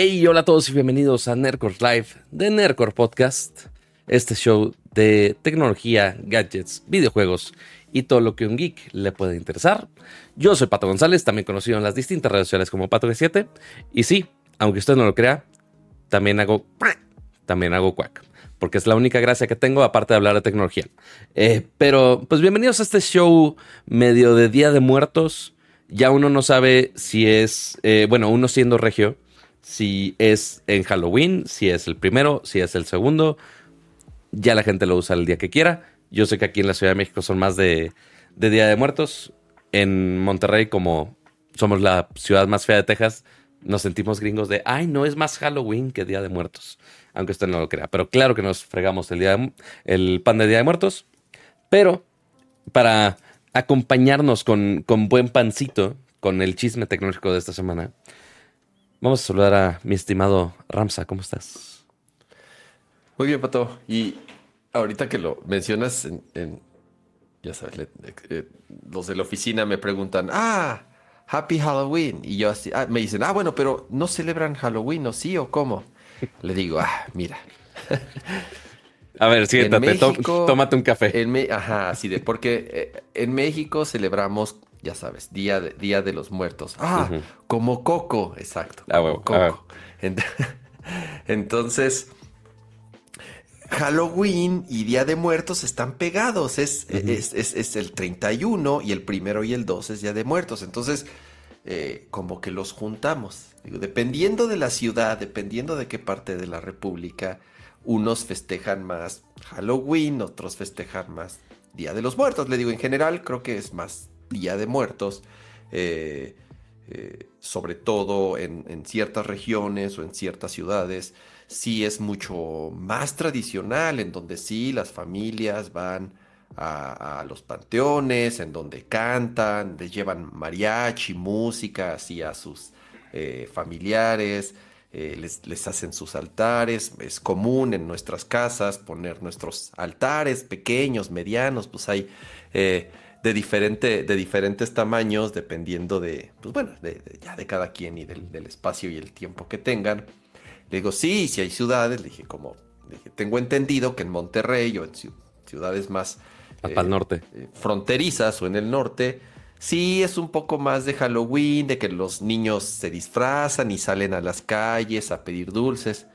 Hey, hola a todos y bienvenidos a Nerdcore Live de Nerdcore Podcast, este show de tecnología, gadgets, videojuegos y todo lo que un geek le puede interesar. Yo soy Pato González, también conocido en las distintas redes sociales como Pato G7, y sí, aunque usted no lo crea, también hago también hago quack, porque es la única gracia que tengo aparte de hablar de tecnología. Eh, pero pues bienvenidos a este show medio de Día de Muertos. Ya uno no sabe si es, eh, bueno, uno siendo regio, si es en Halloween, si es el primero, si es el segundo. Ya la gente lo usa el día que quiera. Yo sé que aquí en la Ciudad de México son más de, Día de Muertos. En Monterrey, como somos la ciudad más fea de Texas, nos sentimos gringos de, ay, no es más Halloween que Día de Muertos. Aunque usted no lo crea. Pero claro que nos fregamos el, día el pan de Día de Muertos. Pero para acompañarnos con, con buen pancito, con el chisme tecnológico de esta semana, Vamos a saludar a mi estimado Ramsa. ¿Cómo estás? Muy bien, Pato. Y ahorita que lo mencionas, en, ya sabes, eh, los de la oficina me preguntan, ah, Happy Halloween. Y yo así, ah, me dicen, ah, bueno, pero ¿no celebran Halloween o sí o cómo? Le digo, ah, mira. A ver, siéntate, tómate un café. En Ajá, así de, porque eh, en México celebramos ya sabes, Día de, Día de los Muertos. Ah, como Coco, exacto. Ah, Coco. Ah. Entonces, Halloween y Día de Muertos están pegados. Es, es, el 31 y el primero y el 2 es Día de Muertos. Entonces, eh, como que los juntamos. dependiendo de la ciudad, dependiendo de qué parte de la República, unos festejan más Halloween, otros festejan más Día de los Muertos. Le digo, en general creo que es más Día de Muertos, eh, eh, sobre todo en, ciertas regiones o en ciertas ciudades, sí es mucho más tradicional, en donde sí las familias van a, los panteones, en donde cantan, les llevan mariachi, música así a sus eh, familiares. les, les, hacen sus altares. Es común en nuestras casas poner nuestros altares pequeños, medianos, pues hay de, diferente, de diferentes tamaños, dependiendo de, pues bueno, de, ya de cada quien y del, espacio y el tiempo que tengan. Le digo, sí, si hay ciudades, le dije, como, tengo entendido que en Monterrey o en ciudades más... al eh, norte. Eh, fronterizas o en el norte, sí es un poco más de Halloween, de que los niños se disfrazan y salen a las calles a pedir dulces.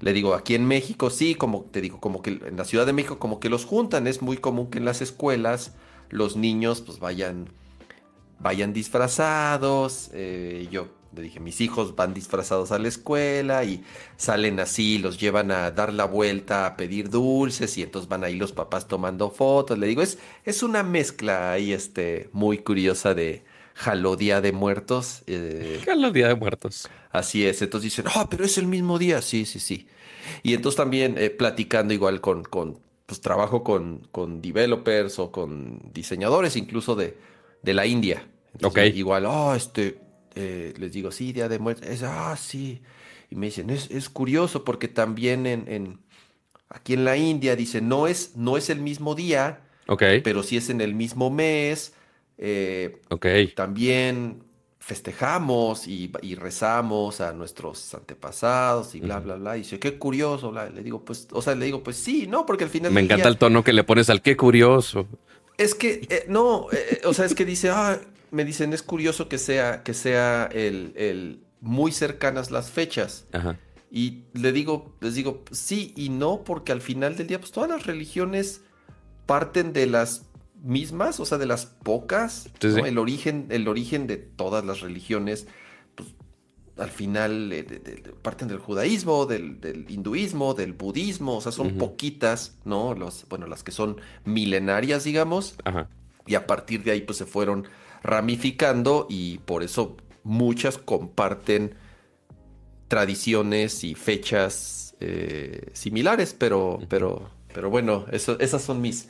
Le digo, aquí en México sí, como te digo, como que en la Ciudad de México como que los juntan, es muy común que en las escuelas los niños pues vayan, vayan disfrazados. Eh, yo le dije, mis hijos van disfrazados a la escuela y salen así, los llevan a dar la vuelta a pedir dulces y entonces van ahí los papás tomando fotos. Le digo, es, es una mezcla ahí este, muy curiosa de Jalodía de Muertos. Eh, Jalodía de Muertos. Así es, entonces dicen, ah, pero es el mismo día, sí, sí, sí. Y entonces también eh, platicando igual con, con pues trabajo con, con developers o con diseñadores incluso de, de la India. ok. Igual, oh, este, eh, les digo, sí, Día de Muertos, es, ah, sí. Y me dicen, es, es curioso porque también en, en, aquí en la India, dice, no es, no es el mismo día, okay. pero sí es en el mismo mes. Eh, También festejamos y, rezamos a nuestros antepasados y bla, bla, bla. Y dice, qué curioso. Le digo, pues, o sea, le digo, pues sí, ¿no? Porque al final. Me encanta el tono que le pones al qué curioso. Es que, eh, no, eh, o sea, es que dice, ah, me dicen, es curioso que sea, que sea el, el muy cercanas las fechas. Ajá. Y le digo, les digo, sí y no, porque al final del día, pues todas las religiones parten de las mismas, o sea, de las pocas, el, origen, el origen de todas las religiones, pues, al final eh, parten del judaísmo, del, hinduismo, del budismo, o sea, son poquitas, ¿no? Los, bueno, las que son milenarias, digamos, y a partir de ahí pues se fueron ramificando y por eso muchas comparten tradiciones y fechas eh, similares, pero, pero, pero bueno, eso, esas son mis,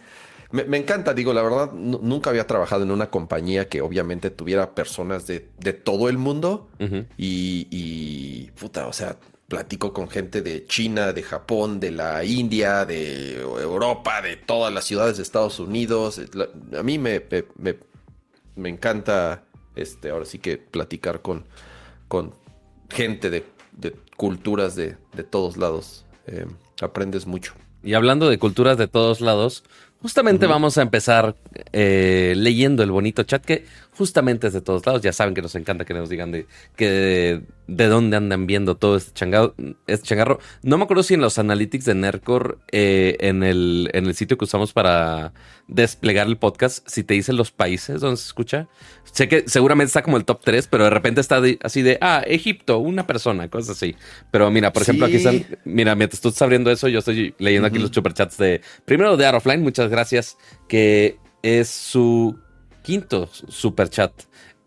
me, encanta, digo, la verdad, nunca había trabajado en una compañía que obviamente tuviera personas de, todo el mundo y, y, puta, o sea, platico con gente de China, de Japón, de la India, de Europa, de todas las ciudades de Estados Unidos. A mí me, me, encanta, este, ahora sí que platicar con, con gente de culturas de, todos lados. Eh, aprendes mucho. Y hablando de culturas de todos lados, justamente vamos a empezar eh, leyendo el bonito chat que justamente es de todos lados. Ya saben que nos encanta que nos digan de, que de, dónde andan viendo todo este, changado, este changarro. No me acuerdo si en los analytics de Nercor, eh, en, el, en el sitio que usamos para desplegar el podcast, si te dicen los países donde se escucha. Sé que seguramente está como el top 3, pero de repente está así de, ah, Egipto, una persona, cosas así. Pero mira, por ejemplo, aquí están, mira, mientras tú estás abriendo eso, yo estoy leyendo aquí los superchats de, primero de Aerofline, muchas gracias, que es su quinto super chat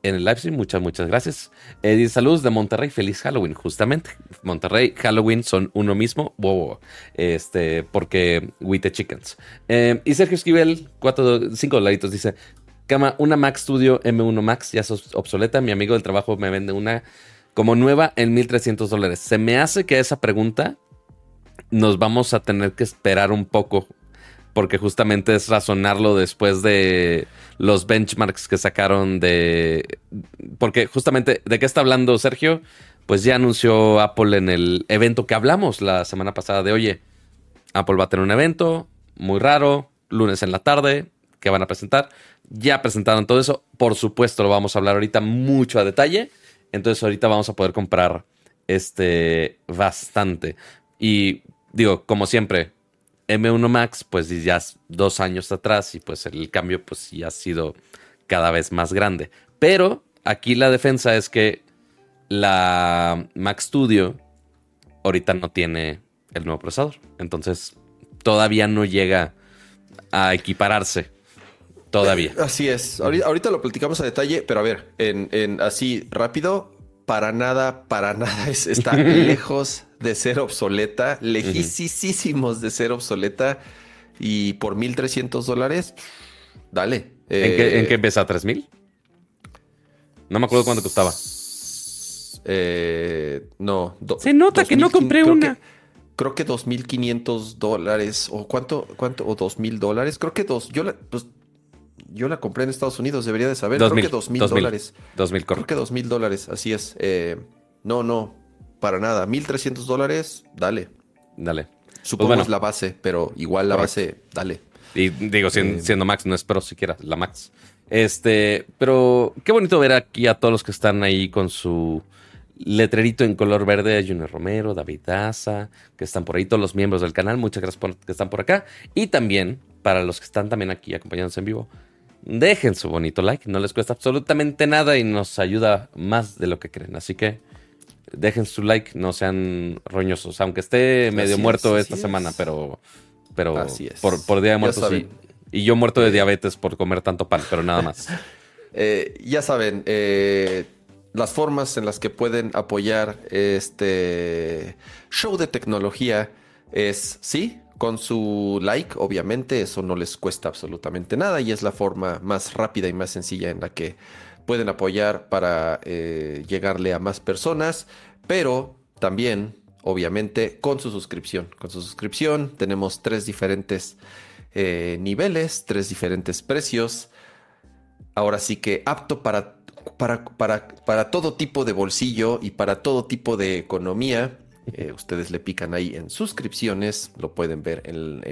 en el live stream. Muchas, muchas gracias. Edith Saludos de Monterrey. Feliz Halloween, justamente. Monterrey, Halloween son uno mismo. Wow, Este, porque we the chickens. Eh, y Sergio Esquivel, cuatro, cinco dolaritos, dice: Cama, una Mac Studio M1 Max ya es obsoleta. Mi amigo del trabajo me vende una como nueva en 1300 dólares. Se me hace que esa pregunta nos vamos a tener que esperar un poco porque justamente es razonarlo después de los benchmarks que sacaron de... Porque justamente, ¿de qué está hablando Sergio? Pues ya anunció Apple en el evento que hablamos la semana pasada de, oye, Apple va a tener un evento muy raro, lunes en la tarde, que van a presentar. Ya presentaron todo eso, por supuesto lo vamos a hablar ahorita mucho a detalle. Entonces ahorita vamos a poder comprar este bastante. Y digo, como siempre, M1 Max, pues ya dos años atrás y pues el cambio pues ya ha sido cada vez más grande. Pero aquí la defensa es que la Mac Studio ahorita no tiene el nuevo procesador. Entonces todavía no llega a equipararse. Todavía. Así es. Ahorita, lo platicamos a detalle, pero a ver, en, así rápido, para nada, para nada está lejos de ser obsoleta, lejísimos de ser obsoleta. Y por 1.300 dólares, dale. ¿En, qué, ¿En, qué, empieza? ¿3.000? No me acuerdo cuánto costaba. Eh, no. Se nota que no compré una. creo que 2.500 dólares. ¿O cuánto? cuánto ¿O 2.000 dólares? Creo que dos. Yo la, pues, yo la compré en Estados Unidos, debería de saber. creo que 2.000 dólares. 2.000, Creo que 2.000 dólares, así es. Eh, no, no para nada. 1300 dólares, dale. Dale. Supongo pues es la base, pero igual la base, dale. Y digo, eh, siendo, Max, no es Pro siquiera, la Max. Este, pero qué bonito ver aquí a todos los que están ahí con su letrerito en color verde. Junior Romero, David Daza, que están por ahí, todos los miembros del canal. Muchas gracias por que están por acá. Y también para los que están también aquí acompañándonos en vivo. Dejen su bonito like, no les cuesta absolutamente nada y nos ayuda más de lo que creen. Así que dejen su like, no sean roñosos, aunque esté medio muerto esta semana, pero, pero Por, Día de Muertos sí. Y yo muerto de diabetes por comer tanto pan, pero nada más. Eh, ya saben, eh, las formas en las que pueden apoyar este show de tecnología es, sí, con su like, obviamente, eso no les cuesta absolutamente nada y es la forma más rápida y más sencilla en la que pueden apoyar para eh, llegarle a más personas, pero también, obviamente, con su suscripción. Con su suscripción tenemos tres diferentes eh, niveles, tres diferentes precios. Ahora sí que apto para, para, para, para todo tipo de bolsillo y para todo tipo de economía. Eh, ustedes le pican ahí en suscripciones, lo pueden ver en,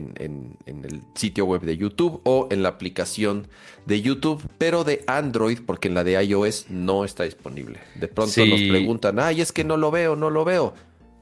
el sitio web de YouTube o en la aplicación de YouTube, pero de Android, porque en la de iOS no está disponible. De pronto nos preguntan, ay, es que no lo veo, no lo veo.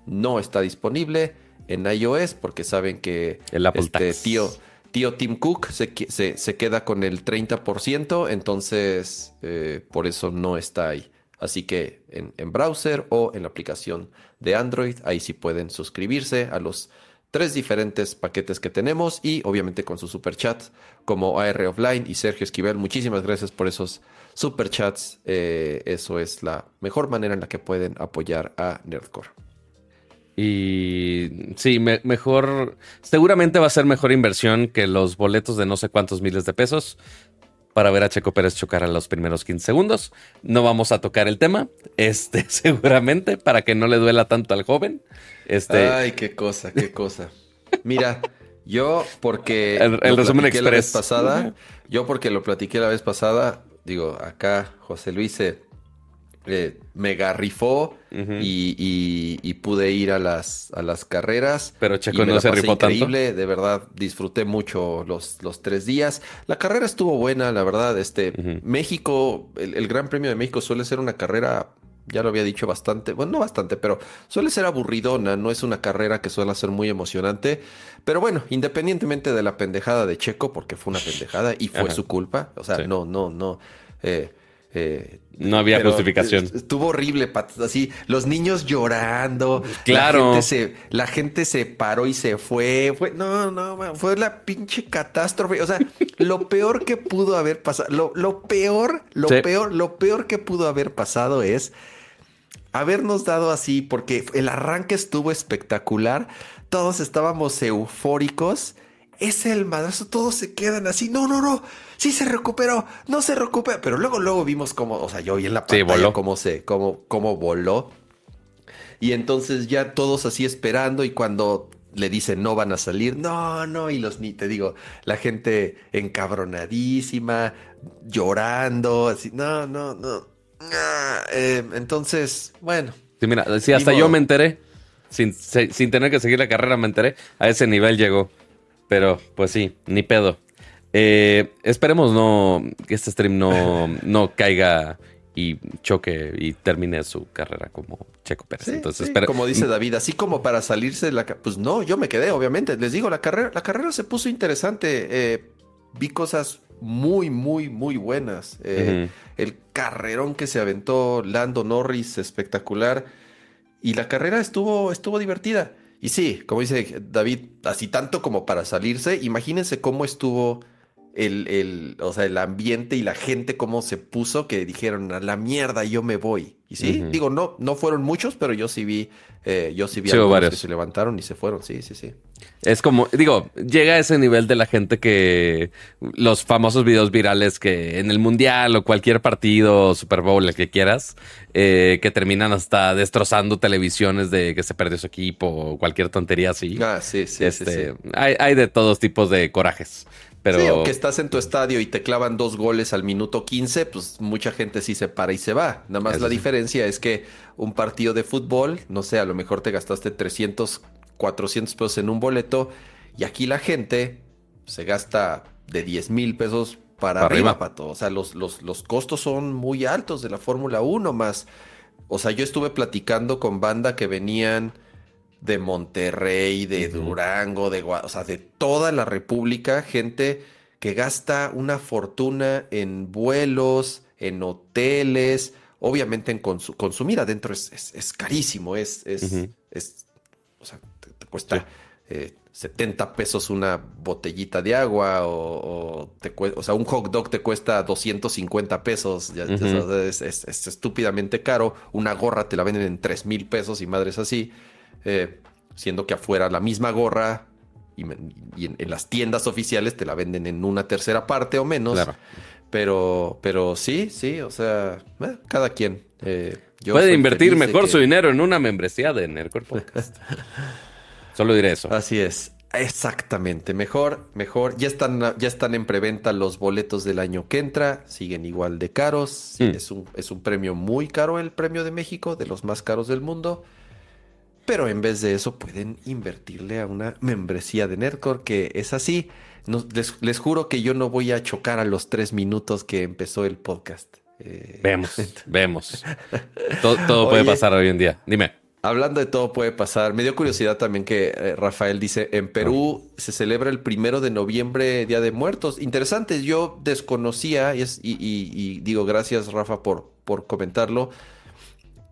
No está disponible en iOS porque saben que el este tío, tío Tim Cook se, se, queda con el 30%, entonces eh, por eso no está ahí. Así que en, browser o en la aplicación de Android, ahí sí pueden suscribirse a los tres diferentes paquetes que tenemos y obviamente con sus superchats como AR Offline y Sergio Esquivel. Muchísimas gracias por esos superchats. Eh, eso es la mejor manera en la que pueden apoyar a Nerdcore. Y sí, mejor, seguramente va a ser mejor inversión que los boletos de no sé cuántos miles de pesos para ver a Checo Pérez chocar a los primeros 15 segundos. No vamos a tocar el tema, este, seguramente, para que no le duela tanto al joven. Este... Ay, qué cosa, qué cosa. Mira, yo porque el, resumen express. la vez pasada, yo porque lo platiqué la vez pasada, digo, acá José Luis se, eh, me garrifó y, pude ir a las, a las carreras. Pero Checo no se rifó increíble, de verdad, disfruté mucho los, los tres días. La carrera estuvo buena, la verdad. Este, México, el, Gran Premio de México suele ser una carrera ya lo había dicho bastante, bueno, no bastante, pero suele ser aburridona, no es una carrera que suele ser muy emocionante. Pero bueno, independientemente de la pendejada de Checo, porque fue una pendejada y fue su culpa, o sea, no, no, no. Eh, eh, no había justificación. Estuvo horrible, así, los niños llorando. Claro. La gente, se, la gente se paró y se fue. fue no, no, fue la pinche catástrofe. O sea, lo peor que pudo haber pasado, lo, peor, lo peor, lo peor que pudo haber pasado es habernos dado así, porque el arranque estuvo espectacular. Todos estábamos eufóricos. Es el madrazo, todos se quedan así. No, no, no sí se recuperó, no se recupera. Pero luego, luego vimos cómo, o sea, yo vi en la pantalla cómo se, cómo, cómo voló. Y entonces ya todos así esperando y cuando le dicen no van a salir, no, no, y los ni te digo, la gente encabronadísima, llorando, así, no, no, no. Ah, eh, entonces, bueno. Sí, mira, si hasta yo me enteré, sin, sin tener que seguir la carrera me enteré, a ese nivel llegó. Pero, pues sí, ni pedo. Eh, esperemos no que este stream no, no caiga y choque y termine su carrera como Checo Pérez. Entonces, como dice David, así como para salirse de la... Pues no, yo me quedé, obviamente. Les digo, la carrera, la carrera se puso interesante. Eh, vi cosas muy, muy, muy buenas. Eh, el carrerón que se aventó Lando Norris, espectacular. Y la carrera estuvo, estuvo divertida. Y sí, como dice David, así tanto como para salirse, imagínense cómo estuvo el, el, o sea, el ambiente y la gente cómo se puso que dijeron a la mierda yo me voy. Y sí, digo, no, no fueron muchos, pero yo sí vi, eh, yo sí vi a varios que se levantaron y se fueron, sí, sí, sí. Es como, digo, llega a ese nivel de la gente que los famosos videos virales que en el mundial o cualquier partido, Super Bowl, el que quieras, eh, que terminan hasta destrozando televisiones de que se perdió su equipo o cualquier tontería así. Ah, sí, sí, este, Hay, hay de todos tipos de corajes. Pero... Sí, o que estás en tu estadio y te clavan dos goles al minuto 15, pues mucha gente sí se para y se va. Nada más la diferencia es que un partido de fútbol, no sé, a lo mejor te gastaste 300, 400 pesos en un boleto y aquí la gente se gasta de 10 mil pesos para, arriba, pato. O sea, los, los, los costos son muy altos de la Fórmula 1 más. O sea, yo estuve platicando con banda que venían de Monterrey, de Durango, de o sea, de toda la República, gente que gasta una fortuna en vuelos, en hoteles, obviamente en consumir adentro es, carísimo, es, es, o sea, te, cuesta 70 eh, pesos una botellita de agua o, te, o sea, un hot dog te cuesta 250 pesos, ya, es, estúpidamente caro, una gorra te la venden en 3 mil pesos y madres así. Eh, siendo que afuera la misma gorra y, en, las tiendas oficiales te la venden en una tercera parte o menos. Pero, pero sí, sí, o sea, eh, cada quien. Eh, Puede invertir mejor su dinero en una membresía de Nerdcore Podcast. Solo diré eso. Así es. Exactamente, mejor, mejor. Ya están, ya están en preventa los boletos del año que entra, siguen igual de caros. Mm. es, un, es un premio muy caro el premio de México, de los más caros del mundo. Pero en vez de eso pueden invertirle a una membresía de Nerdcore que es así. les, juro que yo no voy a chocar a los tres minutos que empezó el podcast. Eh, vemos, vemos. todo, puede pasar hoy en día. Dime. Hablando de todo puede pasar, me dio curiosidad también que eh, Rafael dice, en Perú se celebra el primero de noviembre, Día de Muertos. Interesante, yo desconocía y, y digo gracias Rafa por, por comentarlo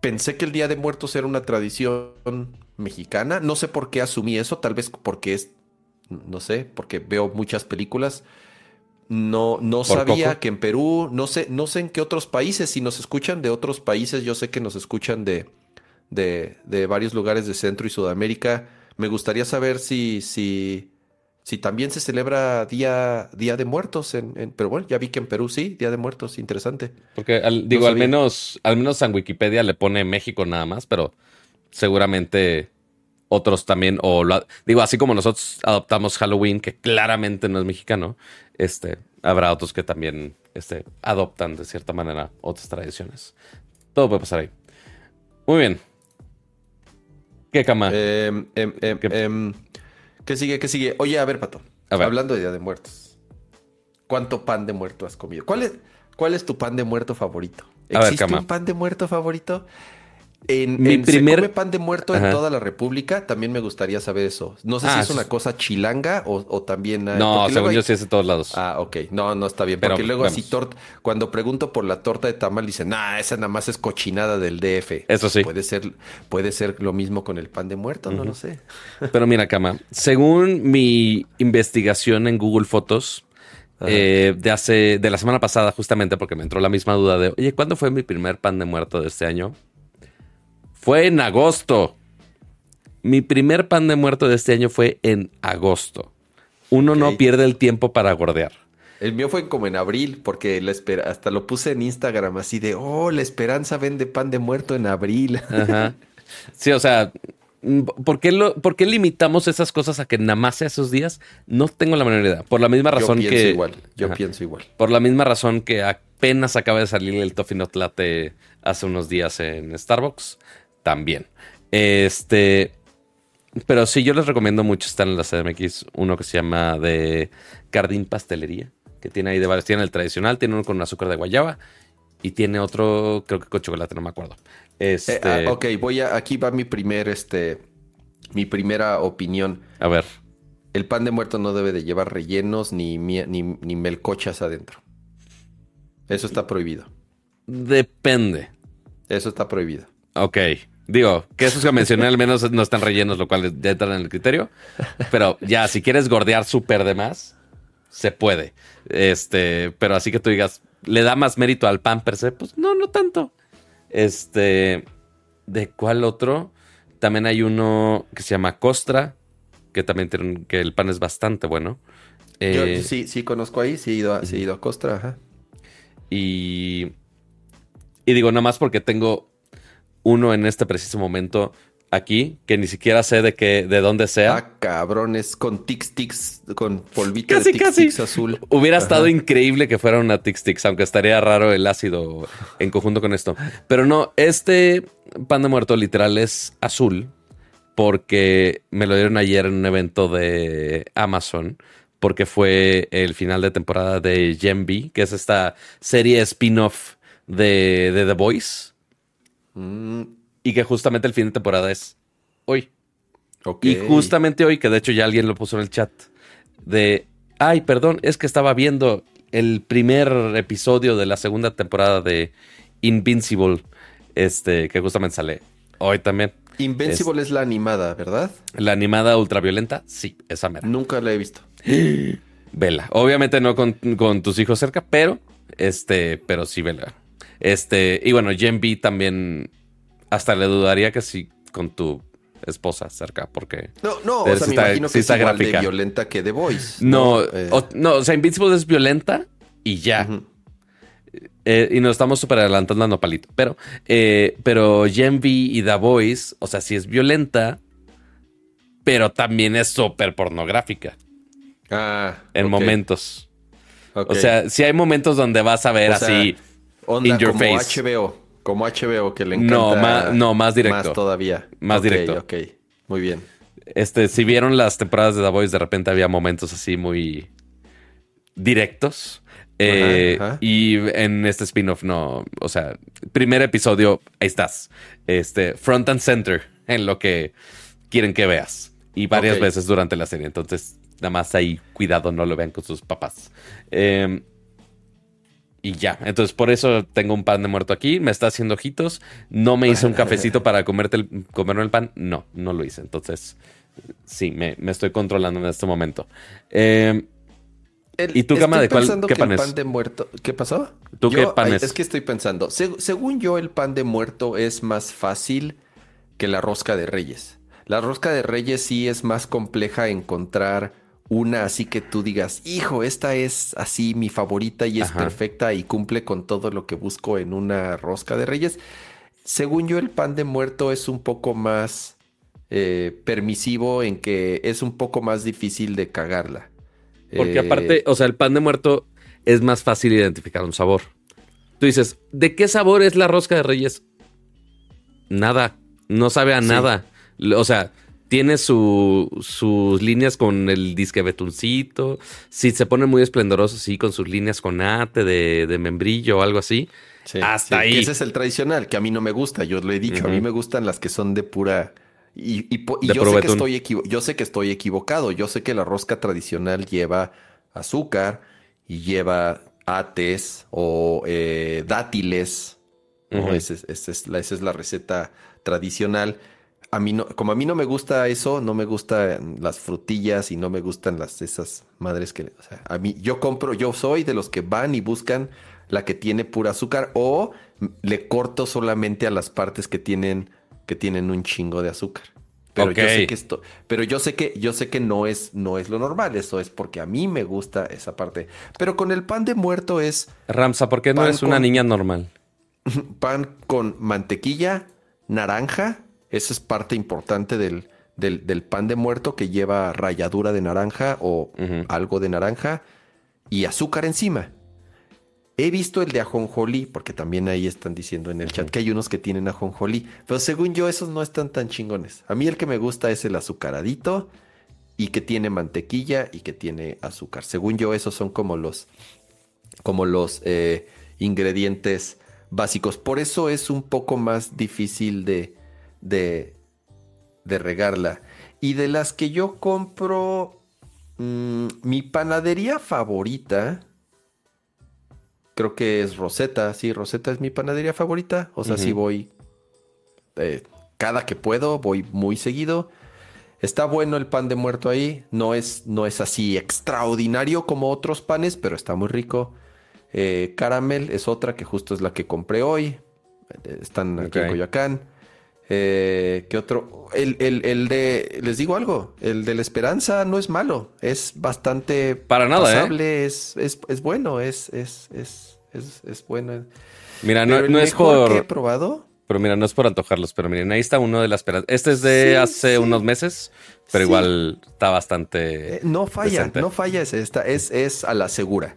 pensé que el Día de Muertos era una tradición mexicana. No sé por qué asumí eso, tal vez porque es, no sé, porque veo muchas películas. No, no sabía que en Perú, no sé, no sé en qué otros países, si nos escuchan de otros países, yo sé que nos escuchan de, de, de varios lugares de Centro y Sudamérica. Me gustaría saber si, si, si también se celebra Día, día de Muertos, en, pero bueno, ya vi que en Perú sí, Día de Muertos, interesante. Porque digo, al menos, al menos en Wikipedia le pone México nada más, pero seguramente otros también, o digo, así como nosotros adoptamos Halloween, que claramente no es mexicano, este, habrá otros que también este, adoptan de cierta manera otras tradiciones. Todo puede pasar ahí. Muy bien. ¿Qué cama? Em, em, ¿Qué sigue? ¿Qué sigue? Oye, a ver, Pato. A ver. Hablando de Día de Muertos. ¿Cuánto pan de muerto has comido? ¿Cuál es, cuál es tu pan de muerto favorito? Ver, ¿Existe un pan de muerto favorito? En, Mi en- primer- ¿Se come pan de muerto Ajá. en toda la República? También me gustaría saber eso. No sé Ah, si es una cosa chilanga o, o también... hay- no, porque según hay- yo sí es de todos lados. Ah, ok. No, no está bien. Pero Porque luego así torta... Cuando pregunto por la torta de tamal, dicen, nah, esa nada más es cochinada del DF. Eso sí. Puede ser, puede ser lo mismo con el pan de muerto, no lo sé. Pero mira, Cama, según mi investigación en Google Fotos, eh, de hace, de la semana pasada, justamente porque me entró la misma duda de, oye, ¿cuándo fue mi primer pan de muerto de este año? Fue en agosto. Mi primer pan de muerto de este año fue en agosto. Uno no pierde el tiempo para gordear. El mío fue como en abril, porque la espera, hasta lo puse en Instagram así de, oh, la esperanza vende pan de muerto en abril. Ajá. Sí, o sea, mm, ¿por qué, lo, por qué limitamos esas cosas a que nada más sea esos días? No tengo la menor idea. Por la misma yo razón pienso que. igual, yo Ajá. pienso igual. Por la misma razón que apenas acaba de salir el Toffee Not Latte hace unos días en Starbucks, también. Este. Pero sí, yo les recomiendo mucho. Están en la CDMX uno que se llama de Cardín Pastelería, que tiene ahí de varios. Tiene el tradicional, tiene uno con azúcar de guayaba y tiene otro, creo que con chocolate, no me acuerdo. Este, Eh, ah, ok, voy a, aquí va mi primer, este, mi primera opinión. A ver, El pan de muerto no debe de llevar rellenos ni, ni, ni melcochas adentro. Eso está prohibido. depende. Eso está prohibido. Ok. Digo, que esos que mencioné al menos no están rellenos, lo cual ya entran en el criterio. Pero ya, si quieres gordear súper de más, se puede. Este, pero así que tú digas, ¿le da más mérito al pan per se? Pues no, no tanto. Este, ¿de cuál otro? También hay uno que se llama Costra, que también tiene, un- que el pan es bastante bueno. Yo Eh, sí, sí conozco ahí, sí he ido a, sí he ido a Costra, ajá. Y, y digo, nada más porque tengo uno en este preciso momento aquí, que ni siquiera sé de qué, de dónde sea. Ah, cabrones, con tic tics, con polvito Casi, de casi. tics azul. Hubiera Ajá. estado increíble que fuera una Tix Tix, aunque estaría raro el ácido en conjunto con esto. Pero no, este pan de muerto literal es azul, porque me lo dieron ayer en un evento de Amazon, porque fue el final de temporada de Gen V, que es esta serie spin-off de, de The Voice, Mm, y que justamente el fin de temporada es hoy. Y justamente hoy, que de hecho ya alguien lo puso en el chat, de, ay, perdón, es que estaba viendo el primer episodio de la segunda temporada de Invincible, este, que justamente sale hoy también. Invincible es la animada, ¿verdad? La animada ultraviolenta, sí, esa mera. Nunca la he visto. Vela. Obviamente no con, con tus hijos cerca, pero, este, pero sí, vela. Este, y bueno, Gen B también, hasta le dudaría que sí con tu esposa cerca, porque... No, no, o sea, sí me está- imagino sí que es igual de violenta que The Voice. No, Eh, o, no, o sea, Invincible es violenta y ya. Eh, y nos estamos súper adelantando a Nopalito. Pero, eh, pero Gen V y The Voice, o sea, sí es violenta, pero también es súper pornográfica Ah, en momentos. O sea, si hay momentos donde vas a ver O sea, así. Onda in your como face. HBO, como HBO que le encanta. No, ma- no, más directo. Más todavía. Más directo. Ok, muy bien. Este, si vieron las temporadas de The Voice, de repente había momentos así muy directos. Eh, Ajá, ajá. Y en este spin-off no, o sea, primer episodio, ahí estás. Este, front and center en lo que quieren que veas. Y varias veces durante la serie. Entonces, nada más ahí, cuidado, no lo vean con sus papás. Eh, y ya, entonces por eso tengo un pan de muerto aquí, me está haciendo ojitos, no me hice un cafecito para comerte el, comerme el pan, no, no lo hice, entonces sí, me, me estoy controlando en este momento. Eh, El- ¿Y tú, Gama, de cuál- qué pan es? pan de muerto. ¿Qué pasó? ¿Tú qué pan ay, es? Es que estoy pensando. seg- según yo, el pan de muerto es más fácil que la rosca de reyes. La rosca de reyes sí es más compleja encontrar una así que tú digas, hijo, esta es así mi favorita y es Ajá. perfecta y cumple con todo lo que busco en una rosca de reyes. Según yo, el pan de muerto es un poco más eh, permisivo en que es un poco más difícil de cagarla. porque Eh, aparte, o sea, el pan de muerto es más fácil identificar un sabor. Tú dices, ¿de qué sabor es la rosca de reyes? Nada, no sabe a nada. O sea, tiene su, sus líneas con el disque betuncito. Si se pone muy esplendoroso, sí, con sus líneas con ate de, membrillo o algo así. Hasta ahí. ese es el tradicional, que a mí no me gusta. Yo lo he dicho, a mí me gustan las que son de pura. Y, yo, sé que estoy yo sé que estoy equivocado. Yo sé que la rosca tradicional lleva azúcar y lleva ates o eh, dátiles. esa, es, la, esa es la receta tradicional a mí no, como a mí no me gusta eso, no me gustan las frutillas y no me gustan las esas madres que, o sea, a mí yo compro, yo soy de los que van y buscan la que tiene pura azúcar o le corto solamente a las partes que tienen que tienen un chingo de azúcar. Pero yo sé que esto, pero yo sé que yo sé que no es no es lo normal, eso es porque a mí me gusta esa parte. Pero con el pan de muerto es Ramsa, ¿por qué no eres una niña normal? Pan con mantequilla, naranja, esa es parte importante del, del, pan de muerto que lleva ralladura de naranja o algo de naranja y azúcar encima. He visto el de ajonjolí, porque también ahí están diciendo en el chat que hay unos que tienen ajonjolí, pero según yo esos no están tan chingones. A mí el que me gusta es el azucaradito y que tiene mantequilla y que tiene azúcar. Según yo esos son como los, como los eh, ingredientes básicos. Por eso es un poco más difícil de, de, de regarla. Y de las que yo compro, mm, mi panadería favorita, creo que es Rosetta. Sí, Rosetta es mi panadería favorita. O sea, si voy eh, cada que puedo, voy muy seguido. Está bueno el pan de muerto ahí. No es, no es así extraordinario como otros panes, pero está muy rico. Eh, Caramel es otra que justo es la que compré hoy. Están aquí en Coyoacán. Eh, ¿Qué otro? El, de, les digo algo, el de la esperanza no es malo, es bastante Para nada, ¿eh? es, es, bueno, es, es, es, es, bueno. Mira, no, es por... Que he probado? Pero mira, no es por antojarlos, pero miren, ahí está uno de la esperanza. Este es de hace unos meses, pero igual está bastante... Eh, no falla, no falla, es esta, es, es a la segura.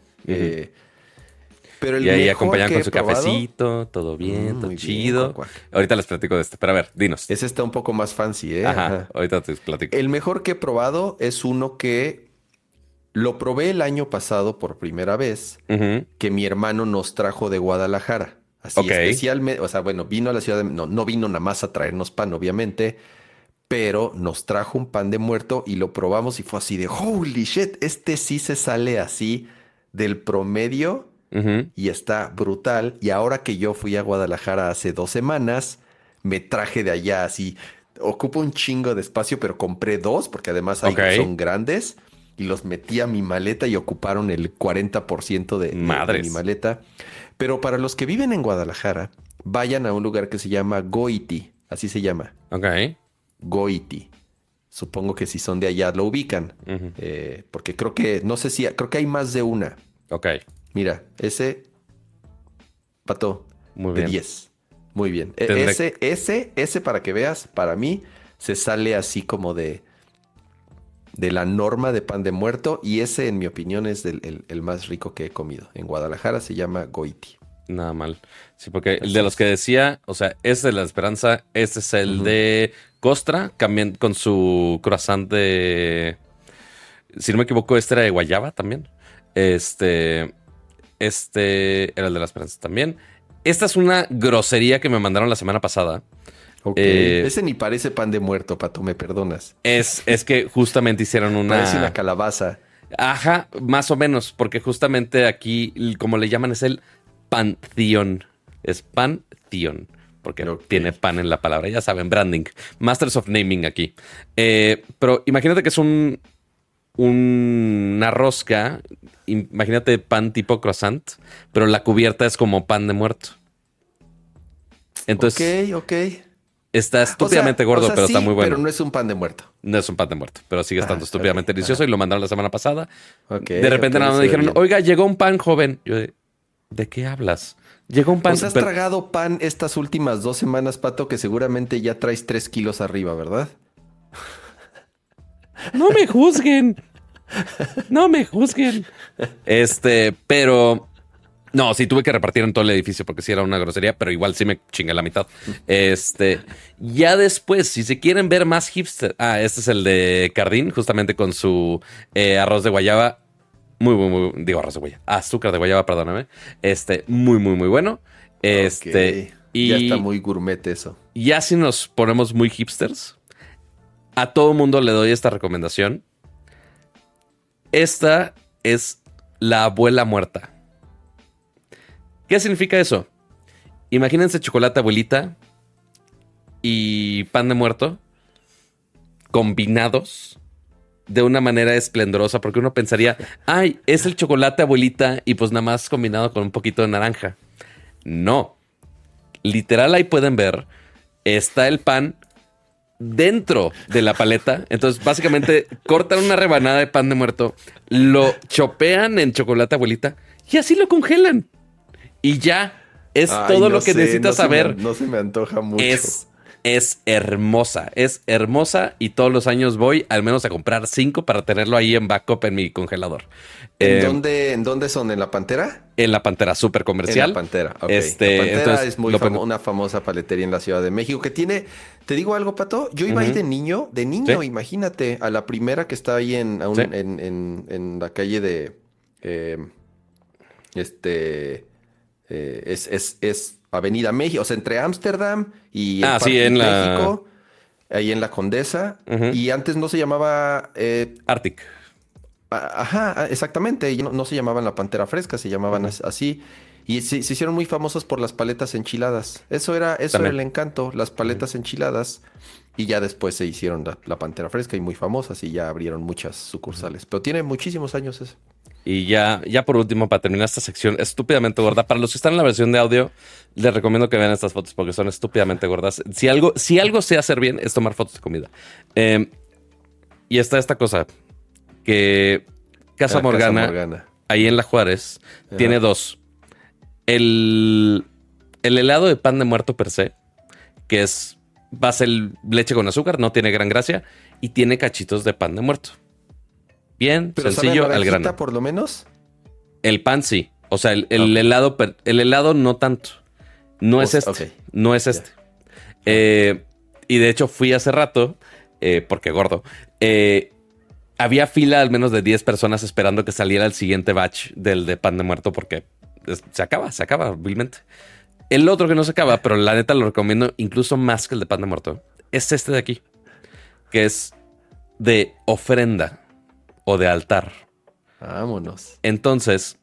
Eh, y ahí acompañan con su cafecito, todo bien, todo chido. ahorita les platico de este, pero a ver, dinos. Ese está un poco más fancy, ¿eh? Ajá, ahorita te platico. El mejor que he probado es uno que lo probé el año pasado por primera vez, que mi hermano nos trajo de Guadalajara. Así especialmente, o sea, bueno, vino a la ciudad de... No, no vino nada más a traernos pan, obviamente, pero nos trajo un pan de muerto y lo probamos y fue así de, holy shit, este sí se sale así del promedio y está brutal. Y ahora que yo fui a Guadalajara hace dos semanas, me traje de allá así. Ocupa un chingo de espacio, pero compré dos porque además son grandes y los metí a mi maleta y ocuparon el 40% de, de, mi maleta. Pero para los que viven en Guadalajara, vayan a un lugar que se llama Goiti, así se llama. Ok. Goiti. Supongo que si son de allá lo ubican, eh, porque creo que, no sé si, creo que hay más de una. Ok. Mira, ese pato de 10. Muy bien. E, ese, ese, ese, para que veas, para mí, se sale así como de, de la norma de pan de muerto. Y ese, en mi opinión, es el, más rico que he comido. En Guadalajara se llama Goiti. Nada mal. Sí, porque el de los que decía, o sea, este de la esperanza, este es el de Costra, también con su croissant de. Si no me equivoco, este era de Guayaba también. Este. Este era el de la esperanza también. Esta es una grosería que me mandaron la semana pasada. Eh, Ese ni parece pan de muerto, Pato, me perdonas. Es, es que justamente hicieron una. Parece una calabaza. Ajá, más o menos, porque justamente aquí, como le llaman, es el pantheon. Es pantheon, porque tiene pan en la palabra. Ya saben, branding. Masters of Naming aquí. Eh, pero imagínate que es un, una rosca, imagínate pan tipo croissant, pero la cubierta es como pan de muerto. Entonces, ok, ok. Está estúpidamente gordo, pero está muy bueno. Pero no es un pan de muerto. No es un pan de muerto, pero sigue estando ah, estúpidamente delicioso y lo mandaron la semana pasada. de repente nada me dijeron, oiga, llegó un pan joven. Yo, ¿de qué hablas? Llegó un pan. Pues has tragado pan estas últimas dos semanas, Pato, que seguramente ya traes tres kilos arriba, ¿verdad? No me juzguen. No me juzguen. Este, pero No, sí tuve que repartir en todo el edificio porque sí era una grosería, pero igual sí me chingué la mitad. Este, ya después, si se quieren ver más hipster, ah, este es el de Cardín, justamente con su eh, arroz de guayaba. Muy, muy, muy, digo arroz de guayaba, azúcar de guayaba, perdóname. Este, muy, muy, muy bueno. Este, y ya está muy gourmet eso. Ya si nos ponemos muy hipsters, a todo mundo le doy esta recomendación. Esta es la abuela muerta. ¿Qué significa eso? Imagínense chocolate abuelita y pan de muerto combinados de una manera esplendorosa, porque uno pensaría, ay, es el chocolate abuelita y pues nada más combinado con un poquito de naranja. No. Literal ahí pueden ver, está el pan dentro de la paleta. Entonces, básicamente, cortan una rebanada de pan de muerto, lo chopean en chocolate abuelita y así lo congelan. Y ya es todo lo que necesitas saber. no se me antoja mucho. Es, es hermosa, es hermosa y todos los años voy al menos a comprar cinco para tenerlo ahí en backup en mi congelador. ¿En, eh, dónde, ¿en dónde son? ¿En la Pantera? En la Pantera, súper comercial. En la Pantera, Este, la Pantera es muy una famosa paletería en la Ciudad de México que tiene, te digo algo, Pato, yo iba ahí de niño, de niño, imagínate, a la primera que está ahí en, en, en, la calle de, eh, este... Eh, es, es, Avenida México, o sea, entre Ámsterdam y ah, en México, ahí en la Condesa. Y antes no se llamaba... Eh, Arctic. Ajá, exactamente. No, no, se llamaban la Pantera Fresca, se llamaban así. Y se, hicieron muy famosos por las paletas enchiladas. Eso era, eso era el encanto, las paletas enchiladas. Y ya después se hicieron la, Pantera Fresca y muy famosas y ya abrieron muchas sucursales. Pero tiene muchísimos años eso. Y ya, ya por último, para terminar esta sección estúpidamente gorda, para los que están en la versión de audio, les recomiendo que vean estas fotos porque son estúpidamente gordas. Si algo, si algo sé hacer bien, es tomar fotos de comida. Em, y está esta cosa que Casa, ah, Morgana, ahí en La Juárez, tiene dos. El, el helado de pan de muerto per se, que es base leche con azúcar, no tiene gran gracia, y tiene cachitos de pan de muerto. Bien, sencillo, al grano. por lo menos? El pan sí. O sea, el, helado, el helado no tanto. No es este. No es este. Eh, y de hecho fui hace rato, eh, porque gordo. Eh, había fila al menos de 10 personas esperando que saliera el siguiente batch del de pan de muerto porque se acaba, se acaba, obviamente. El otro que no se acaba, pero la neta lo recomiendo incluso más que el de pan de muerto, es este de aquí, que es de ofrenda o de altar. Vámonos. Entonces,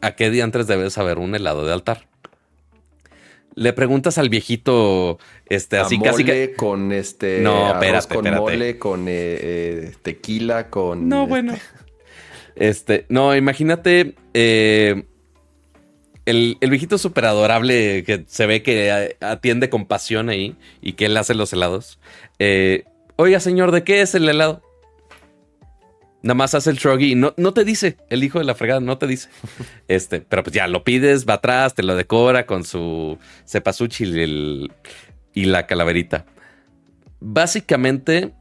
¿a qué día antes debes saber un helado de altar? Le preguntas al viejito, este, así casi que... con este... No, espérate, con mole, con eh, eh, tequila, con... No, bueno. Este, este no, imagínate eh, el, el, viejito súper adorable que se ve que atiende con pasión ahí y que él hace los helados. Oiga, señor, ¿de qué es el helado? Nada más hace el shruggy y no, no te dice, el hijo de la fregada no te dice. Este, pero pues ya lo pides, va atrás, te lo decora con su cepasuchi y, la calaverita. Básicamente,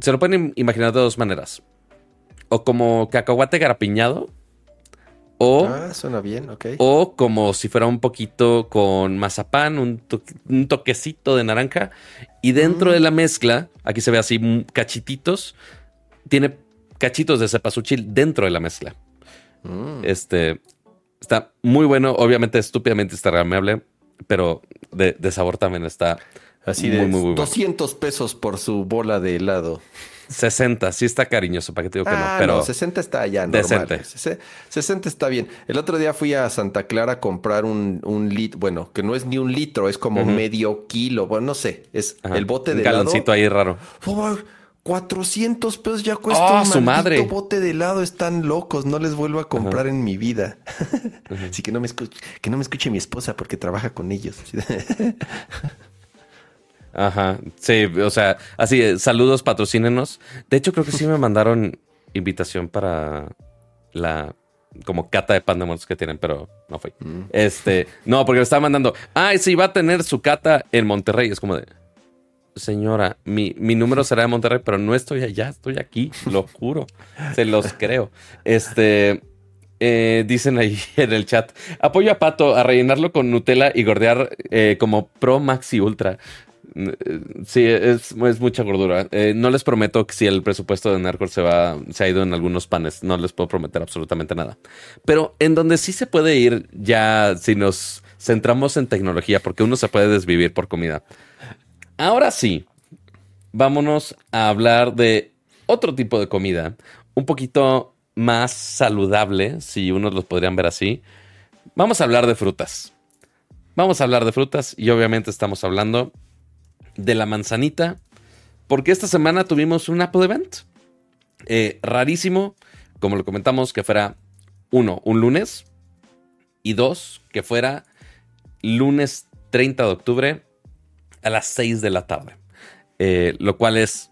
se lo pueden imaginar de dos maneras. O como cacahuate garapiñado. O, ah, suena bien, ok. O como si fuera un poquito con mazapán, un, toquecito de naranja. Y dentro mm. de la mezcla, aquí se ve así cachititos, tiene cachitos de cepasuchil dentro de la mezcla. Mm. Este está muy bueno, obviamente estúpidamente instagramable, pero de, sabor también está así de muy, 200 pesos por su bola de helado. 60, sí está cariñoso, para que te digo que no, ah, pero 60 está allá normal. Decente. 60 está bien. El otro día fui a Santa Clara a comprar un, un litro, bueno, que no es ni un litro, es como medio kilo, bueno, no sé, es el bote de un galoncito ahí raro. 400 pesos ya cuesta oh, un su madre. bote de helado. Están locos. No les vuelvo a comprar en mi vida. Así que no, me escuche, que no me escuche mi esposa porque trabaja con ellos. Ajá. Sí, o sea, así, eh, saludos, patrocínenos. De hecho, creo que sí me mandaron invitación para la como cata de pan de muertos que tienen, pero no fue. Mm. Este, no, porque me estaba mandando, ay, sí, va a tener su cata en Monterrey. Es como de, señora, mi, mi, número será de Monterrey, pero no estoy allá, estoy aquí, lo juro, se los creo. Este, Eh, dicen ahí en el chat, apoyo a Pato a rellenarlo con Nutella y gordear eh, como Pro Maxi Ultra. Eh, sí, es, mucha gordura. no les prometo que si el presupuesto de Narcor se va, se ha ido en algunos panes, no les puedo prometer absolutamente nada. Pero en donde sí se puede ir ya si nos centramos en tecnología, porque uno se puede desvivir por comida. Ahora sí, vámonos a hablar de otro tipo de comida, un poquito más saludable, si unos los podrían ver así. Vamos a hablar de frutas. Vamos a hablar de frutas y obviamente estamos hablando de la manzanita, porque esta semana tuvimos un Apple Event. Eh, rarísimo, como lo comentamos, que fuera uno, un lunes, y dos, que fuera lunes 30 de octubre a las 6 de la tarde. Eh, lo cual es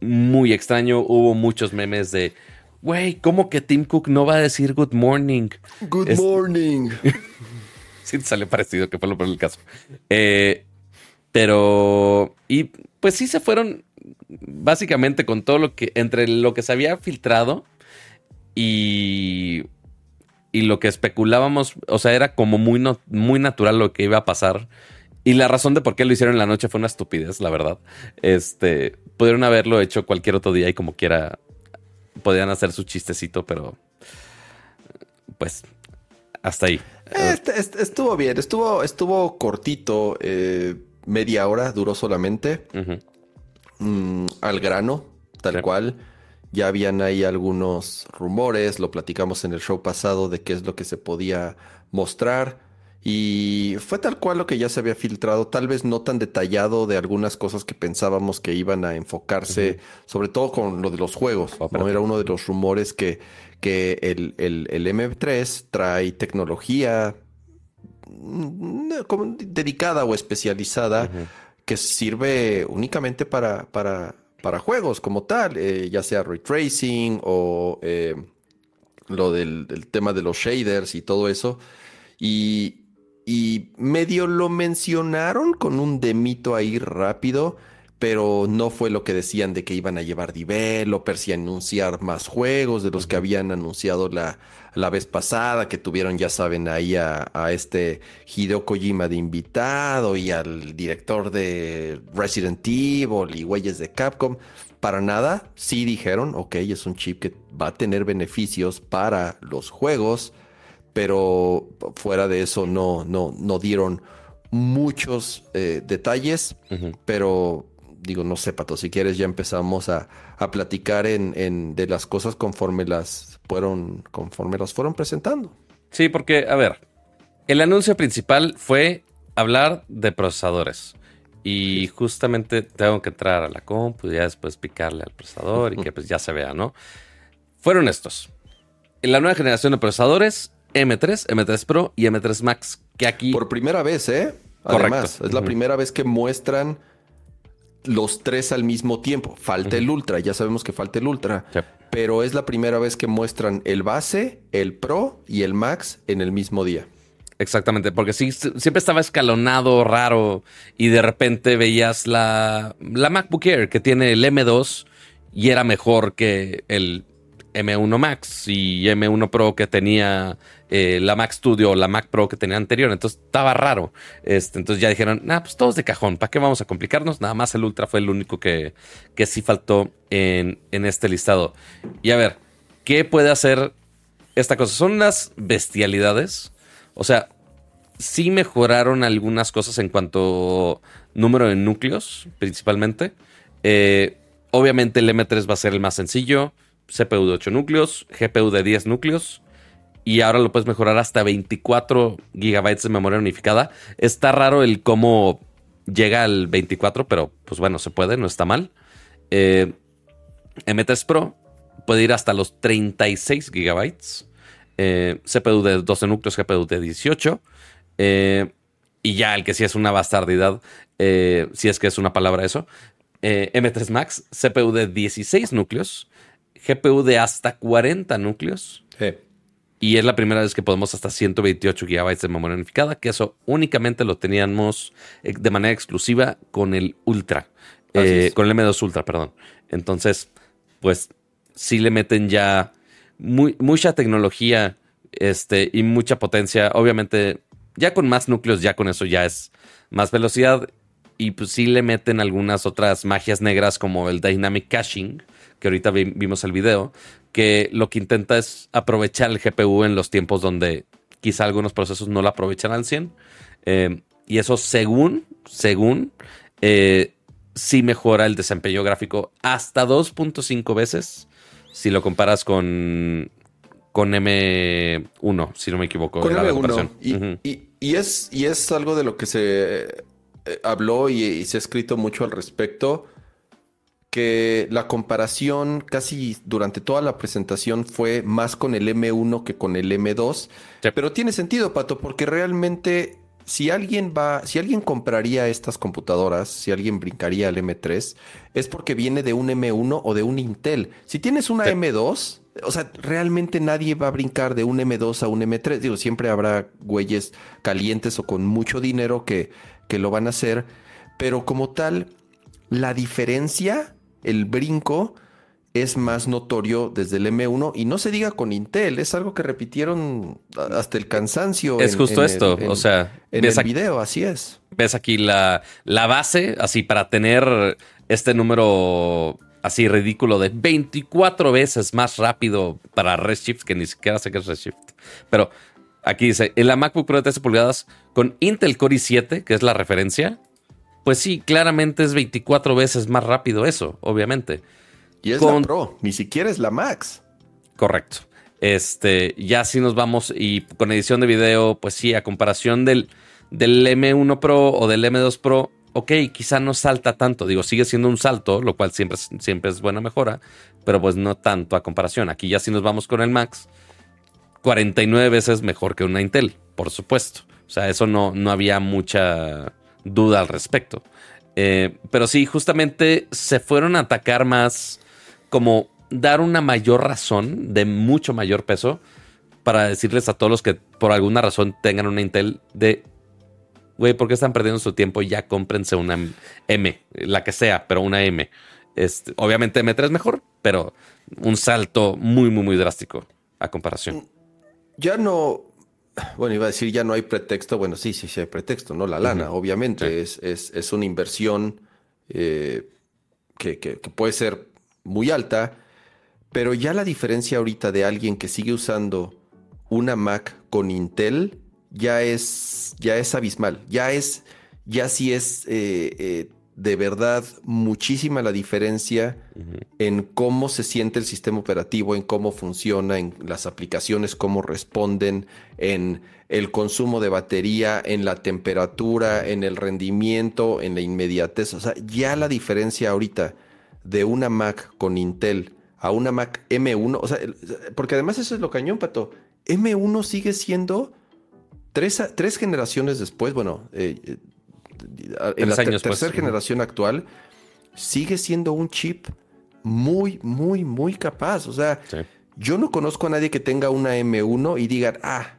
muy extraño. Hubo muchos memes de, güey, ¿cómo que Tim Cook no va a decir good morning? Good morning. sí, sale parecido, que fue lo por el caso. Eh, pero, y pues sí se fueron básicamente con todo lo que, entre lo que se había filtrado y, y lo que especulábamos, o sea, era como muy, muy natural lo que iba a pasar. Y la razón de por qué lo hicieron en la noche fue una estupidez, la verdad. Este, pudieron haberlo hecho cualquier otro día y como quiera podían hacer su chistecito, pero pues hasta ahí. Este, este, estuvo bien, estuvo, estuvo cortito, eh, media hora duró solamente. Mm, al grano, tal cual. Ya habían ahí algunos rumores, lo platicamos en el show pasado de qué es lo que se podía mostrar. Y fue tal cual lo que ya se había filtrado, tal vez no tan detallado de algunas cosas que pensábamos que iban a enfocarse, sobre todo con lo de los juegos. ¿no? Era uno de los rumores que, que el, el, M3 trae tecnología mm, dedicada o especializada que sirve únicamente para, para, para juegos como tal, eh, ya sea ray tracing o eh, lo del, del tema de los shaders y todo eso. Y, y medio lo mencionaron con un demito ahí rápido, pero no fue lo que decían de que iban a llevar developers y anunciar más juegos de los que habían anunciado la, la vez pasada, que tuvieron, ya saben, ahí a, a, este Hideo Kojima de invitado y al director de Resident Evil y güeyes de Capcom. Para nada, sí dijeron, ok, es un chip que va a tener beneficios para los juegos pero fuera de eso no, no, no dieron muchos eh, detalles, pero digo, no sé, Pato, si quieres ya empezamos a, platicar en, de las cosas conforme las fueron, conforme las fueron presentando. Sí, porque, a ver, el anuncio principal fue hablar de procesadores. Y justamente tengo que entrar a la compu y ya después picarle al procesador y que pues ya se vea, ¿no? Fueron estos. En la nueva generación de procesadores M3, M3 Pro y M3 Max. Que aquí. Por primera vez, ¿eh? Además, es la primera vez que muestran los tres al mismo tiempo. Falta el Ultra, ya sabemos que falta el Ultra. Pero es la primera vez que muestran el base, el Pro y el Max en el mismo día. Exactamente, porque sí, siempre estaba escalonado, raro, y de repente veías la, la MacBook Air que tiene el M2 y era mejor que el M1 Max y M1 Pro que tenía eh, la Mac Studio o la Mac Pro que tenía anterior. Entonces estaba raro. Este, entonces ya dijeron, nah, pues todos de cajón. ¿Para qué vamos a complicarnos? Nada más el Ultra fue el único que, que sí faltó en, en este listado. Y a ver, ¿qué puede hacer esta cosa? Son unas bestialidades. O sea, sí mejoraron algunas cosas en cuanto número de núcleos, principalmente. Eh, obviamente el M3 va a ser el más sencillo. CPU de 8 núcleos, GPU de 10 núcleos y ahora lo puedes mejorar hasta 24 GB de memoria unificada. Está raro el cómo llega al 24, pero pues bueno, se puede, no está mal. Eh, M3 Pro puede ir hasta los 36 GB. Eh, CPU de 12 núcleos, GPU de 18. Eh, y ya el que sí es una bastardidad, si es que es una palabra eso. M3 Max, CPU de 16 núcleos, GPU de hasta 40 núcleos. Y es la primera vez que podemos hasta 128 GB de memoria unificada, que eso únicamente lo teníamos eh, de manera exclusiva con el Ultra, eh, con el M2 Ultra, perdón. Entonces, pues sí le meten ya mucha tecnología Este, y mucha potencia. Obviamente, ya con más núcleos, ya con eso ya es más velocidad. Y pues sí le meten algunas otras magias negras como el Dynamic Caching, que ahorita vimos el video, que lo que intenta es aprovechar el GPU en los tiempos donde quizá algunos procesos no lo aprovechan al 100. Eh, y eso según, según, eh, sí mejora el desempeño gráfico hasta 2.5 veces si lo comparas con, con M1, si no me equivoco. Con M1. Y, es, y es algo de lo que se eh, habló y, se ha escrito mucho al respecto, que la comparación casi durante toda la presentación fue más con el M1 que con el M2. Pero tiene sentido, Pato, porque realmente si alguien va, si alguien compraría estas computadoras, si alguien brincaría al M3, es porque viene de un M1 o de un Intel. Si tienes una M2, o sea, realmente nadie va a brincar de un M2 a un M3. Digo, siempre habrá güeyes calientes o con mucho dinero que, que lo van a hacer, pero como tal, la diferencia, el brinco, es más notorio desde el M1 y no se diga con Intel, es algo que repitieron hasta el cansancio. Es justo esto, o sea, en el video, así es. Ves aquí la, la base, así para tener este número así ridículo de 24 veces más rápido para Redshift, que ni siquiera sé qué es Redshift. Pero aquí dice, en la MacBook Pro de 13 pulgadas con Intel Core i7, que es la referencia, pues sí, claramente es 24 veces más rápido eso, obviamente. Y es la Pro, ni siquiera es la Max. Correcto. Este, ya si nos vamos y con edición de video, pues sí, a comparación del, del M1 Pro o del M2 Pro, ok, quizá no salta tanto. Digo, sigue siendo un salto, lo cual siempre, siempre es buena mejora, pero pues no tanto a comparación. Aquí ya si nos vamos con el Max, 49 veces mejor que una Intel, por supuesto. O sea, eso no, no había mucha duda al respecto. Eh, pero sí, justamente se fueron a atacar más como dar una mayor razón de mucho mayor peso para decirles a todos los que por alguna razón tengan una Intel de, güey, ¿por qué están perdiendo su tiempo? Ya cómprense una M, la que sea, pero una M. Este, obviamente M3 es mejor, pero un salto muy, muy, muy drástico a comparación. Ya no, bueno, iba a decir ya no hay pretexto. Bueno, sí, sí, sí hay pretexto, ¿no? La lana, obviamente, es, es, una inversión eh, que, que, puede ser muy alta, pero ya la diferencia ahorita de alguien que sigue usando una Mac con Intel ya es, ya es abismal, ya es, ya sí es eh, eh, de verdad muchísima la diferencia en cómo se siente el sistema operativo, en cómo funciona, en las aplicaciones, cómo responden, en el consumo de batería, en la temperatura, en el rendimiento, en la inmediatez. O sea, ya la diferencia ahorita de una Mac con Intel a una Mac M1, o sea, porque además eso es lo cañón, Pato. M1 sigue siendo tres, tres generaciones después, bueno, eh, eh, en la tercera generación actual, sigue siendo un chip muy, muy, muy capaz. O sea, yo no conozco a nadie que tenga una M1 y diga, ah,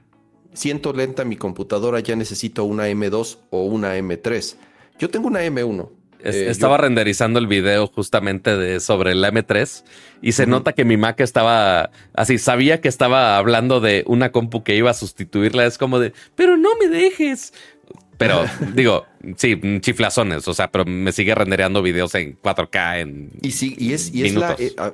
siento lenta mi computadora, ya necesito una M2 o una M3. Yo tengo una M1 eh, estaba renderizando el video justamente de sobre el M3 y se nota que mi Mac estaba así, sabía que estaba hablando de una compu que iba a sustituirla, es como de, pero no me dejes. Pero digo, sí, chiflazones, o sea, pero me sigue rendereando videos en 4K en Y sí, y es, y es la eh, ah,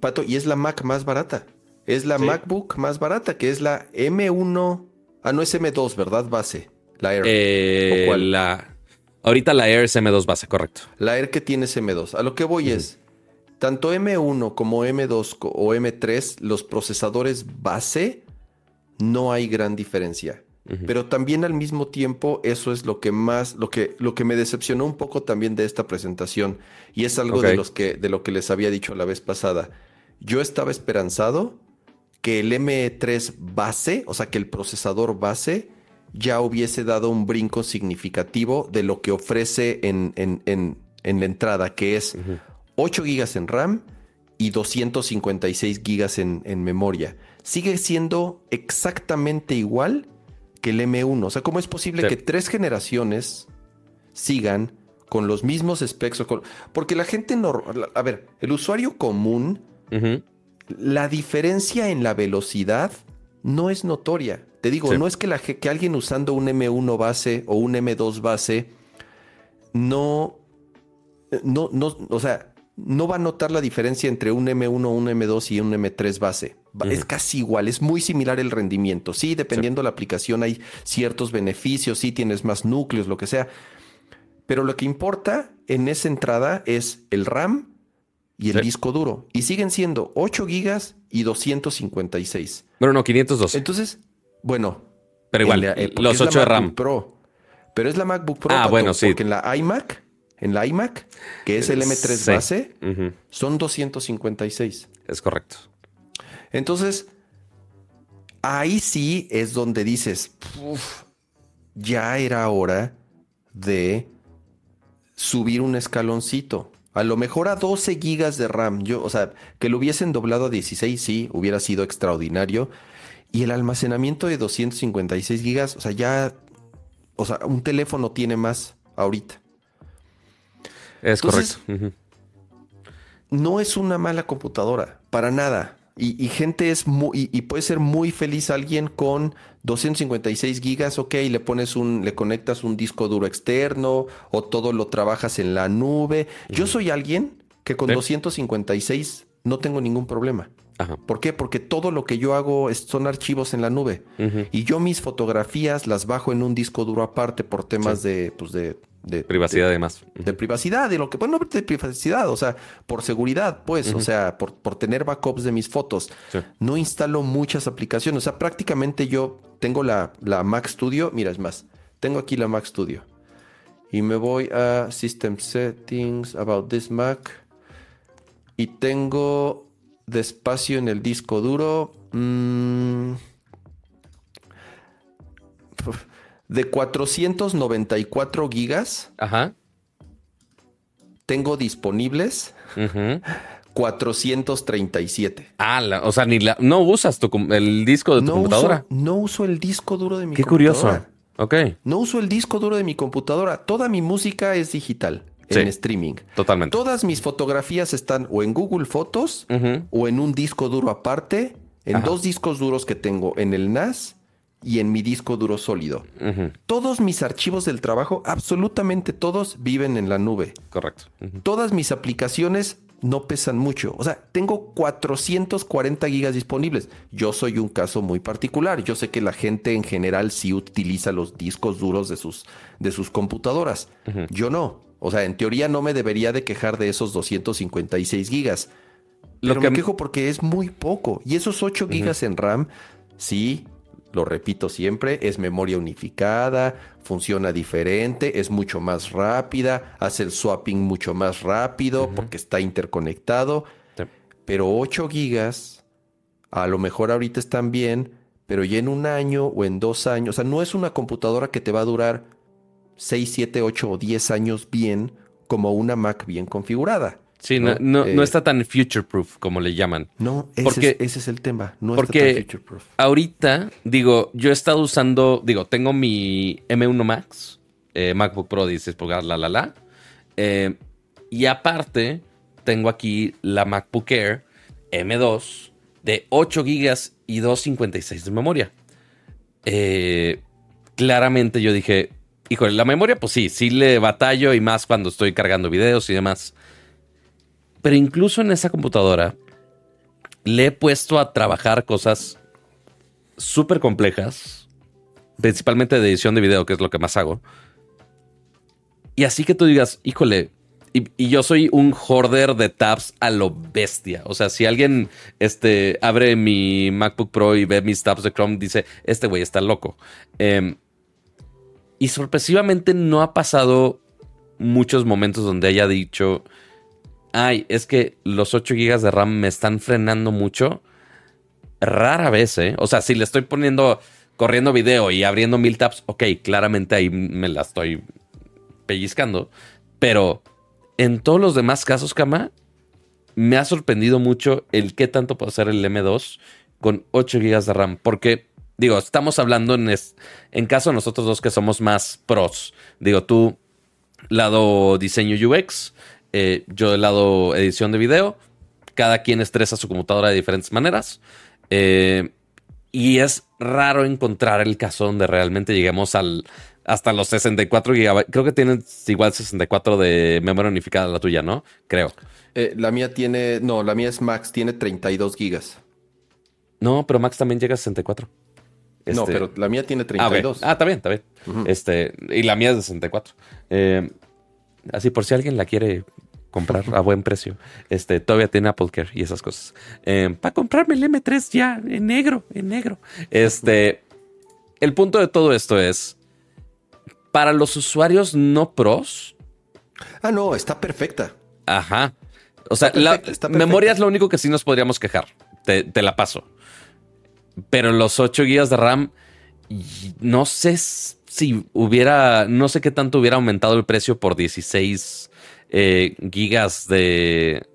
Pato, y es la Mac más barata. Es la MacBook más barata, que es la M1, ah no es M2, ¿verdad? Base, la Air. Eh, la Ahorita la Air es M2 base, correcto. La Air que tiene es M2. A lo que voy es, tanto M1 como M2 o M3, los procesadores base, no hay gran diferencia. Pero también al mismo tiempo, eso es lo que más, lo que, lo que me decepcionó un poco también de esta presentación. Y es algo de, los que, de lo que les había dicho la vez pasada. Yo estaba esperanzado que el M3 base, o sea, que el procesador base, ya hubiese dado un brinco significativo de lo que ofrece en, en, la entrada, que es 8 GB en RAM y 256 GB en, memoria. Sigue siendo exactamente igual que el M1. O sea, ¿cómo es posible que tres generaciones sigan con los mismos specs? Porque la gente no... A ver, el usuario común, la diferencia en la velocidad no es notoria. Te digo, Sí. no es que, la, que alguien usando un M1 base o un M2 base no, no, no, o sea, no va a notar la diferencia entre un M1, un M2 y un M3 base. Es casi igual, es muy similar el rendimiento. Sí, dependiendo de la aplicación hay ciertos beneficios, sí tienes más núcleos, lo que sea. Pero lo que importa en esa entrada es el RAM y el Sí. disco duro. Y siguen siendo 8 gigas y 256. Bueno, no, 512. Entonces, bueno. Pero igual, eh, los es la 8 de RAM. Pro. Pero es la MacBook Pro. Ah, Pato, bueno, sí. Porque en la iMac, en la iMac, que es el M3 Sí. base, Ujú, son 256. Es correcto. Entonces, ahí sí es donde dices, "Uf, ya era hora de subir un escaloncito. A lo mejor a 12 gigas de RAM. Yo, o sea, que lo hubiesen doblado a 16, sí, hubiera sido extraordinario. Y el almacenamiento de 256 gigas, o sea, ya, o sea, un teléfono tiene más ahorita. Es Entonces- correcto. No es una mala computadora, para nada. Y, y gente es muy, y, y puede ser muy feliz alguien con 256 gigas, ok, le pones un, le conectas un disco duro externo o todo lo trabajas en la nube. Yo soy alguien que con Sí. 256 no tengo ningún problema. Ajá. ¿Por qué? Porque todo lo que yo hago son archivos en la nube. Y yo mis fotografías las bajo en un disco duro aparte por temas de, pues de, de- Privacidad y demás. de privacidad y lo que, bueno, no de privacidad, o sea, por seguridad, pues, o sea, por, por tener backups de mis fotos. Sí. No instalo muchas aplicaciones, o sea, prácticamente yo tengo la, la Mac Studio, mira, es más, tengo aquí la Mac Studio y me voy a System Settings, About this Mac y tengo de espacio en el disco duro. mm, de 494 gigas Ajá. tengo disponibles Ujú. 437. Ah, la- o sea, ni la, no usas tu el disco de tu No computadora. uso, no uso el disco duro de mi Qué computadora. curioso. Ok, No uso el disco duro de mi computadora. Toda mi música es digital Sí. en streaming. totalmente. Todas mis fotografías están o en Google Fotos o en un disco duro aparte, en Ajá. dos discos duros que tengo en el NAS y en mi disco duro sólido. Todos mis archivos del trabajo, absolutamente todos, viven en la nube. Correcto. Todas mis aplicaciones no pesan mucho. O sea, tengo 440 gigas disponibles. Yo soy un caso muy particular. Yo sé que la gente en general sí utiliza los discos duros de sus, de sus computadoras. Yo no. O sea, en teoría no me debería de quejar de esos 256 gigas. Lo Pero que- me quejo porque es muy poco. Y esos 8 gigas en RAM, sí, lo repito siempre, es memoria unificada, funciona diferente, es mucho más rápida, hace el swapping mucho más rápido porque está interconectado. Sí. Pero 8 gigas, a lo mejor ahorita están bien, pero ya en un año o en dos años, o sea, no es una computadora que te va a durar 6, 7, 8 o 10 años bien como una Mac bien configurada. Sí, no, ¿no? no, no Eh, está tan future proof como le llaman. No, ese, Porque- es, ese es el tema. No porque- está tan future proof. Ahorita, digo, yo he estado usando, digo, tengo mi M1 Max, eh, MacBook Pro 16 pulgadas, la, la, la. eh, y aparte, tengo aquí la MacBook Air M2 de 8 GB y 256 de memoria. Eh, claramente yo dije, híjole, la memoria, pues sí, sí le batallo y más cuando estoy cargando videos y demás. Pero incluso en esa computadora le he puesto a trabajar cosas súper complejas, principalmente de edición de video, que es lo que más hago. Y así que tú digas, híjole, y, yo soy un hoarder de tabs a lo bestia. O sea, si alguien este, abre mi MacBook Pro y ve mis tabs de Chrome, dice, este güey está loco. Em, y sorpresivamente no ha pasado muchos momentos donde haya dicho, ay, es que los 8 GB de RAM me están frenando mucho. Rara vez, ¿eh? O sea, si le estoy poniendo, corriendo video y abriendo mil tabs, ok, claramente ahí me la estoy pellizcando. Pero en todos los demás casos, Kama, me ha sorprendido mucho el qué tanto puede hacer el M2 con 8 GB de RAM. Porque, digo, estamos hablando en, es- en caso de nosotros dos que somos más pros. Digo, tú, lado diseño UX, eh, yo del lado edición de video. Cada quien estresa su computadora de diferentes maneras. Eh, Y es raro encontrar el caso donde realmente lleguemos al, hasta los 64 GB. Creo que tienes igual 64 de memoria unificada la tuya, ¿no? Creo. Eh, la mía tiene, no, la mía es Max, tiene 32 gigas. No, pero Max también llega a 64. No, Este- pero la mía tiene 32. Ah, ah, está bien, está bien. Este, y la mía es de 64. Eh, así por si alguien la quiere comprar a buen precio. Este, todavía tiene Apple Care y esas cosas. para comprarme el M3 ya en negro, en negro. Este, el punto de todo esto es para los usuarios no pros. Ah, no, está perfecta. Ajá. O sea, la memoria es lo único que sí nos podríamos quejar. Te, te la paso. Pero los 8 GB de RAM, no sé si hubiera, no sé qué tanto hubiera aumentado el precio por 16 eh, gigas de,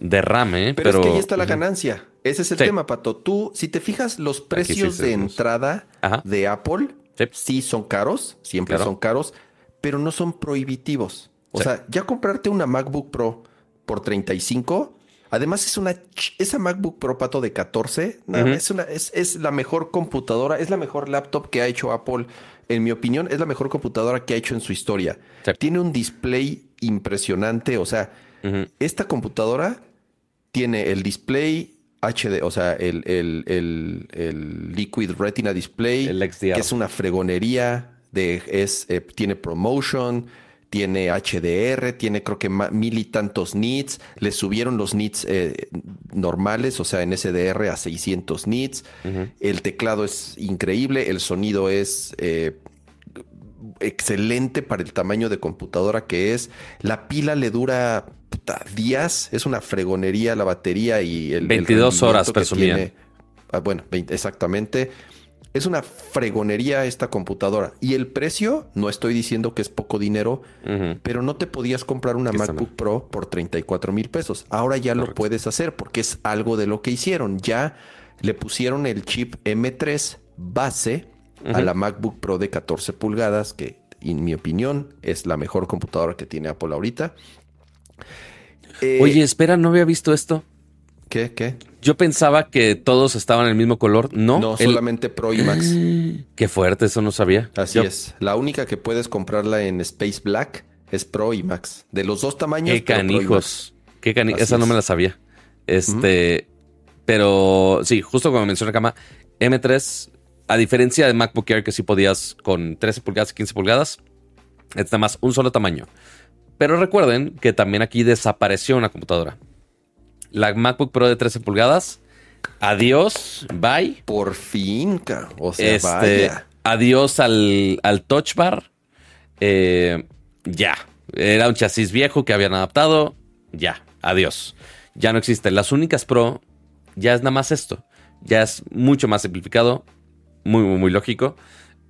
de RAM, ¿eh? Pero, Pero, es que ahí está la ganancia. Ese es el Sí. tema, Pato. Tú, si te fijas, los precios sí de entrada Ajá. de Apple Sí. sí son caros, siempre Claro. son caros, pero no son prohibitivos. O sea, ya comprarte una MacBook Pro por 35, además es una esa MacBook Pro Pato de 14, no, Ujú. es una es, es la mejor computadora, es la mejor laptop que ha hecho Apple. En mi opinión, es la mejor computadora que ha hecho en su historia. Sí. Tiene un display impresionante, o sea, esta computadora tiene el display HD, o sea, el, el- el- el Liquid Retina Display, que es una fregonería, de, es, eh, tiene promotion, tiene HDR, tiene creo que mil y tantos nits, le subieron los nits eh, normales, o sea, en SDR a 600 nits, el teclado es increíble, el sonido es... eh, excelente para el tamaño de computadora que es. La pila le dura puta, días, es una fregonería la batería y el... el 22 horas, rendimiento que presumían. tiene. Ah, bueno, 20 exactamente. Es una fregonería esta computadora. Y el precio, no estoy diciendo que es poco dinero, pero no te podías comprar una MacBook Pro por 34 mil pesos. Ahora ya lo puedes hacer porque es algo de lo que hicieron. Ya le pusieron el chip M3 base a la MacBook Pro de 14 pulgadas, que en mi opinión es la mejor computadora que tiene Apple ahorita. Eh, Oye, espera, no había visto esto. ¿qué? ¿Qué? Yo pensaba que todos estaban en el mismo color. No, No, el- solamente Pro y Max. Qué fuerte, eso no sabía. Así Yo- es. La única que puedes comprarla en Space Black es Pro y Max. De los dos tamaños. Qué canijos. Qué cani- Esa no me la sabía. Este. Pero sí, justo como mencioné Cama, M3, a diferencia de MacBook Air, que sí podías con 13 pulgadas y 15 pulgadas, es nada más un solo tamaño. Pero recuerden que también aquí desapareció una computadora. La MacBook Pro de 13 pulgadas. Adiós, bye. Por fin, o sea, Este, vaya. adiós al, al Touch Bar. Eh, ya. Era un chasis viejo que habían adaptado. Ya. Adiós. Ya no existe. Las únicas Pro ya es nada más esto. Ya es mucho más simplificado. Muy, muy, muy lógico.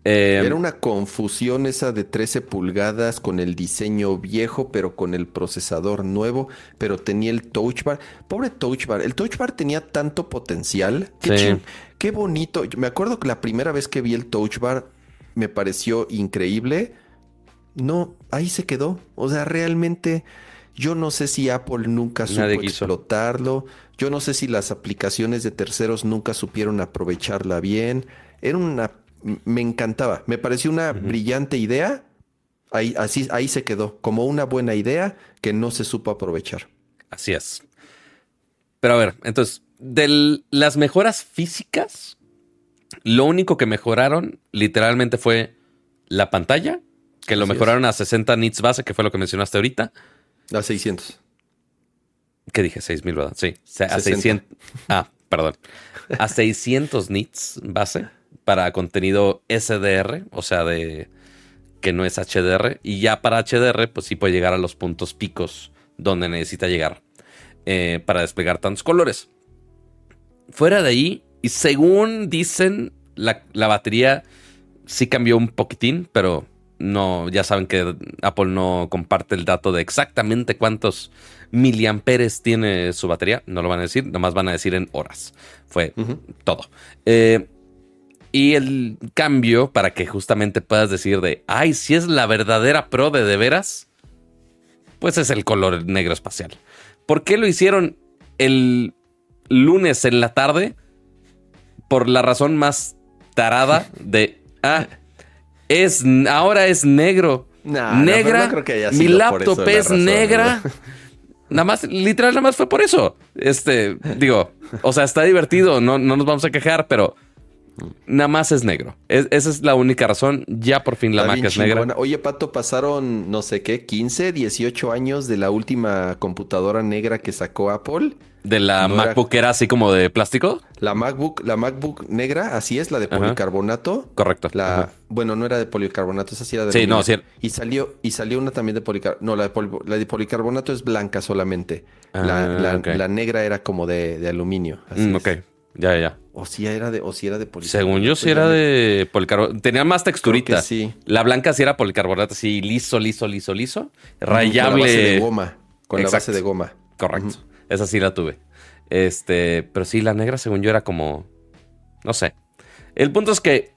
Eh, Era una confusión esa de 13 pulgadas con el diseño viejo, pero con el procesador nuevo, pero tenía el Touch Bar. Pobre Touch Bar. El Touch Bar tenía tanto potencial. Qué, Sí. qué bonito. Yo me acuerdo que la primera vez que vi el Touch Bar me pareció increíble. No, ahí se quedó. O sea, realmente yo no sé si Apple nunca supo explotarlo. Yo no sé si las aplicaciones de terceros nunca supieron aprovecharla bien. Era una... Me encantaba. Me pareció una brillante idea. Ahí, así, ahí se quedó. Como una buena idea que no se supo aprovechar. Así es. Pero a ver, entonces, de las mejoras físicas, lo único que mejoraron literalmente fue la pantalla, que lo Así es. mejoraron a 60 nits base, que fue lo que mencionaste ahorita. A 600. ¿Qué dije? 6000, ¿verdad? Sí. A 60. 600. Ah, perdón. A 600 nits base para contenido SDR, o sea, de que no es HDR. Y ya para HDR, pues sí puede llegar a los puntos picos donde necesita llegar eh, para desplegar tantos colores. Fuera de ahí, y según dicen, la, la batería sí cambió un poquitín, pero no, ya saben que Apple no comparte el dato de exactamente cuántos miliamperes tiene su batería. No lo van a decir, nomás van a decir en horas. Fue todo. Eh, y el cambio para que justamente puedas decir de, ay, si es la verdadera Pro de de veras, pues es el color negro espacial. ¿Por qué lo hicieron el lunes en la tarde? por la razón más tarada de, ah, es, ahora es negro. negra, mi laptop es negra. Nada más, literal, nada más fue por eso. Este, digo, o sea, está divertido, no, no nos vamos a quejar, pero nada más es negro. esa es la única razón. Ya por fin la Mac es negra. Oye, Pato, pasaron, no sé qué, 15, 18 años de la última computadora negra que sacó Apple. ¿De la MacBook era... así como de plástico? La MacBook, la MacBook negra, así es, la de policarbonato. Correcto. La, bueno, no era de policarbonato, esa sí era de Sí, no, sí. Y salió, y salió una también de policarbonato. No, la de, policarbonato es blanca solamente. la, ah, negra era como de, aluminio. Mm, ok. Ya, ya. O si era de, o si era de policarbonato. Según yo, sí era de policarbonato. Tenía más texturita. Sí. La blanca sí era policarbonato, así liso, liso, liso, liso. Rayable. Con la base de goma. Con la base de goma. Correcto. Esa sí la tuve. Este, pero sí, la negra, según yo, era como. No sé. El punto es que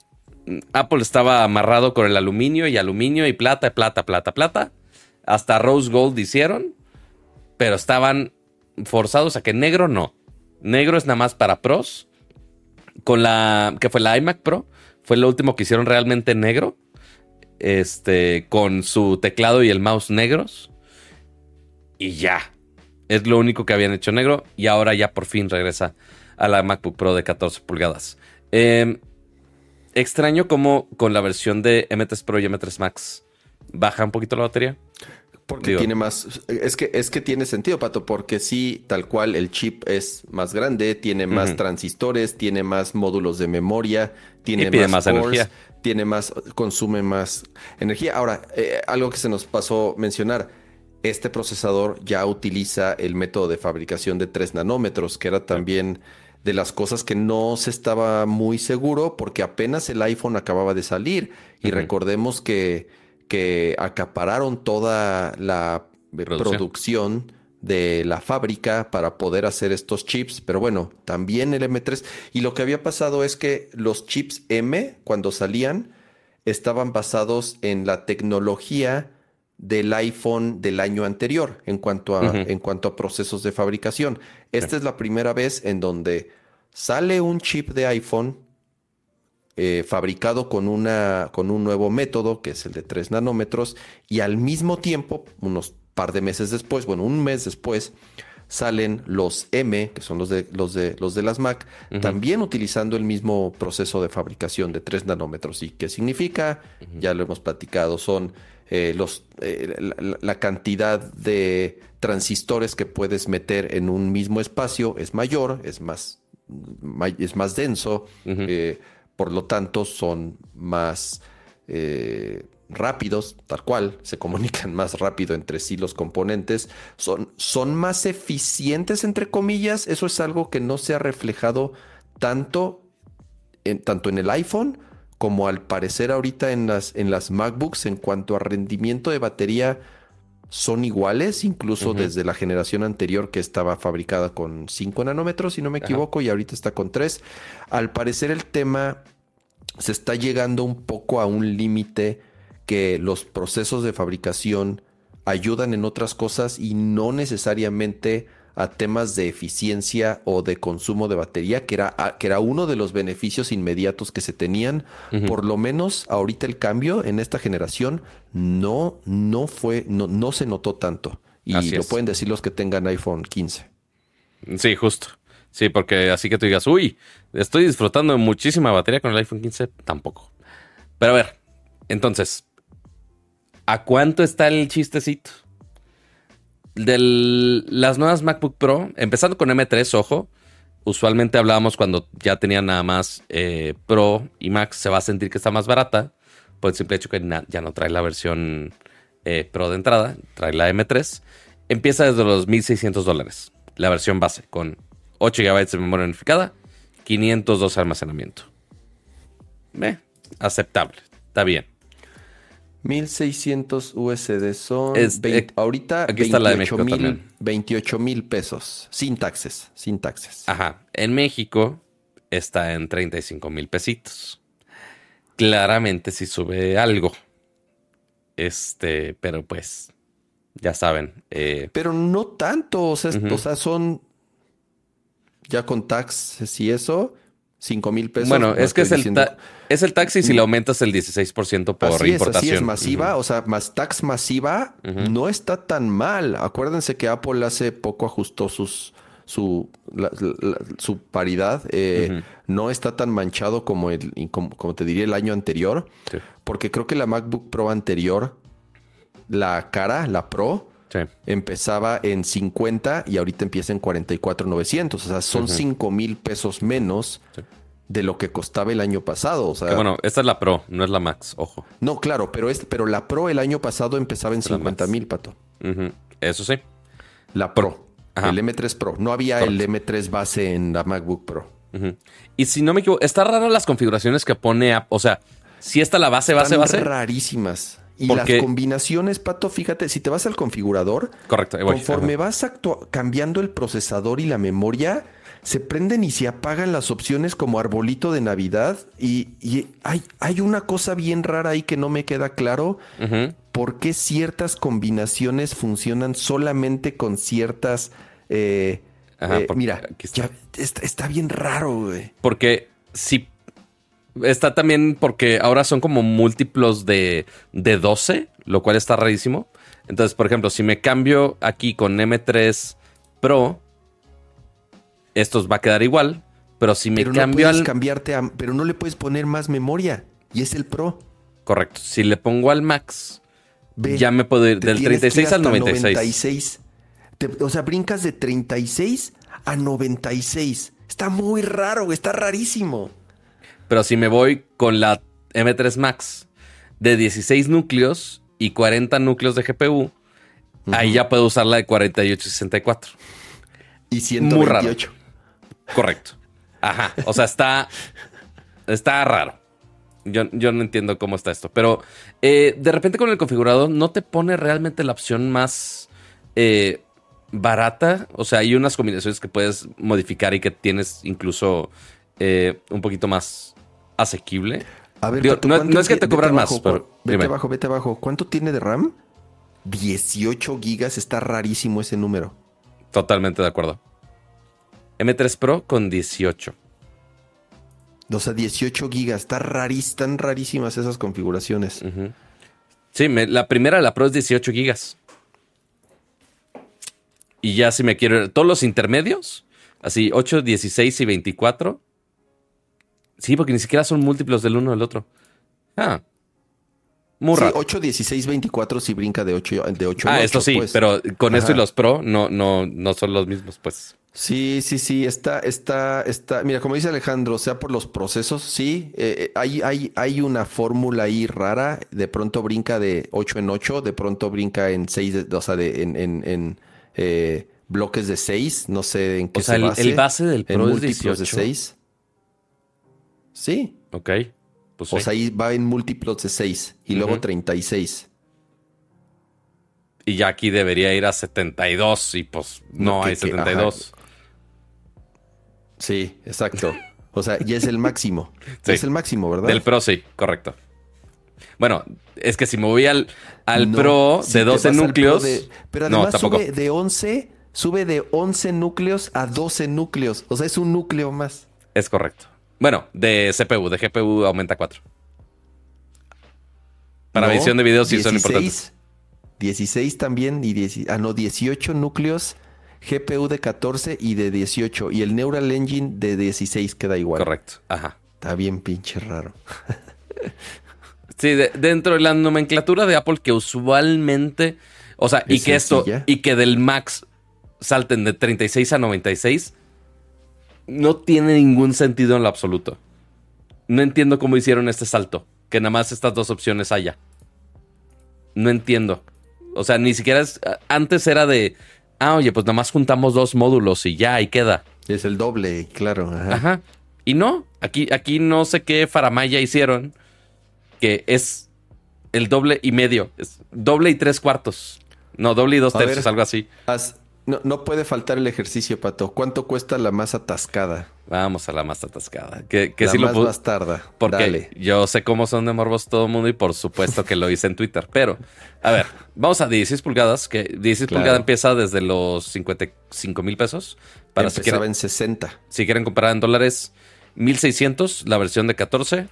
Apple estaba amarrado con el aluminio y aluminio y plata, plata, plata, plata. Hasta Rose Gold hicieron. Pero estaban forzados a que negro no. Negro es nada más para pros. Con la. que fue la iMac Pro. Fue lo último que hicieron realmente negro. Este. Con su teclado y el mouse negros. Y ya. Es lo único que habían hecho negro. Y ahora ya por fin regresa a la MacBook Pro de 14 pulgadas. Em, extraño cómo con la versión de M3 Pro y M3 Max baja un poquito la batería. Porque tiene más. Es que, es que tiene sentido, Pato, porque sí, tal cual el chip es más grande, tiene más transistores, tiene más módulos de memoria, tiene más, energía. Tiene más, consume más energía. Ahora, eh, algo que se nos pasó mencionar. Este procesador ya utiliza el método de fabricación de 3 nanómetros, que era también de las cosas que no se estaba muy seguro porque apenas el iPhone acababa de salir. Y recordemos que que acapararon toda la producción. de la fábrica para poder hacer estos chips, pero bueno, también el M3. Y lo que había pasado es que los chips M, cuando salían, estaban basados en la tecnología del iPhone del año anterior en cuanto a, en cuanto a procesos de fabricación. Esta es la primera vez en donde sale un chip de iPhone eh, fabricado con, una, con un nuevo método, que es el de 3 nanómetros, y al mismo tiempo, unos par de meses después, bueno, un mes después, salen los M, que son los de, los de, los de las Mac, también utilizando el mismo proceso de fabricación de 3 nanómetros. ¿Y qué significa? Ya lo hemos platicado, son eh, los, eh, la, cantidad de transistores que puedes meter en un mismo espacio es mayor, es más, es más denso por lo tanto son más eh, rápidos, tal cual, se comunican más rápido entre sí los componentes, son, son más eficientes, entre comillas, eso es algo que no se ha reflejado tanto en, tanto en el iPhone como al parecer ahorita en las, en las MacBooks en cuanto a rendimiento de batería son iguales, incluso desde la generación anterior que estaba fabricada con 5 nanómetros, si no me equivoco, y ahorita está con 3. Al parecer el tema se está llegando un poco a un límite que los procesos de fabricación ayudan en otras cosas y no necesariamente a temas de eficiencia o de consumo de batería, que era, que era uno de los beneficios inmediatos que se tenían. Por lo menos ahorita el cambio en esta generación no, no fue, no, no se notó tanto. Y lo pueden decir los que tengan iPhone 15. Sí, justo. Sí, porque así que tú digas, uy, estoy disfrutando de muchísima batería con el iPhone 15, tampoco. Pero a ver, entonces, ¿a cuánto está el chistecito? De las nuevas MacBook Pro, empezando con M3, ojo, usualmente hablábamos cuando ya tenían nada más eh, Pro y Max, se va a sentir que está más barata, por el simple hecho que ya no trae la versión eh, Pro de entrada, trae la M3. Empieza desde los 1.600 dólares, la versión base, con 8 GB de memoria unificada, 502 de almacenamiento. Aceptable, está bien. 1600 USD son eh, ahorita aquí está la de México mil, 28 mil pesos sin taxes, sin taxes. Ajá, en México está en 35 mil pesitos. Claramente si sube algo. Este, pero pues ya saben. Eh, pero no tanto, o sea, o sea son ya con taxes y eso, 5 mil pesos. Bueno, no es que es el, es el taxi si le aumentas el 16% por así es, importación. así es, masiva, o sea, más tax masiva no está tan mal. Acuérdense que Apple hace poco ajustó sus su, la- la- su paridad. eh, No está tan manchado como, el, como, como te diría el año anterior. Sí. Porque creo que la MacBook Pro anterior, la cara, la Pro, Sí. empezaba en 50 y ahorita empieza en 44,900. O sea, son 5 mil pesos menos Sí. de lo que costaba el año pasado. O sea, Que bueno, esta es la Pro, no es la Max, ojo. no, claro, pero, es, pero la Pro el año pasado empezaba en Era 50 más. mil, pato. Eso sí. La Pro. Ajá. El M3 Pro. No había el M3 base en la MacBook Pro. Y si no me equivoco, está raro las configuraciones que pone App- O sea, si está la base, base, Están base. rarísimas. Y Porque- las combinaciones, Pato, fíjate, si te vas al configurador, Correcto, conforme Ajá. vas cambiando el procesador y la memoria, se prenden y se apagan las opciones como arbolito de Navidad. Y, y hay, hay una cosa bien rara ahí que no me queda claro. Ujú. por qué ciertas combinaciones funcionan solamente con ciertas. eh, Ajá, eh, mira, está. ya está, está bien raro, güey. Porque si. Está también porque ahora son como múltiplos de, de 12, lo cual está rarísimo. Entonces, por ejemplo, si me cambio aquí con M3 Pro, estos va a quedar igual. Pero si me Pero no cambio puedes al. cambiarte a- pero no le puedes poner más memoria. Y es el Pro. Correcto. Si le pongo al Max, Ve, ya me puedo ir del tienes que ir 36 al hasta 96. 96. Te- o sea, brincas de 36 a 96. Está muy raro, está rarísimo. Pero si me voy con la M3 Max de 16 núcleos y 40 núcleos de GPU, ahí ya puedo usar la de 48 y 64. Y Muy raro. 128. Correcto. Ajá. O sea, está. Está raro. Yo, yo no entiendo cómo está esto. Pero eh, de repente con el configurador no te pone realmente la opción más eh, barata. O sea, hay unas combinaciones que puedes modificar y que tienes incluso eh, un poquito más asequible. A ver, Digo, no- ¿cuánto no es que te cobran más, abajo, pero Vete dime. abajo, vete abajo. ¿Cuánto tiene de RAM? 18 gigas. Está rarísimo ese número. Totalmente de acuerdo. M3 Pro con 18. O sea, 18 gigas. Está están rarísimas esas configuraciones. Sí, me- la primera, la Pro es 18 gigas. Y ya si me quiero todos los intermedios, así 8, 16 y 24. Sí, porque ni siquiera son múltiplos del uno del otro. Ah. Muy Sí, raro. 8, 16, 24 si brinca de 8, de 8 ah, en esto 8, sí, pues. pero con esto y Ajá. los Pro no, no, no son los mismos, pues. Sí, sí, sí, está, está, está. Mira, como dice Alejandro, sea por los procesos, sí, eh, eh, hay, hay, hay una fórmula ahí rara. De pronto brinca de 8 en 8, de pronto brinca en 6, o sea, de, en, en, en, eh, bloques de 6, no sé en qué O sea, se el, base. el base del en Pro es múltiplos 18. de 6. Sí, Ok. Pues o sí. sea, ahí va en múltiplos de 6 y luego Ujú. 36. Y ya aquí debería ir a 72 y pues no, No, que- hay que- 72. Sí, exacto. O sea, ya es el máximo. Sí. Es el máximo, ¿verdad? Del Pro sí, correcto. Bueno, es que si me voy al, al No, Pro si de te 12 vas al núcleos. De- pero no, además tampoco. sube de 11, sube de 11 núcleos a 12 núcleos. O sea, es un núcleo más. Es correcto. Bueno, de CPU, de GPU aumenta 4. Para No, edición de videos sí son 16, importantes. 16 también y 10 ah, no, 18 núcleos, GPU de 14 y de 18 y el Neural Engine de 16 queda igual. Correcto. Ajá. Está bien pinche raro. Sí, de- dentro de la nomenclatura de Apple que usualmente, o sea, y Es que esto, sencilla. y que del Max salten de 36 a 96, no tiene ningún sentido en lo absoluto. No entiendo cómo hicieron este salto, que nada más estas dos opciones haya. No entiendo. O sea, ni siquiera es, antes era de, ah, oye, pues nada más juntamos dos módulos y ya, ahí queda. Es el doble, claro. ajá. Ajá. Y no, aquí, aquí no sé qué faramaya hicieron, que es el doble y medio, es doble y tres cuartos. No, doble y dos tercios, ver. algo así. Haz- no, no puede faltar el ejercicio, Pato. ¿Cuánto cuesta la más atascada? Vamos a la más atascada. Que, que la sí lo más. Porque Dale. yo sé cómo son de morbos todo el mundo y por supuesto que lo hice en Twitter. Pero, a ver, vamos a 16 pulgadas, que 16 Claro. pulgadas empieza desde los 55 mil pesos. Para si Empezaba quieren, en 60. si quieren comprar en dólares, 1600 la versión de 14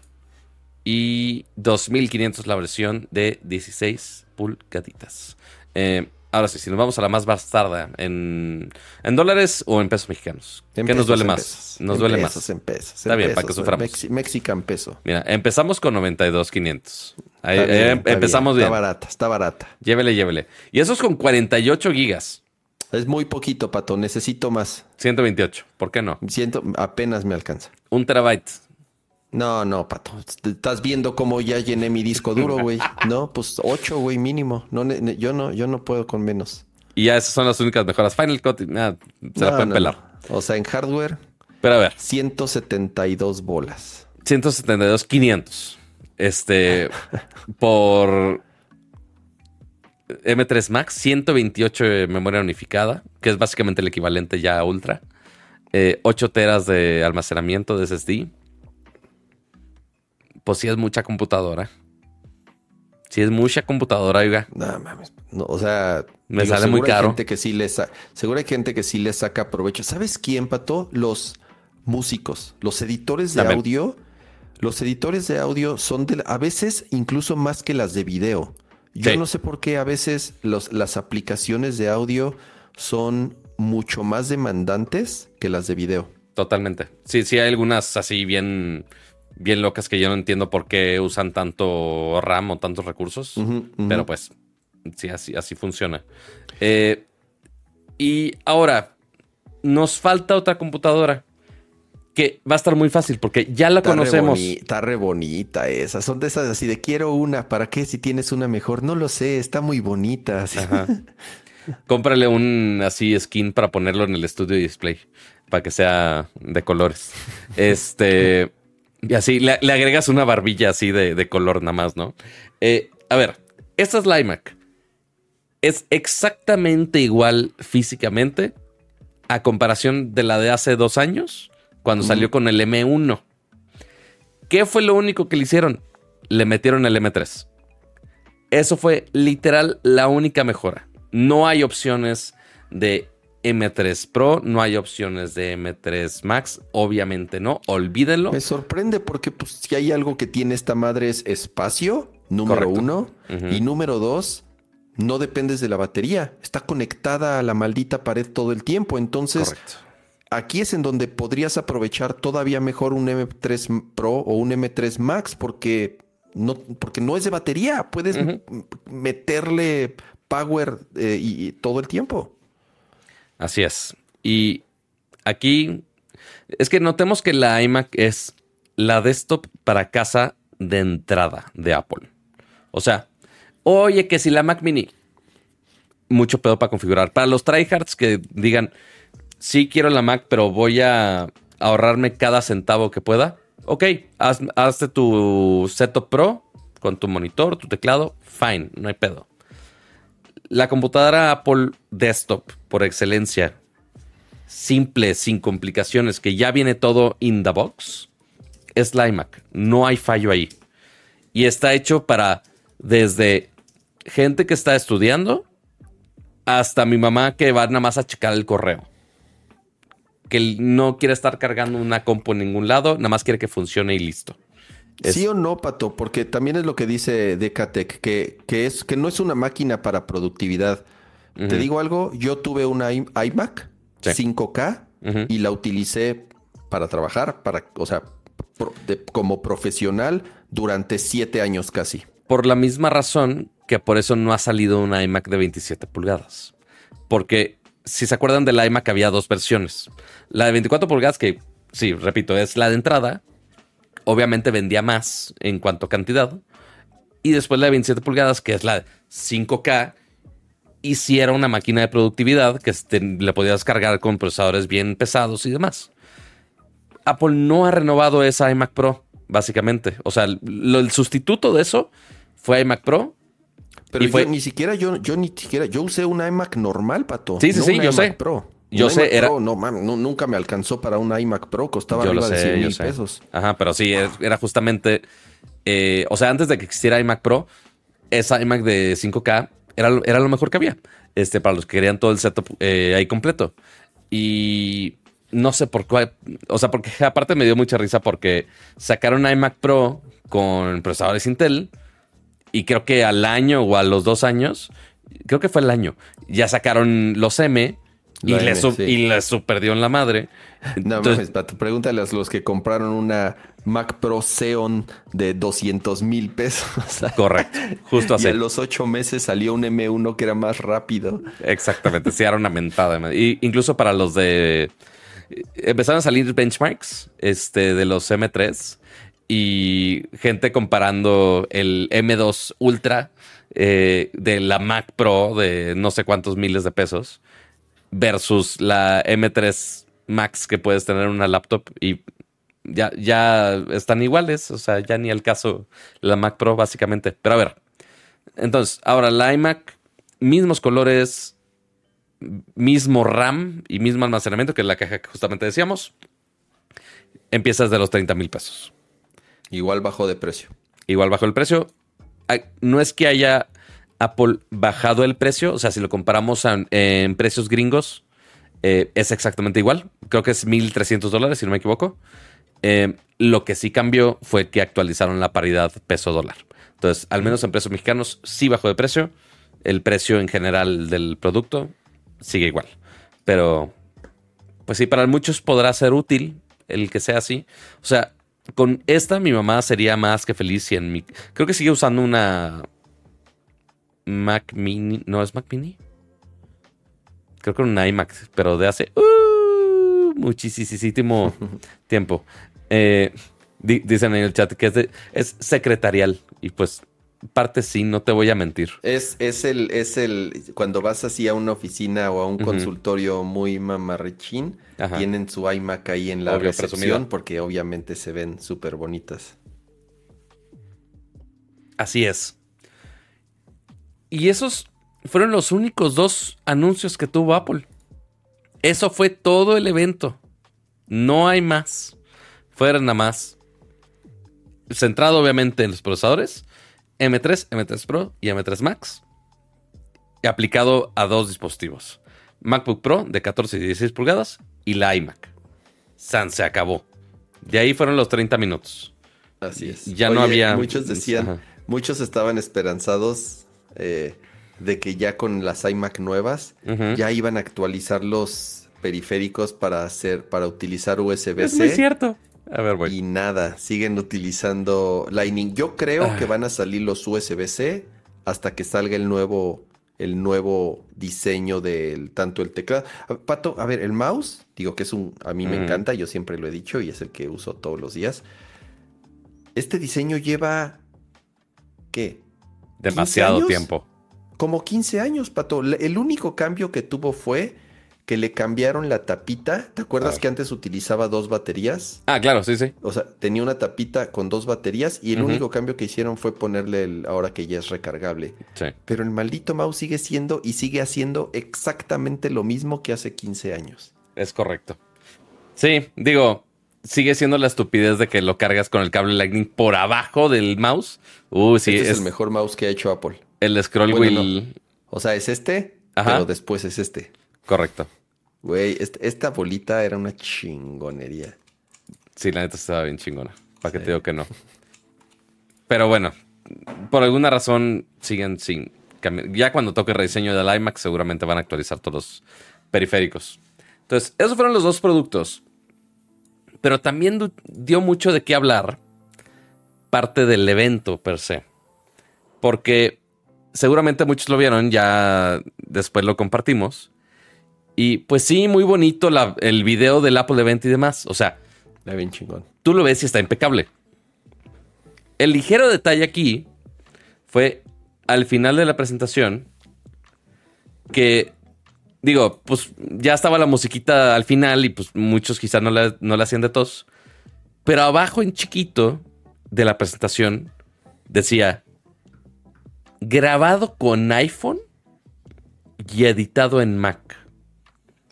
y 2500 la versión de 16 pulgaditas. Eh, ahora sí, si nos vamos a la más bastarda, ¿en, en dólares o en pesos mexicanos? En ¿Qué nos duele más? pesos. Nos duele pesos, más. En pesos. Está en bien, para que suframos. Mexi- Mexican peso. Mira, empezamos con 92,500. Ahí, Está bien, eh, está empezamos bien. Está barata, está barata. Llévele, llévele. Y eso es con 48 gigas. Es muy poquito, Pato. Necesito más. 128. ¿Por qué no? Siento, apenas me alcanza. Un terabyte. No, no, Pato. Estás viendo cómo ya llené mi disco duro, güey. No, pues ocho, güey, mínimo. No, yo no, yo no puedo con menos. Y ya esas son las únicas mejoras. Final Cut, nada, se la No, pueden no, pelar. no. O sea, en hardware, Pero a ver, 172 bolas. 172, 500. Este, por M3 Max, 128 de memoria unificada, que es básicamente el equivalente ya a Ultra. Eh, 8 teras de almacenamiento de SSD. Pues sí es mucha computadora. Sí es mucha computadora, oiga. No mames. No, o sea, Me sale muy seguro hay caro. gente que sí le sa- seguro hay gente que sí le saca provecho. ¿Sabes quién, Pato? Los músicos, los editores de También. audio. Los editores de audio son de, a veces incluso más que las de video. Yo Sí. no sé por qué a veces los, las aplicaciones de audio son mucho más demandantes que las de video. Totalmente. Sí, sí, hay algunas así bien, bien locas que yo no entiendo por qué usan tanto RAM o tantos recursos. Pero pues, sí, así, así funciona. Eh, y ahora, nos falta otra computadora que va a estar muy fácil porque ya la Está re conocemos. boni- Está re bonita esa. Son de esas así de quiero una. ¿Para qué si tienes una mejor? No lo sé. Está muy bonita. Ajá. Cómprale un así skin para ponerlo en el estudio display para que sea de colores. Este. Y así le, le agregas una barbilla así de, de color nada más, ¿no? Eh, a ver, esta es la iMac. Es exactamente igual físicamente a comparación de la de hace dos años, cuando salió con el M1. ¿Qué fue lo único que le hicieron? Le metieron el M3. Eso fue literal la única mejora. No hay opciones de M3 Pro, no hay opciones de M3 Max, obviamente no, olvídenlo. Me sorprende porque pues, si hay algo que tiene esta madre es espacio, número Correcto. uno. Y número dos, no dependes de la batería. Está conectada a la maldita pared todo el tiempo. Entonces, Correcto. aquí es en donde podrías aprovechar todavía mejor un M3 Pro o un M3 Max porque no, porque no es de batería. Puedes meterle power eh, y, y todo el tiempo. Así es. Y aquí es que notemos que la iMac es la desktop para casa de entrada de Apple. O sea, oye, que si la Mac Mini, mucho pedo para configurar. Para los tryhards que digan, sí quiero la Mac, pero voy a ahorrarme cada centavo que pueda. Ok, haz, hazte tu setup pro con tu monitor, tu teclado, fine, no hay pedo. La computadora Apple Desktop, por excelencia, simple, sin complicaciones, que ya viene todo in the box, es la iMac. No hay fallo ahí. Y está hecho para desde gente que está estudiando hasta mi mamá que va nada más a checar el correo. Que no quiere estar cargando una compu en ningún lado, nada más quiere que funcione y listo. Es- Sí o no, Pato, porque también es lo que dice Decatec, que, que, es, que no es una máquina para productividad. Te digo algo, yo tuve una iMac Sí. 5K Ujú. y la utilicé para trabajar, para, o sea, pro- de- como profesional durante siete años casi. Por la misma razón que por eso no ha salido una iMac de 27 pulgadas. Porque si se acuerdan de la iMac había dos versiones. La de 24 pulgadas que, sí, repito, es la de entrada. Obviamente vendía más en cuanto a cantidad. Y después la de 27 pulgadas, que es la 5K, y si era una máquina de productividad que este, le podías cargar con procesadores bien pesados y demás. Apple no ha renovado esa iMac Pro, básicamente. O sea, lo- el sustituto de eso fue iMac Pro. Pero Y fue- yo ni siquiera, yo, yo ni siquiera, yo usé una iMac normal, Pato. Sí, sí, no sí, una yo iMac sé. Pro. Yo sé, era- Pro, no, nu- nunca me alcanzó para una iMac Pro, costaba yo lo arriba de 100 sé, yo mil pesos. Ajá, pero sí, era justamente. eh, o sea, antes de que existiera iMac Pro, esa iMac de 5K era, lo- era lo mejor que había. Este, para los que querían todo el setup eh, ahí completo. Y no sé por cuál, o sea, porque aparte me dio mucha risa porque sacaron iMac Pro con procesadores Intel y creo que al año o a los dos años, creo que fue el año, ya sacaron los M y, le super dio en la madre. No Entonces, mames, pregúntale a los que compraron una Mac Pro Xeon de 200 mil pesos. Correcto, justo así. Y en los ocho meses salió un M1 que era más rápido. Exactamente, sí, era una mentada. Y incluso para los de... Empezaron a salir benchmarks este, de los M3 y gente comparando el M2 Ultra eh, de la Mac Pro de no sé cuántos miles de pesos versus la M3 Max que puedes tener en una laptop y ya, ya están iguales, o sea, ya ni el caso la Mac Pro básicamente. Pero a ver, entonces, ahora la iMac, mismos colores, mismo RAM y mismo almacenamiento, que es la caja que justamente decíamos, empiezas de los 30 mil pesos. Igual bajo de precio. Igual bajo el precio. No es que haya Apple bajado el precio, o sea, si lo comparamos en, precios gringos, eh, es exactamente igual. Creo que es 1.300 dólares, si no me equivoco. Eh, lo que sí cambió fue que actualizaron la paridad peso-dólar. Entonces, al menos en precios mexicanos sí bajó de precio. El precio en general del producto sigue igual. Pero, pues sí, para muchos podrá ser útil el que sea así. O sea, con esta mi mamá sería más que feliz si en mi... Creo que sigue usando una Mac Mini. ¿No es Mac Mini? Creo que un iMac, pero de hace uh, muchísimo tiempo. Eh, dicen en el chat que es, secretarial y pues parte sí, no te voy a mentir. Es, es, el, es el, cuando vas así a una oficina o a un consultorio muy mamarrechín, tienen su iMac ahí en la recepción porque obviamente se ven súper bonitas. Así es. Y esos fueron los únicos dos anuncios que tuvo Apple. Eso fue todo el evento. No hay más. Fueron nada más. Centrado obviamente en los procesadores. M3, M3 Pro y M3 Max. Y aplicado a dos dispositivos. MacBook Pro de 14 y 16 pulgadas y la iMac. San se acabó. De ahí fueron los 30 minutos. Así es. Ya no había. Muchos decían, muchos estaban esperanzados eh, de que ya con las iMac nuevas ya iban a actualizar los periféricos para hacer, para utilizar USB-C. Es muy cierto. A ver, Y nada, siguen utilizando Lightning. Yo creo ah. que van a salir los USB-C hasta que salga el nuevo, el nuevo diseño del tanto el teclado. Pato, a ver, el mouse, digo que es un, a mí me encanta, yo siempre lo he dicho y es el que uso todos los días. Este diseño lleva, ¿qué? Demasiado tiempo. Como 15 años, Pato. El único cambio que tuvo fue que le cambiaron la tapita. ¿Te acuerdas ah. que antes utilizaba dos baterías? Ah, claro, sí, sí. O sea, tenía una tapita con dos baterías y el único cambio que hicieron fue ponerle el ahora que ya es recargable. Sí. Pero el maldito mouse sigue siendo y sigue haciendo exactamente lo mismo que hace 15 años. Es correcto. Sí, digo, sigue siendo la estupidez de que lo cargas con el cable Lightning por abajo del mouse. Uh, sí, este es, el mejor mouse que ha hecho Apple. El scroll wheel. O sea, es este, pero después es este. Correcto. Güey, esta bolita era una chingonería. Sí, la neta estaba bien chingona. Para que te digo que no. Pero bueno, por alguna razón siguen sin cambiar. Ya cuando toque el rediseño del iMac, seguramente van a actualizar todos los periféricos. Entonces, esos fueron los dos productos pero también dio mucho de qué hablar parte del evento per se. Porque seguramente muchos lo vieron, ya después lo compartimos. Y pues sí, muy bonito el video del Apple Event y demás. O sea, bien chingón. Tú lo ves y está impecable. El ligero detalle aquí fue al final de la presentación que digo, pues ya estaba la musiquita al final y pues muchos quizás no la, no la hacían de tos. Pero abajo en chiquito de la presentación decía grabado con iPhone y editado en Mac.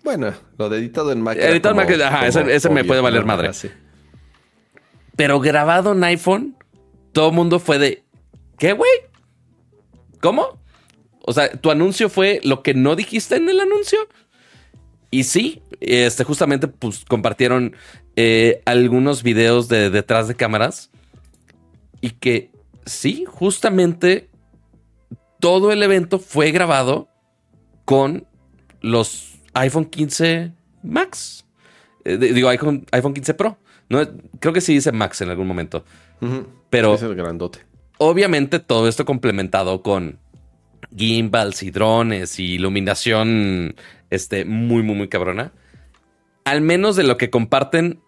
Bueno, lo de editado en Mac. Editado en Mac, ajá, ese, me puede valer madre. Pero grabado en iPhone, todo el mundo fue de, ¿qué, güey? ¿Cómo? O sea, tu anuncio fue lo que no dijiste en el anuncio. Y sí, este, justamente pues, compartieron eh, algunos videos de detrás de cámaras y que sí, justamente todo el evento fue grabado con los iPhone 15 Max. Eh, digo, iPhone, iPhone 15 Pro. No, creo que sí dice Max en algún momento. Pero. Es el grandote. Obviamente, todo esto complementado con gimbals y drones y iluminación este, muy, muy, muy cabrona. Al menos de lo que comparten,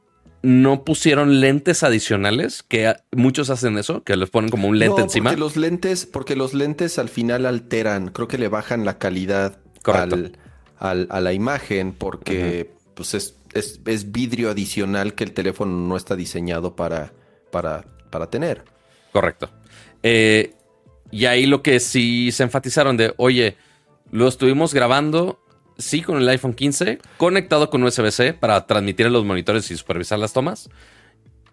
no pusieron lentes adicionales, que muchos hacen eso, que les ponen como un lente encima. Porque los lentes, porque los lentes al final alteran, creo que le bajan la calidad al, a la imagen, porque pues es, es, vidrio adicional que el teléfono no está diseñado para, para, para tener. Correcto. Eh, y ahí lo que sí se enfatizaron de, oye, lo estuvimos grabando, sí, con el iPhone 15, conectado con USB-C para transmitir en los monitores y supervisar las tomas,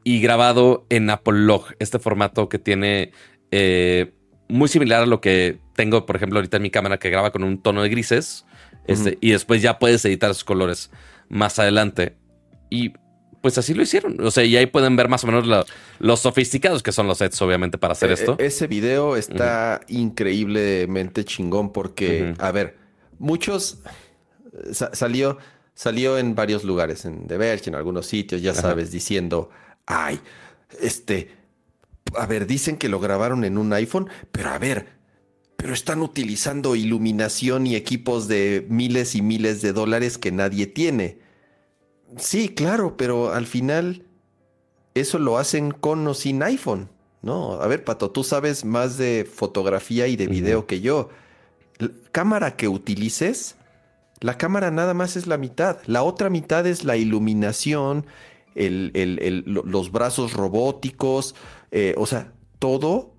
y grabado en Apple Log, este formato que tiene eh, muy similar a lo que tengo, por ejemplo, ahorita en mi cámara que graba con un tono de grises, este, y después ya puedes editar sus colores más adelante. Y pues así lo hicieron. O sea, y ahí pueden ver más o menos los sofisticados que son los sets, obviamente, para hacer e, esto. Ese video está increíblemente chingón porque, a ver, muchos salió, salió en varios lugares, en The Verge, en algunos sitios, ya sabes, diciendo, ay, este, a ver, dicen que lo grabaron en un iPhone, pero a ver, pero están utilizando iluminación y equipos de miles y miles de dólares que nadie tiene. Sí, claro, pero al final eso lo hacen con o sin iPhone, ¿no? A ver, Pato, tú sabes más de fotografía y de video que yo. cámara que utilices, la cámara nada más es la mitad. La otra mitad es la iluminación, los brazos robóticos, eh, o sea, todo,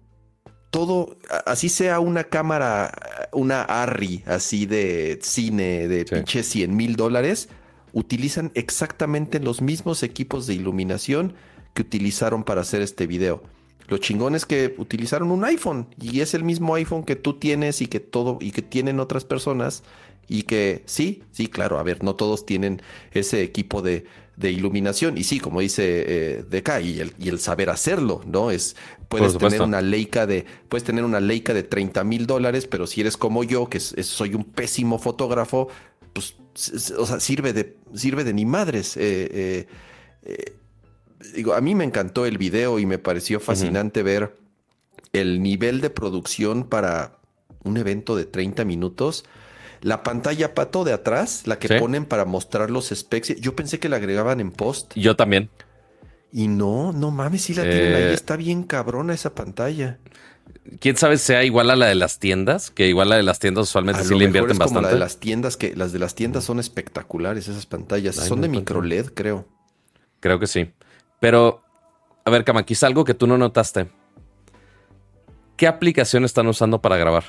todo, así sea una cámara, una Arri así de cine de pinche 100 mil dólares utilizan exactamente los mismos equipos de iluminación que utilizaron para hacer este video. Lo chingón es que utilizaron un iPhone y es el mismo iPhone que tú tienes y que todo y que tienen otras personas y que sí, sí, claro, a ver, no todos tienen ese equipo de, iluminación y sí, como dice eh, DK y el, y el, saber hacerlo, ¿no? Es puedes tener una Leica de puedes tener una Leica de 30 mil dólares, pero si eres como yo que soy un pésimo fotógrafo, o sea, sirve de, sirve de ni madres. Eh, eh, eh, digo, a mí me encantó el video y me pareció fascinante ver el nivel de producción para un evento de 30 minutos. La pantalla pato de atrás, la que ponen para mostrar los specs, yo pensé que la agregaban en post. Yo también. Y no, no mames, si la tienen ahí, está bien cabrona esa pantalla quién sabe sea igual a la de las tiendas, que igual la de las tiendas usualmente sí le invierten es bastante. la de las tiendas, que las de las tiendas son espectaculares, esas pantallas. son de micro LED, creo. Creo que sí. Pero, a ver, quizá algo que tú no notaste. ¿Qué aplicación están usando para grabar?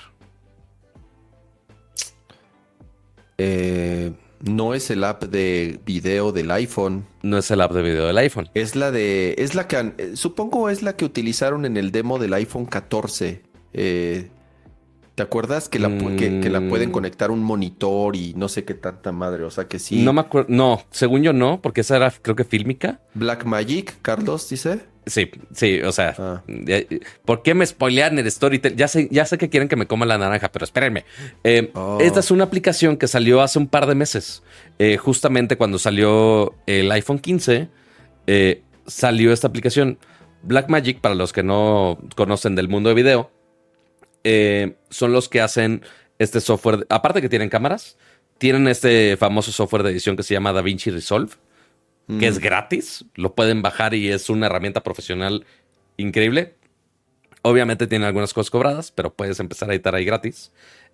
Eh, no es el app de video del iPhone. No es el app de video del iPhone. Es la de. Es la que. Eh, supongo es la que utilizaron en el demo del iPhone 14. Eh, ¿Te acuerdas que la, que, la pueden mm. conectar un monitor y no sé qué tanta madre? O sea que sí. No me acuerdo. No, según yo no, porque esa era, creo que fílmica. Black Magic, Carlos dice. Sí, sí, o sea, ah. ¿por qué me spoilean el Storytel? Ya sé, ya sé que quieren que me coma la naranja, pero espérenme. Eh, oh. Esta es una aplicación que salió hace un par de meses. Eh, justamente cuando salió el iPhone 15, eh, salió esta aplicación. Blackmagic, para los que no conocen del mundo de video, son los que hacen este software. Aparte que tienen cámaras, tienen este famoso software de edición que se llama DaVinci Resolve que es gratis. Lo pueden bajar y es una herramienta profesional increíble. Obviamente tiene algunas cosas cobradas, pero puedes empezar a editar ahí gratis.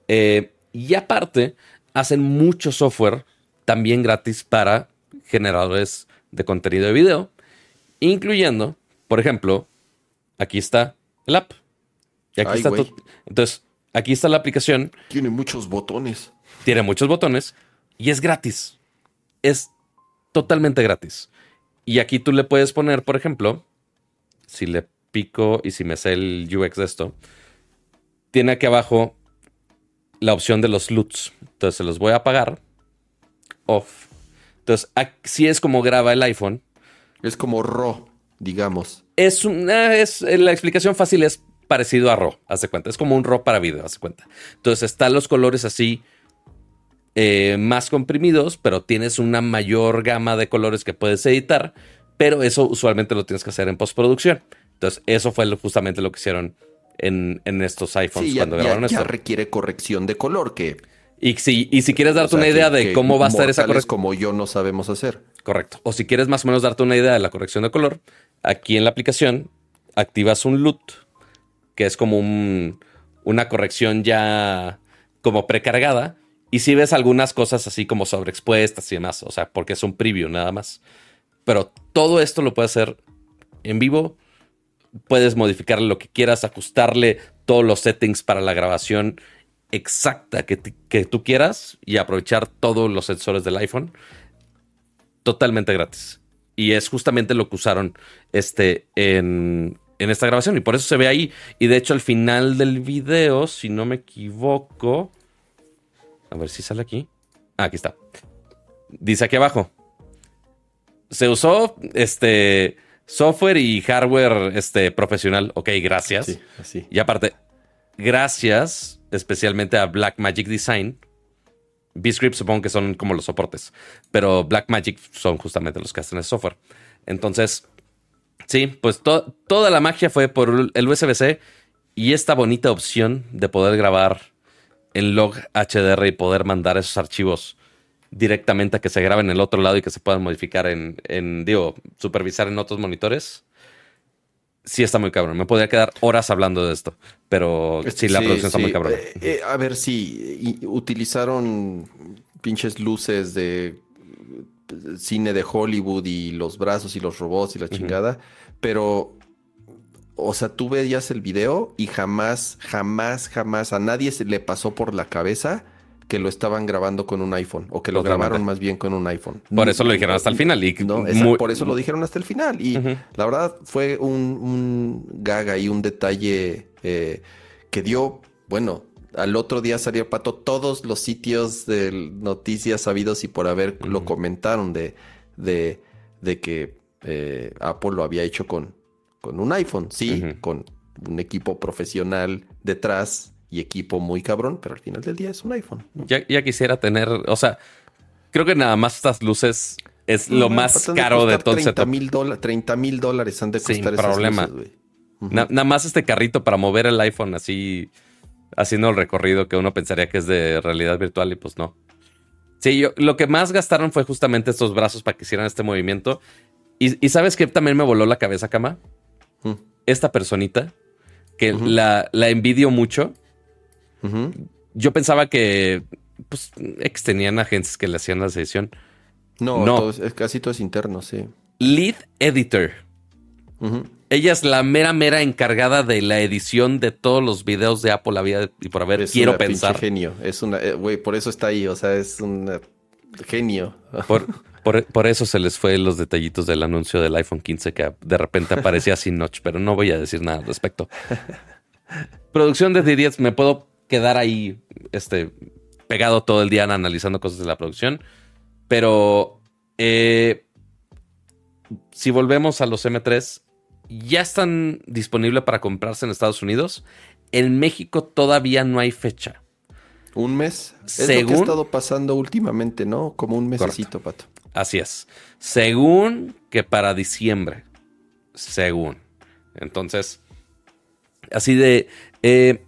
Eh, y aparte, hacen mucho software también gratis para generadores de contenido de video, incluyendo, por ejemplo, aquí está el app. Y aquí está Entonces, aquí está la aplicación. Tiene muchos botones. Tiene muchos botones y es gratis. Es totalmente gratis. Y aquí tú le puedes poner, por ejemplo, si le pico y si me sé el UX de esto, tiene aquí abajo la opción de los LUTs. Entonces se los voy a apagar. Off. Entonces, si es como graba el iPhone. Es como RAW, digamos. Es una, es, la explicación fácil es parecido a RAW, hace cuenta. Es como un RAW para video, hace cuenta. Entonces, están los colores así eh, más comprimidos, pero tienes una mayor gama de colores que puedes editar. Pero eso usualmente lo tienes que hacer en postproducción. Entonces, eso fue justamente lo que hicieron en, estos iPhones cuando grabaron ya requiere corrección de color, que y si, y si quieres darte una idea de cómo va a estar esa corrección. como yo no sabemos hacer. Correcto. O si quieres más o menos darte una idea de la corrección de color, aquí en la aplicación activas un LUT, que es como una corrección ya como precargada. Y si ves algunas cosas así como sobreexpuestas y demás, o sea, porque es un preview nada más. Pero todo esto lo puedes hacer en vivo. Puedes modificarle lo que quieras, ajustarle todos los settings para la grabación exacta que, tú quieras y aprovechar todos los sensores del iPhone totalmente gratis. Y es justamente lo que usaron este, en, en esta grabación. Y por eso se ve ahí. Y de hecho, al final del video, si no me equivoco. A ver si sale aquí. Ah, aquí está. Dice aquí abajo. Se usó este software y hardware este, profesional. Ok, gracias. Sí, así. Y aparte, gracias especialmente a Blackmagic Design. B-Script supongo que son como los soportes, pero Blackmagic son justamente los que hacen el software. Entonces, sí, pues toda la magia fue por el USB-C y esta bonita opción de poder grabar en log HDR y poder mandar esos archivos directamente a que se graben en el otro lado y que se puedan modificar en, en digo, supervisar en otros monitores sí está muy cabrón. Me podría quedar horas hablando de esto, pero sí, la producción está muy cabrón. Eh, eh, a ver si utilizaron pinches luces de cine de Hollywood y los brazos y los robots y la chingada, pero, o sea, tú veías el video y jamás, jamás, jamás a nadie se le pasó por la cabeza que lo estaban grabando con un iPhone o que lo grabaron más bien con un iPhone. Por eso lo dijeron hasta el final. Y por eso lo dijeron hasta el final. Y la verdad fue un, un gaga y un detalle eh, que dio, bueno, al otro día salió Pato, todos los sitios de noticias sabidos y por haber lo comentaron de, de, de que eh, Apple lo había hecho con, con un iPhone, sí, con un equipo profesional detrás y equipo muy cabrón, pero al final del día es un iPhone. Ya, quisiera tener, o sea, creo que nada más estas luces es lo más caro de todo el setup. 30 mil dólares han de costar Sin problema. nada más este carrito para mover el iPhone así, haciendo el recorrido que uno pensaría que es de realidad virtual y pues no. Sí, yo, lo que más gastaron fue justamente estos brazos para que hicieran este movimiento. Y, sabes que también me voló la cabeza, Cama. Mm. Esta personita, que la, la envidio mucho yo pensaba que pues tenían agentes que le hacían la sesión. No, no. es, casi todo es interno, sí. Lead Editor. Ella es la mera, mera encargada de la edición de todos los videos de Apple la vida y por haber, quiero pensar. genio. Es una, eh, güey, por eso está ahí, o sea, es un genio. Por, por, eso se les fue los detallitos del anuncio del iPhone 15 que de repente aparecía sin notch, pero no voy a decir nada al respecto. Producción de 10 me puedo quedar ahí este, pegado todo el día analizando cosas de la producción. Pero eh, si volvemos a los M3, ya están disponibles para comprarse en Estados Unidos. En México todavía no hay fecha. Un mes. Es lo que ha estado pasando últimamente, ¿no? Como un mesecito, Pato. Así es. Según que para diciembre. Según. Entonces, así de... Eh,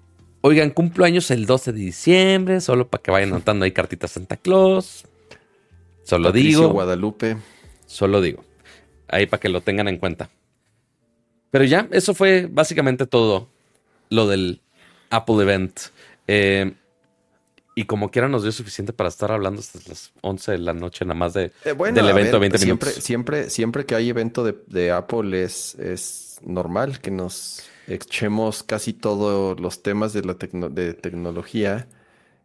Oigan, cumplo años el 12 de diciembre, solo para que vayan notando ahí cartitas Santa Claus. Solo digo. Guadalupe. Solo digo. Ahí para que lo tengan en cuenta. Pero ya, eso fue básicamente todo lo del Apple Event. Eh, y como quiera nos dio suficiente para estar hablando hasta las 11 de la noche nada más de, eh, del evento de 20 siempre, minutos. Siempre, siempre que hay evento de, de Apple es, es normal que nos echemos casi todos los temas de la de tecnología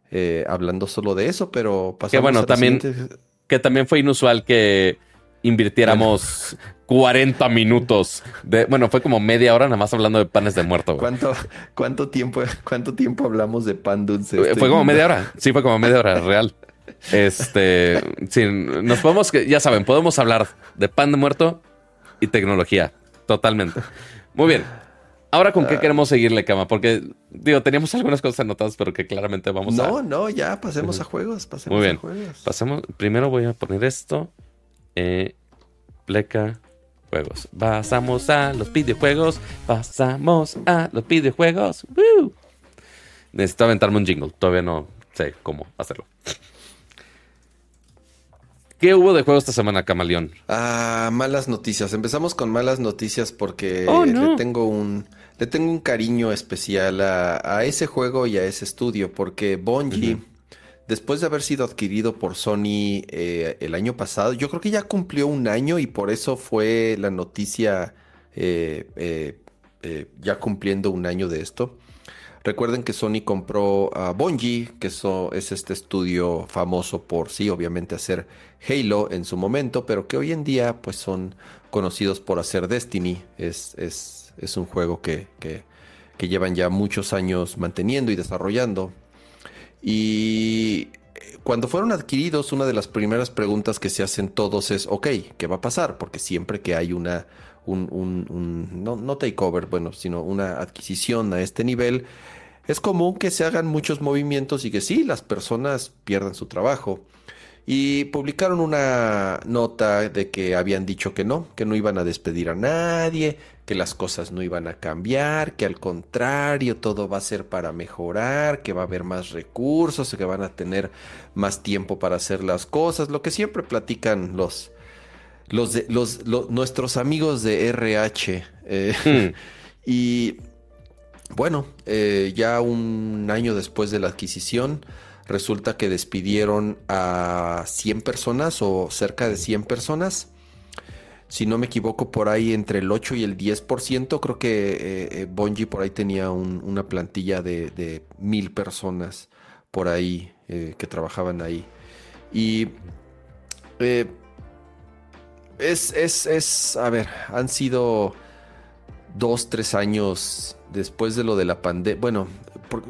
eh, hablando solo de eso, pero pasamos que bueno, también que también fue inusual que invirtiéramos 40 minutos de bueno, fue como media hora nada más hablando de panes de muerto. ¿Cuánto cuánto tiempo cuánto tiempo hablamos de pan dulce? Fue como media hora. Sí, fue como media hora real. Este, sí, nos podemos, ya saben, podemos hablar de pan de muerto y tecnología, totalmente. Muy bien. Ahora, ¿con qué ah. queremos seguirle, Cama? Porque, digo, teníamos algunas cosas anotadas, pero que claramente vamos a... No, no, ya, pasemos a juegos, pasemos Muy bien. a juegos. Pasemos, primero voy a poner esto. Eh, pleca, juegos. Pasamos a los videojuegos. Pasamos a los videojuegos. Necesito aventarme un jingle. Todavía no sé cómo hacerlo. ¿Qué hubo de juego esta semana, Camaleón? Ah, malas noticias. Empezamos con malas noticias porque oh, le tengo un le tengo un cariño especial a, ese juego y a ese estudio porque Bungie, después de haber sido adquirido por Sony eh, el año pasado, yo creo que ya cumplió un año y por eso fue la noticia eh, eh, ya cumpliendo un año de esto. Recuerden que Sony compró a Bungie, que es este estudio famoso por sí, obviamente hacer Halo en su momento, pero que hoy en día pues son conocidos por hacer Destiny. Es, es, es un juego que, que, que llevan ya muchos años manteniendo y desarrollando. Y cuando fueron adquiridos, una de las primeras preguntas que se hacen todos es, ok, ¿qué va a pasar? Porque siempre que hay una, un, un, no, no takeover, bueno, sino una adquisición a este nivel, es común que se hagan muchos movimientos y que sí, las personas pierdan su trabajo. Y publicaron una nota de que habían dicho que no, que no iban a despedir a nadie, que las cosas no iban a cambiar, que al contrario todo va a ser para mejorar, que va a haber más recursos, que van a tener más tiempo para hacer las cosas, lo que siempre platican los, los, de, los, nuestros amigos de RH. Eh, hmm. y bueno, eh, ya un año después de la adquisición, resulta que despidieron a 100 personas o cerca de 100 personas. Si no me equivoco, por ahí entre el 8 y el 10%, creo que eh, eh, por ahí tenía una plantilla de, mil personas por ahí que trabajaban ahí. Y es, es, es, a ver, han sido dos, tres años después de lo de la pandemia. Bueno,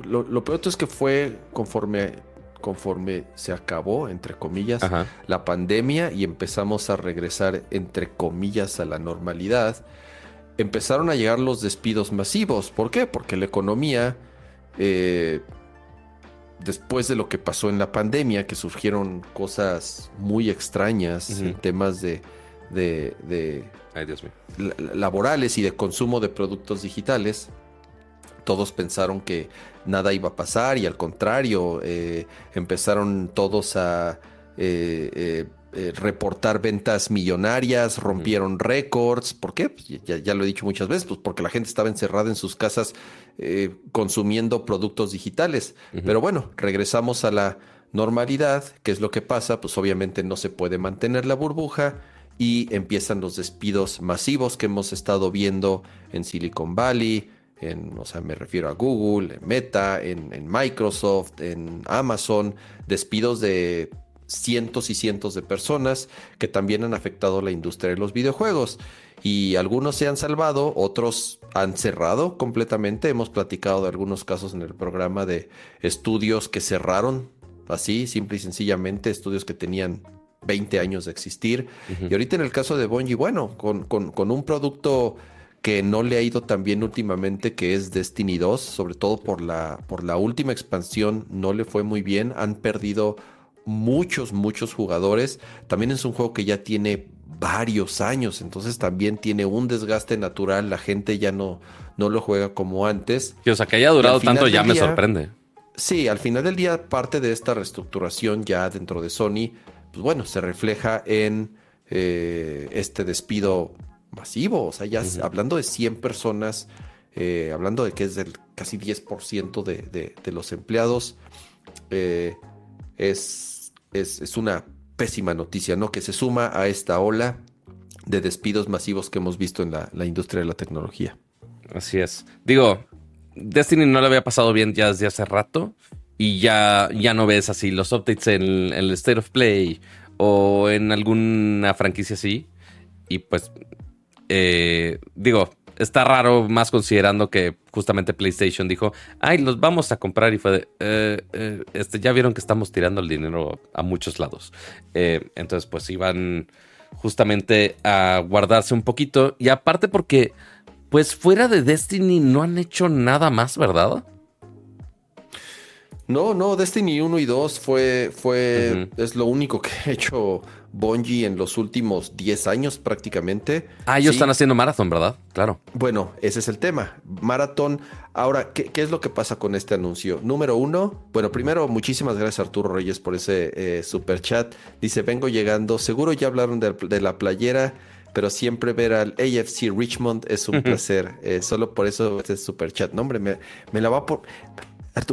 lo, lo, peor es que fue conforme, conforme se acabó, entre comillas, la pandemia y empezamos a regresar, entre comillas, a la normalidad. Empezaron a llegar los despidos masivos. ¿Por qué? Porque la economía, eh, después de lo que pasó en la pandemia, que surgieron cosas muy extrañas en temas de, de laborales y de consumo de productos digitales, todos pensaron que nada iba a pasar y al contrario, eh, empezaron todos a eh, eh, reportar ventas millonarias, rompieron récords. ¿Por qué? Pues ya, lo he dicho muchas veces, pues porque la gente estaba encerrada en sus casas consumiendo productos digitales. Pero bueno, regresamos a la normalidad, ¿qué es lo que pasa? Pues obviamente no se puede mantener la burbuja y empiezan los despidos masivos que hemos estado viendo en Silicon Valley, en, o sea, me refiero a Google, en Meta, en, Microsoft, en Amazon, despidos de cientos y cientos de personas que también han afectado la industria de los videojuegos. Y algunos se han salvado, otros han cerrado completamente. Hemos platicado de algunos casos en el programa de estudios que cerraron así, simple y sencillamente, estudios que tenían 20 años de existir. Y ahorita en el caso de Bungie, bueno, con, con, con un producto que no le ha ido tan bien últimamente, que es Destiny 2, sobre todo por la, por la última expansión, no le fue muy bien, han perdido muchos, muchos jugadores, también es un juego que ya tiene varios años, entonces también tiene un desgaste natural, la gente ya no, no lo juega como antes. o sea, que haya durado tanto ya me sorprende. Sí, al final del día parte de esta reestructuración ya dentro de Sony, pues bueno, se refleja en eh, este despido masivo, o sea, ya hablando de 100 personas, eh, hablando de que es del casi 10% de, de, los empleados, eh, es, es, una pésima noticia, ¿no? Que se suma a esta ola de despidos masivos que hemos visto en la, industria de la tecnología. Así es. Digo, Destiny no le había pasado bien ya desde hace rato y ya, ya no ves así los updates en el State of Play o en alguna franquicia así. Y pues eh, digo, está raro, más considerando que justamente PlayStation dijo, ay, los vamos a comprar y fue de, eh, eh, este, ya vieron que estamos tirando el dinero a muchos lados. Eh, entonces, pues iban justamente a guardarse un poquito. Y aparte porque, pues fuera de Destiny no han hecho nada más, ¿verdad? No, no, Destiny 1 y 2 fue, fue, es lo único que ha hecho Bungie en los últimos 10 años prácticamente. Ah, ellos están haciendo Marathon, ¿verdad? Claro. Bueno, ese es el tema. Marathon. Ahora, ¿qué, es lo que pasa con este anuncio? Número uno, bueno, primero, muchísimas gracias Arturo Reyes por ese eh, super chat. Dice, vengo llegando, seguro ya hablaron de, la playera pero siempre ver al AFC Richmond es un placer. Eh, solo por eso este super chat. No, hombre, me, me la va a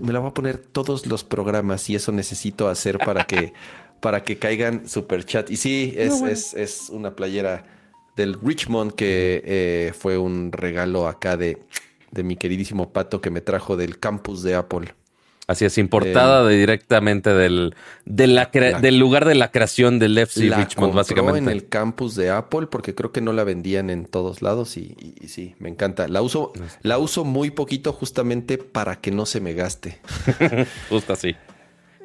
me la voy a poner todos los programas y eso necesito hacer para que, para que caigan super chat. Y sí, es, es, una playera del Richmond que eh, fue un regalo acá de, de mi queridísimo Pato que me trajo del campus de Apple. Así es, importada eh, directamente del, del lugar de la creación del FC Richmond, básicamente. en el campus de Apple porque creo que no la vendían en todos lados y, sí, me encanta. La uso, la uso muy poquito justamente para que no se me gaste. Justo así.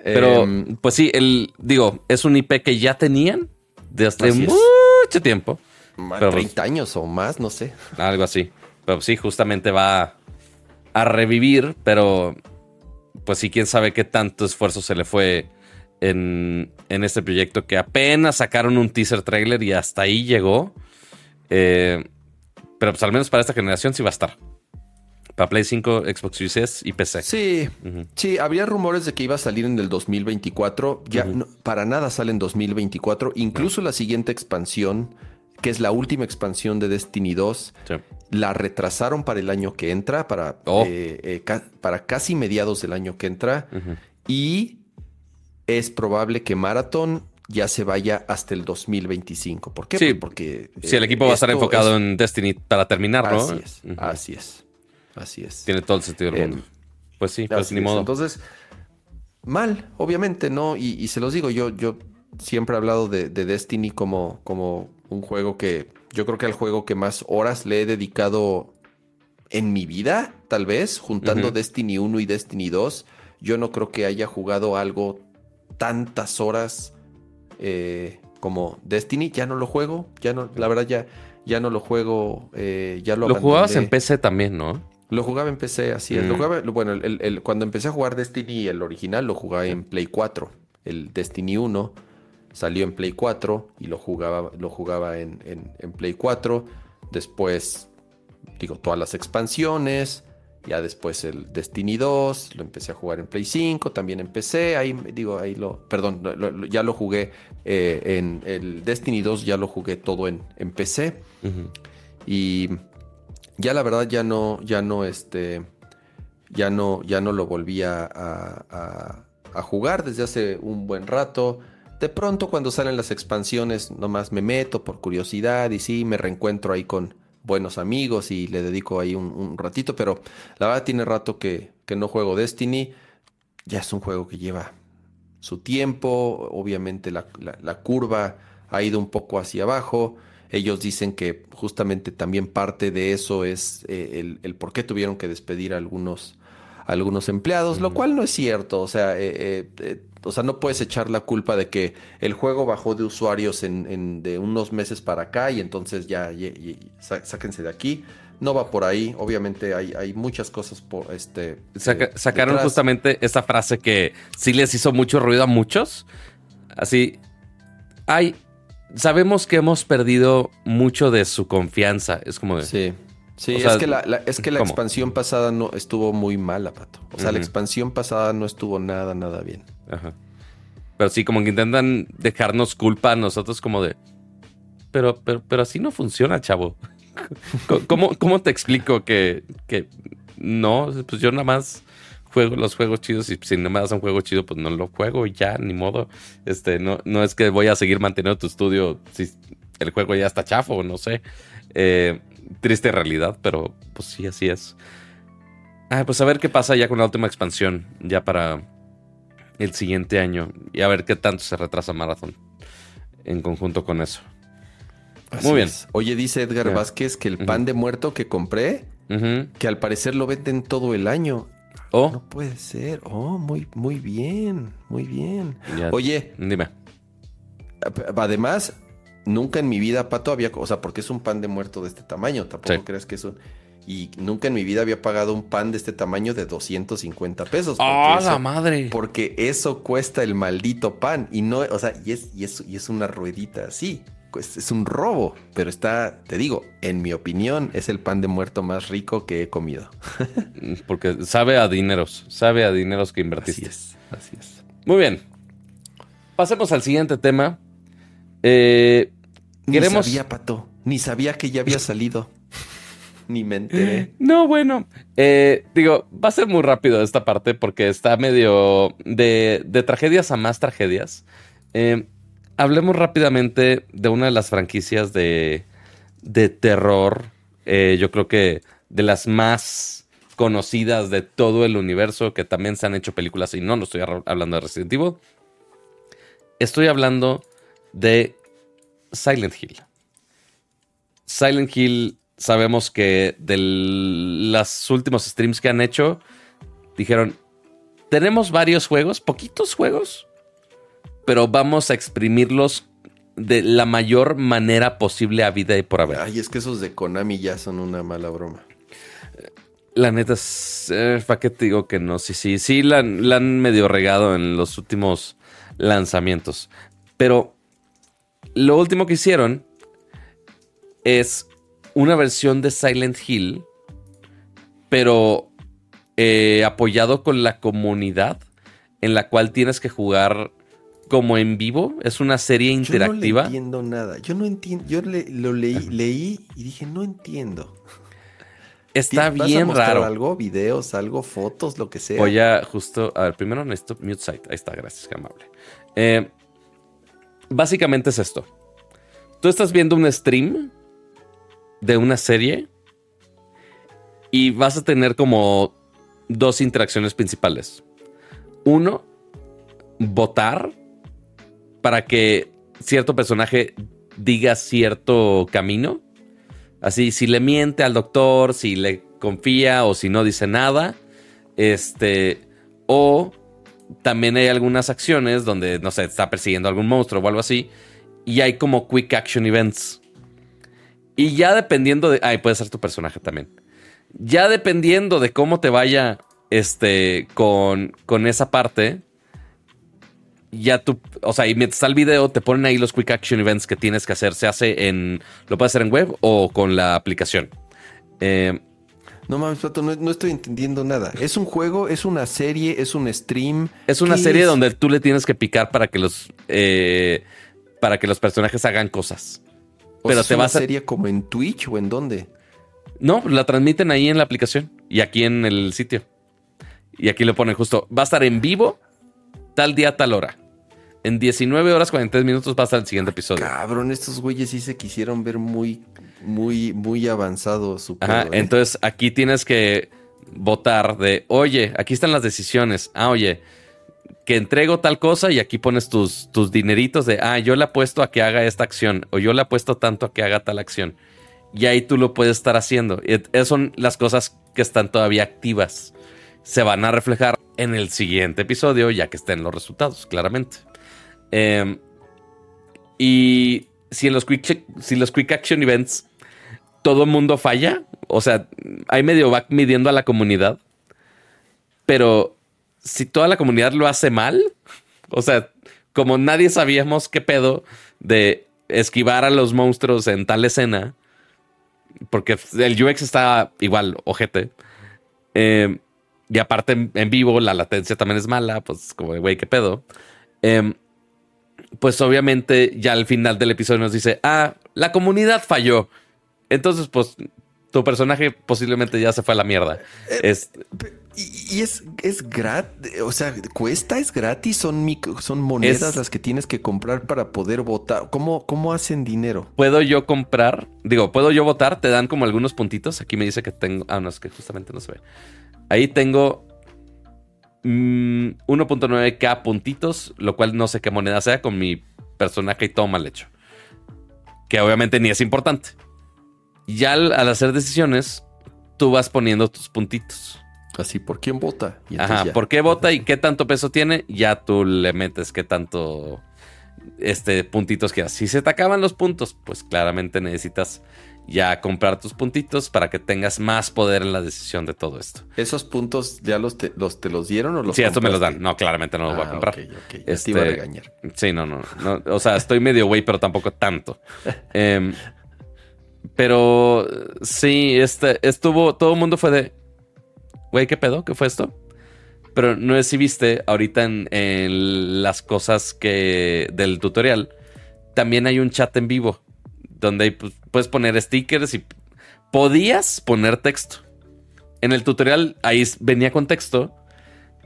Pero, em, pues sí, el, digo, es un IP que ya tenían desde mucho tiempo. Pero, 30 pues años o más, no sé. Algo así. Pero sí, justamente va a revivir, pero pues sí, quién sabe qué tanto esfuerzo se le fue en, este proyecto que apenas sacaron un teaser trailer y hasta ahí llegó. Eh, pero pues al menos para esta generación sí va a estar. Para Play 5, Xbox Series y PC. Sí, sí, había rumores de que iba a salir en el 2024. Ya para nada sale en 2024. Incluso la siguiente expansión, que es la última expansión de Destiny 2, la retrasaron para el año que entra, para, oh. eh, eh, para casi mediados del año que entra. Y es probable que Marathon ya se vaya hasta el 2025. ¿Por qué? Sí, porque si el equipo va a estar enfocado en Destiny para terminarlo. Así es, así es, así es. Tiene todo el sentido del mundo. Pues sí, pues ni modo. Entonces, mal, obviamente, ¿no? Y, se los digo, yo, yo siempre he hablado de, de Destiny como, como un juego que yo creo que el juego que más horas le he dedicado en mi vida, tal vez, juntando Destiny 1 y Destiny 2. Yo no creo que haya jugado algo tantas horas eh, como Destiny. Ya no lo juego, ya no, la verdad ya, ya no lo juego, eh, ya lo Lo jugabas en PC también, ¿no? Lo jugaba en PC, así es. Lo mm. jugaba, bueno, cuando empecé a jugar Destiny, el original, lo jugaba en Play 4. El Destiny 1 Salió en Play 4 y lo jugaba, lo jugaba en, Play 4. Después, digo, todas las expansiones. Ya después el Destiny 2, lo empecé a jugar en Play 5, también empecé, ahí digo, ahí lo, perdón, ya lo jugué eh, en el Destiny 2, ya lo jugué todo en, en PC. Y ya la verdad ya no, ya no, este, ya no, ya no lo volví a, a jugar desde hace un buen rato. De pronto cuando salen las expansiones nomás me meto por curiosidad y sí, me reencuentro ahí con buenos amigos y le dedico ahí un, ratito, pero la verdad tiene rato que, no juego Destiny. Ya es un juego que lleva su tiempo, obviamente la, curva ha ido un poco hacia abajo. Ellos dicen que justamente también parte de eso es eh, el, por qué tuvieron que despedir a algunos, algunos empleados, lo cual no es cierto. O sea, eh, eh, o sea, no puedes echar la culpa de que el juego bajó de usuarios en, de unos meses para acá y entonces ya, sáquense de aquí. No va por ahí. Obviamente hay, hay muchas cosas por este. sacaron justamente esa frase que sí les hizo mucho ruido a muchos. Así. Hay. Sabemos que hemos perdido mucho de su confianza. Es como de. Sí. Sí, es que la, es que la expansión pasada no estuvo muy mala, Pato. O sea, la expansión pasada no estuvo nada, nada bien. Ajá. Pero sí, como que intentan dejarnos culpa a nosotros como de... Pero, pero, pero así no funciona, chavo. ¿Cómo, cómo te explico que, que no? Pues yo nada más juego los juegos chidos y si no me das un juego chido, pues no lo juego y ya, ni modo. Este, no, no es que voy a seguir manteniendo tu estudio si el juego ya está chafo, no sé. Eh, triste realidad, pero pues sí, así es. Ah, pues a ver qué pasa ya con la última expansión, ya para el siguiente año y a ver qué tanto se retrasa Marathon en conjunto con eso. Muy bien. Oye, dice Edgar Vázquez que el pan de muerto que compré, que al parecer lo venden todo el año. Oh. No puede ser. Oh, muy, muy bien, muy bien. Oye. Dime. Además, nunca en mi vida, Pato, había... O sea, porque es un pan de muerto de este tamaño. Tampoco crees que es un... Y nunca en mi vida había pagado un pan de este tamaño de 250 pesos. ¡Ah, la madre! Porque eso cuesta el maldito pan. Y no, o sea, y es, y es, y es una ruedita así. Pues es un robo. Pero está, te digo, en mi opinión, es el pan de muerto más rico que he comido. porque sabe a dineros. Sabe a dineros que invertiste. Así es, así es. Muy bien. Pasemos al siguiente tema. Eh, Ni sabía, Pato. Ni sabía que ya había salido. Ni me enteré. No, bueno. Eh, digo, va a ser muy rápido esta parte porque está medio de, tragedias a más tragedias. Eh, hablemos rápidamente de una de las franquicias de, de terror. Eh, yo creo que de las más conocidas de todo el universo, que también se han hecho películas y no, no estoy hablando de Resident Evil. Estoy hablando de Silent Hill. Silent Hill sabemos que de los últimos streams que han hecho, dijeron, tenemos varios juegos, poquitos juegos, pero vamos a exprimirlos de la mayor manera posible a vida y por haber. Ay, es que esos de Konami ya son una mala broma. La neta es, eh, ¿para qué te digo que no? Sí, sí, sí, la, la han medio regado en los últimos lanzamientos. Pero lo último que hicieron es una versión de Silent Hill, pero eh, apoyado con la comunidad, en la cual tienes que jugar como en vivo. Es una serie interactiva. Yo no entiendo nada. Yo no entiendo. Yo lo leí, leí y dije, no entiendo. Está bien raro. algo? ¿Videos, algo, fotos, lo que sea? Voy a justo. A ver, primero necesito mute site. Ahí está, gracias, qué amable. Eh, básicamente es esto. Tú estás viendo un stream de una serie y vas a tener como dos interacciones principales. Uno, votar para que cierto personaje diga cierto camino. Así, si le miente al doctor, si le confía o si no dice nada. Este, o también hay algunas acciones donde, no sé, está persiguiendo algún monstruo o algo así. Y hay como quick action events. Y ya dependiendo de. Ay, puede ser tu personaje también. Ya dependiendo de cómo te vaya este, con, con esa parte. Ya tú, o sea, y mientras está el video, te ponen ahí los quick action events que tienes que hacer. Se hace en. Lo puedes hacer en web o con la aplicación. Eh, no mames, Pato, no, estoy entendiendo nada. ¿Es un juego? ¿Es una serie? ¿Es un stream? Es una serie donde tú le tienes que picar para que los. Eh, para que los personajes hagan cosas pero te vas a. serie como en Twitch o en dónde? No, la transmiten ahí en la aplicación y aquí en el sitio. Y aquí lo ponen justo. Va a estar en vivo tal día, tal hora. En 19 horas 43 minutos va a estar el siguiente episodio. Cabrón, estos güeyes sí se quisieron ver muy, muy, muy avanzado su Ajá, ¿eh? entonces aquí tienes que votar de, oye, aquí están las decisiones. Ah, oye, que entrego tal cosa y aquí pones tus, tus dineritos de, ah, yo le apuesto a que haga esta acción o yo le apuesto tanto a que haga tal acción. Y ahí tú lo puedes estar haciendo. Esas son las cosas que están todavía activas. Se van a reflejar en el siguiente episodio ya que estén los resultados, claramente. Em, y si en los quick, si los quick action events todo el mundo falla, o sea, ahí medio va midiendo a la comunidad, pero si toda la comunidad lo hace mal, o sea, como nadie sabíamos qué pedo de esquivar a los monstruos en tal escena, porque el UX está igual, ojete. Eh, y aparte en, vivo la latencia también es mala, pues como, güey, qué pedo. Em, pues obviamente ya al final del episodio nos dice, ah, la comunidad falló. Entonces, pues tu personaje posiblemente ya se fue a la mierda. Eh, y, es, es gratis, o sea, cuesta, es gratis, son, son monedas las que tienes que comprar para poder votar. ¿Cómo, ¿Cómo hacen dinero? ¿Puedo yo comprar? Digo, ¿puedo yo votar? Te dan como algunos puntitos. Aquí me dice que tengo. Ah, no, es que justamente no se ve. Ahí tengo 1.9k mm, puntitos, lo cual no sé qué moneda sea con mi personaje y todo mal hecho que obviamente ni es importante. Ya al, al hacer decisiones, tú vas poniendo tus puntitos. Así, ¿por quién vota? Y Ajá, ¿por qué vota y qué tanto peso tiene? Ya tú le metes qué tanto este, puntitos que Si se te acaban los puntos, pues claramente necesitas ya comprar tus puntitos para que tengas más poder en la decisión de todo esto. ¿Esos puntos ya los te los, te los dieron o los Sí, esto me los dan. No, claramente no los voy a ah, comprar. Okay, okay. Este, iba a regañar. Sí, no, no, O sea, estoy medio güey, pero tampoco tanto. Em, pero sí, este, estuvo, todo el mundo fue de, güey, ¿qué pedo? ¿Qué fue esto? Pero no sé si viste ahorita en, las cosas que del tutorial, también hay un chat en vivo donde pues, puedes poner stickers y podías poner texto. En el tutorial ahí venía con texto,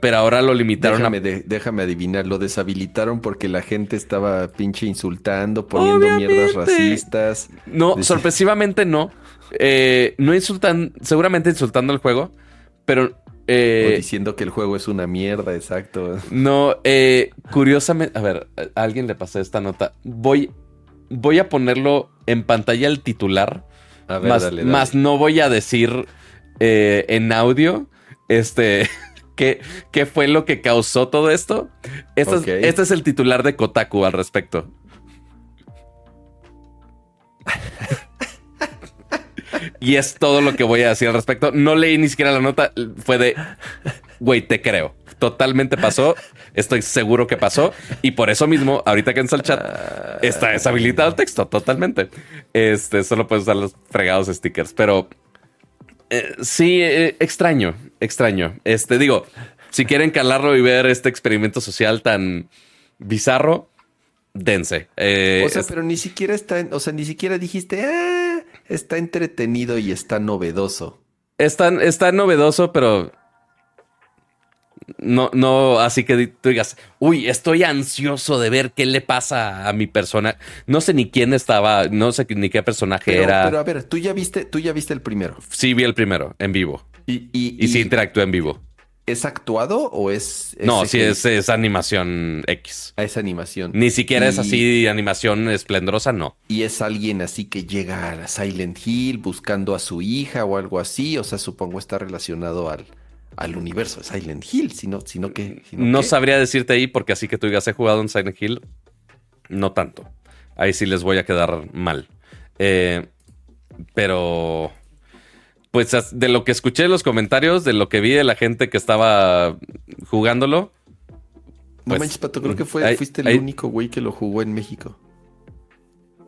pero ahora lo limitaron. Déjame, déjame adivinar, lo deshabilitaron porque la gente estaba pinche insultando, poniendo mierdas racistas. No, sorpresivamente no. Eh, no insultan, seguramente insultando el juego, pero eh, diciendo que el juego es una mierda, exacto. No, eh, curiosamente, a ver, a alguien le pasé esta nota. Voy, voy a ponerlo en pantalla el titular. A ver, más, dale, más no voy a decir eh, en audio este ¿qué, qué, fue lo que causó todo esto. Este, este es el titular de Kotaku al respecto. Y es todo lo que voy a decir al respecto. No leí ni siquiera la nota. Fue de, güey, te creo. Totalmente pasó. Estoy seguro que pasó. Y por eso mismo, ahorita que entra el chat, está deshabilitado el texto. Totalmente. Este, solo puedes usar los fregados stickers. Pero eh, sí, eh, extraño, extraño. Este, digo, si quieren calarlo y ver este experimento social tan bizarro, dense. Eh, o sea, pero ni siquiera está, en, o sea, ni siquiera dijiste, ah, está entretenido y está novedoso. Está, está novedoso, pero no, no, así que tú digas, uy, estoy ansioso de ver qué le pasa a mi persona. No sé ni quién estaba, no sé ni qué personaje era. Pero a ver, tú ya viste, tú ya viste el primero. Sí, vi el primero, en vivo. Y, y, sí interactué en vivo. ¿Es actuado o es.? no, sí, es, animación X. Ah, es animación. Ni siquiera es así animación esplendorosa, no. ¿Y es alguien así que llega a Silent Hill buscando a su hija o algo así? O sea, supongo está relacionado al, al universo de Silent Hill, sino, sino que. no sabría decirte ahí, porque así que tú digas, he jugado en Silent Hill, no tanto. Ahí sí les voy a quedar mal. Eh, pero pues de lo que escuché en los comentarios, de lo que vi de la gente que estaba jugándolo. no pues, manches, Pato, creo que fue, fuiste el único güey que lo jugó en México.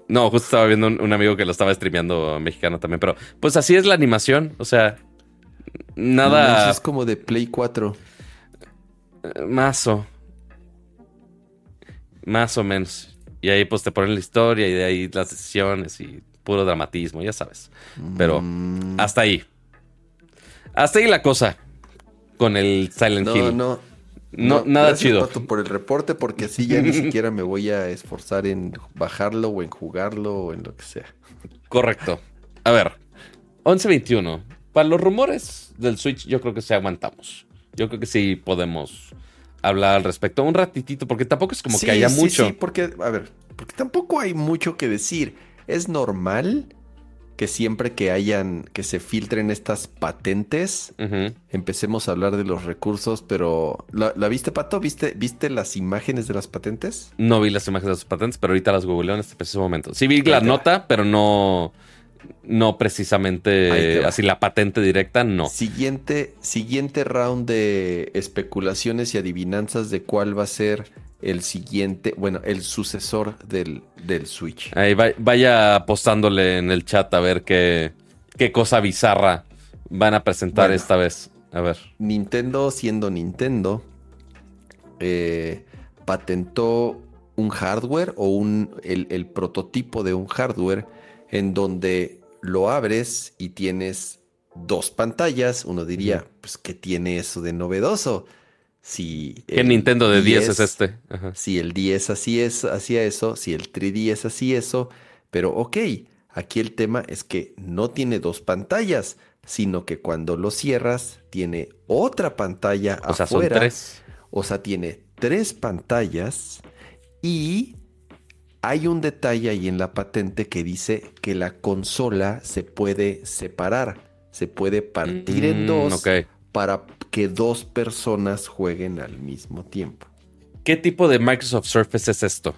No, justo estaba viendo un, amigo que lo estaba streameando mexicano también, pero pues así es la animación, o sea, nada... es como de Play 4. Eh, mazo. Más o menos. Y ahí pues te ponen la historia y de ahí las decisiones y puro dramatismo, ya sabes. Pero mm. hasta ahí. Hasta ahí la cosa con el Silent Hill. No, no. nada chido. por el reporte, porque así ya ni siquiera me voy a esforzar en bajarlo o en jugarlo o en lo que sea. Correcto. A ver, 11.21. Para los rumores del Switch, yo creo que sí aguantamos. Yo creo que sí podemos hablar al respecto un ratitito, porque tampoco es como que haya mucho. Sí, porque, a ver, porque tampoco hay mucho que decir es normal que siempre que hayan, que se filtren estas patentes, empecemos a hablar de los recursos, pero ¿la, viste, Pato? ¿Viste, ¿Viste las imágenes de las patentes? No vi las imágenes de las patentes, pero ahorita las googleo en este preciso momento. Sí vi la nota, pero no, no precisamente así la patente directa, no. Siguiente, siguiente round de especulaciones y adivinanzas de cuál va a ser el siguiente, bueno, el sucesor del, del Switch. Ahí vaya apostándole en el chat a ver qué, qué cosa bizarra van a presentar esta vez. A ver. Nintendo, siendo Nintendo, eh, patentó un hardware o un, el, prototipo de un hardware en donde lo abres y tienes dos pantallas. Uno diría, pues, ¿qué tiene eso de novedoso? Si ¿Qué Nintendo de 10, es este? Si el 10 así es, hacía eso, si el 3DS así eso, pero ok, aquí el tema es que no tiene dos pantallas, sino que cuando lo cierras tiene otra pantalla o Sea, son tres. O sea, tiene tres pantallas y Hay un detalle ahí en la patente que dice que la consola se puede separar, se puede partir en Mm, dos para que dos personas jueguen al mismo tiempo. ¿Qué tipo de Microsoft Surface es esto?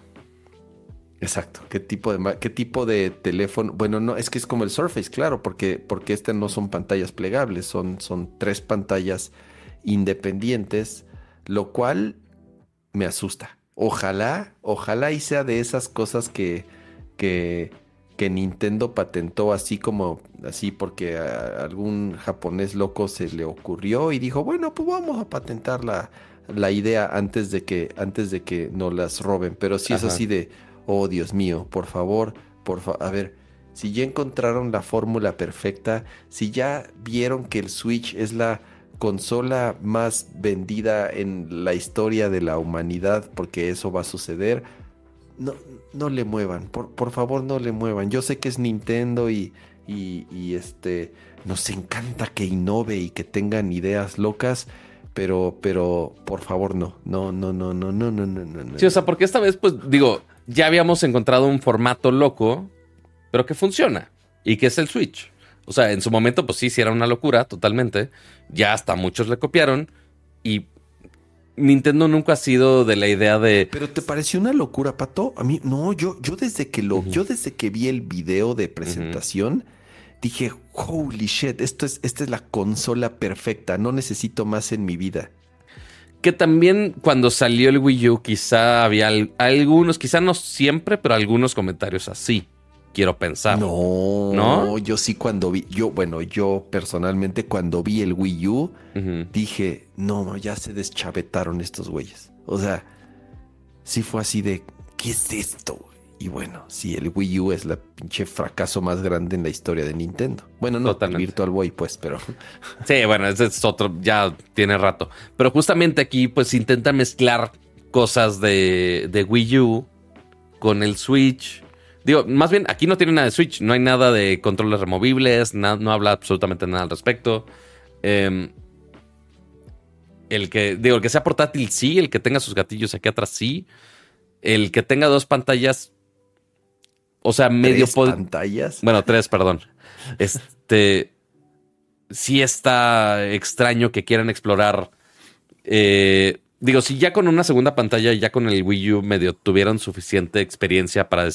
Exacto. ¿Qué tipo de qué tipo de teléfono? Bueno, no, es que es como el Surface, claro, porque porque este no son pantallas plegables, son son tres pantallas independientes, lo cual me asusta. Ojalá, ojalá y sea de esas cosas que que que Nintendo patentó así como así porque a algún japonés loco se le ocurrió y dijo, bueno, pues vamos a patentar la, la idea antes de que antes de que nos las roben, pero si es Ajá. así de, oh Dios mío, por favor, por favor, a ver, si ya encontraron la fórmula perfecta, si ya vieron que el Switch es la consola más vendida en la historia de la humanidad, porque eso va a suceder, no, no le muevan, por, por favor no le muevan. Yo sé que es Nintendo y, y, y, este nos encanta que innove y que tengan ideas locas, pero, pero por favor no, no, no, no, no, no, no, no, no. Sí, o sea, porque esta vez, pues digo, ya habíamos encontrado un formato loco, pero que funciona y que es el Switch. O sea, en su momento, pues sí, sí era una locura, totalmente. Ya hasta muchos le copiaron y Nintendo nunca ha sido de la idea de. Pero te pareció una locura, Pato? A mí, no, yo, yo desde que lo, yo desde que vi el video de presentación, dije, holy shit, esto es, esta es la consola perfecta, no necesito más en mi vida. Que también cuando salió el Wii U, quizá había al- algunos, quizá no siempre, pero algunos comentarios así. Quiero pensar. No, ¿No? yo sí cuando vi, yo, bueno, yo personalmente cuando vi el Wii U, dije, no, ya se deschavetaron estos güeyes. O sea, sí fue así de, ¿qué es esto? Y bueno, sí, el Wii U es la pinche fracaso más grande en la historia de Nintendo. Bueno, no, el Totalmente. Virtual Boy, pues, pero... Sí, bueno, ese es otro, ya tiene rato. Pero justamente aquí, pues intenta mezclar cosas de, de Wii U con el Switch. Digo, más bien, aquí no tiene nada de Switch, no hay nada de controles removibles, na- no habla absolutamente nada al respecto. Em, el que, digo, el que sea portátil, sí, el que tenga sus gatillos aquí atrás, sí. El que tenga dos pantallas, o sea, medio ¿Tres pantallas? bueno, tres, perdón. Este. Sí está extraño que quieran explorar. eh, digo, si ya con una segunda pantalla, ya con el Wii U medio tuvieron suficiente experiencia para.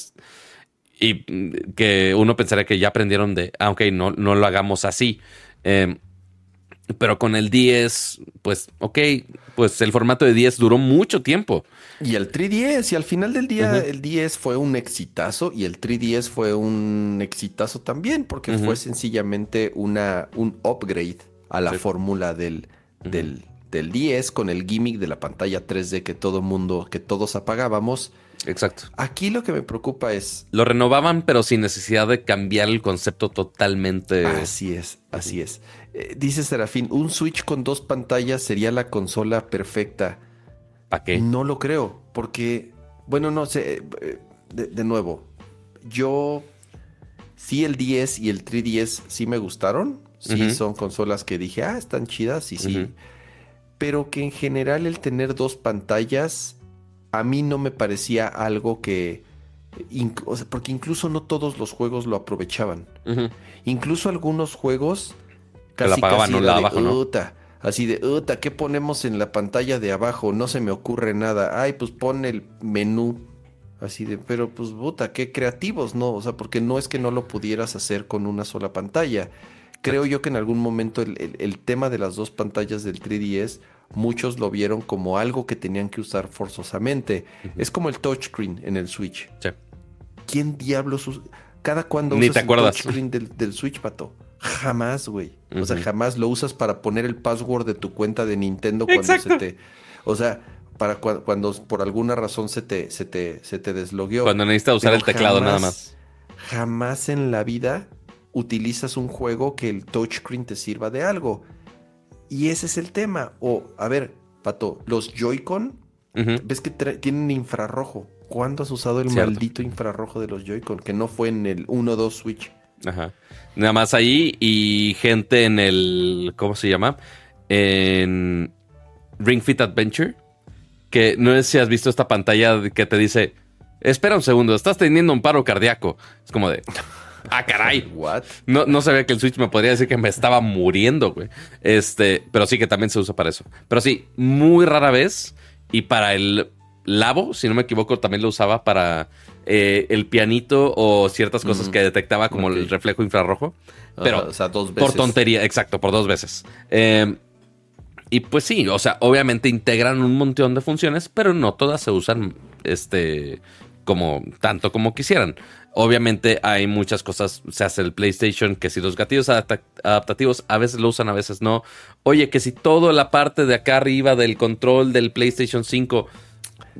Y mm, que uno pensaría que ya aprendieron de. Ah, ok, no, no lo hagamos así. Eh, pero con el 10, pues, ok, pues el formato de 10 duró mucho tiempo. Y el 3DS, y al final del día el 10 fue un exitazo y el 3DS fue un exitazo también porque fue sencillamente una, un upgrade a la Sí. fórmula del, del, del 10 con el gimmick de la pantalla 3D que todo mundo, que todos apagábamos. Exacto. Aquí lo que me preocupa es, Lo renovaban, pero sin necesidad de cambiar el concepto totalmente. así es, así es. Eh, dice Serafín, un Switch con dos pantallas sería la consola perfecta. ¿Para qué? No lo creo, porque, bueno, no sé, eh, de, de nuevo, yo sí el 10 y el 3DS sí me gustaron, sí son consolas que dije, ah, están chidas y sí, pero que en general el tener dos pantallas a mí no me parecía algo que, inc- o sea, porque incluso no todos los juegos lo aprovechaban. Incluso algunos juegos Que la apagaban, ¿no? era La de, abajo, ¿no? "Uta", así de, "Uta, ¿qué ponemos en la pantalla de abajo? No se me ocurre nada. Ay, pues pon el menú. Así de, pero pues puta, qué creativos, ¿no? O sea, porque no es que no lo pudieras hacer con una sola pantalla. Creo yo que en algún momento el, el- el tema de las dos pantallas del 3DS, muchos lo vieron como algo que tenían que usar forzosamente. Es como el touchscreen en el Switch. Sí. ¿Quién diablos usa? ¿Cada cuándo Ni usas te el acuerdas. touchscreen del, del Switch, pato? Jamás, güey. O sea, jamás lo usas para poner el password de tu cuenta de Nintendo cuando Exacto. se te. O sea, para cua- cuando por alguna razón se te, se te, se te deslogueó. Cuando necesitas usar Pero el teclado nada más. Jamás en la vida utilizas un juego que el touchscreen te sirva de algo. Y ese es el tema. O, a ver, pato, los Joy-Con, ves que tienen infrarrojo. ¿Cuándo has usado el Cierto. maldito infrarrojo de los Joy-Con? Que no fue en el 1-2 Switch. Ajá. Nada más ahí y gente en el. ¿Cómo se llama? En Ring Fit Adventure. Que no sé si has visto esta pantalla que te dice: espera un segundo, estás teniendo un paro cardíaco. Es como de, ah, caray. What? No, no sabía que el Switch me podría decir que me estaba muriendo, güey. Este, pero sí que también se usa para eso. Pero sí, muy rara vez. Y para el Labo, si no me equivoco, también lo usaba para eh, el pianito o ciertas cosas que detectaba como el reflejo infrarrojo. Pero o sea, dos veces. por tontería, exacto, por dos veces. Eh, y pues sí, o sea, obviamente integran un montón de funciones, pero no todas se usan este como tanto como quisieran. Obviamente hay muchas cosas, se hace el PlayStation, que si los gatillos adaptativos a veces lo usan, a veces no. Oye, que si toda la parte de acá arriba del control del PlayStation 5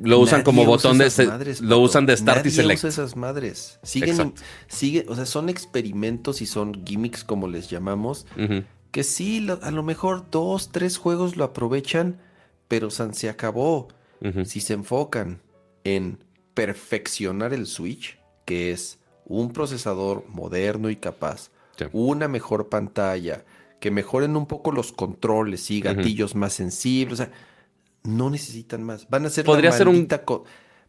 lo usan como botón de madres, lo usan de start Nadie y select. usa esas madres. Siguen, sigue, o sea, son experimentos y son gimmicks como les llamamos, que sí, lo- a lo mejor dos, tres juegos lo aprovechan, pero san, se acabó. Si se enfocan en perfeccionar el Switch, que es un procesador moderno y capaz, Sí. una mejor pantalla, que mejoren un poco los controles y gatillos más sensibles, o sea, no necesitan más. Van a ser Podría la ser un- maldita co-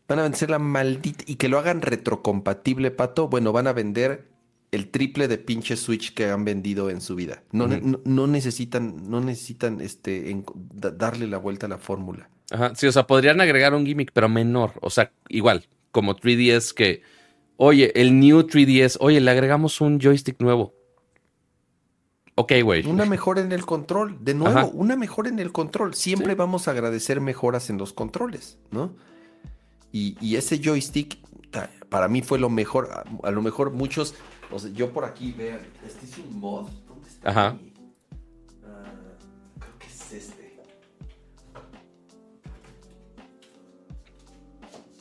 van a ser la maldita y que lo hagan retrocompatible, pato. Bueno, van a vender el triple de pinche Switch que han vendido en su vida. No, no, no necesitan, no necesitan este en- da- darle la vuelta a la fórmula. Ajá, sí, o sea, podrían agregar un gimmick, pero menor. O sea, igual, como 3DS que, oye, el New 3DS, oye, le agregamos un joystick nuevo. Ok, güey. Una mejora en el control, de nuevo, Ajá. una mejora en el control. Siempre vamos a agradecer mejoras en los controles, ¿no? Y, y ese joystick, para mí fue lo mejor. A, a lo mejor muchos, o sea, yo por aquí, vean, este es un mod. ¿Dónde está? Ajá. Ah, creo que es este.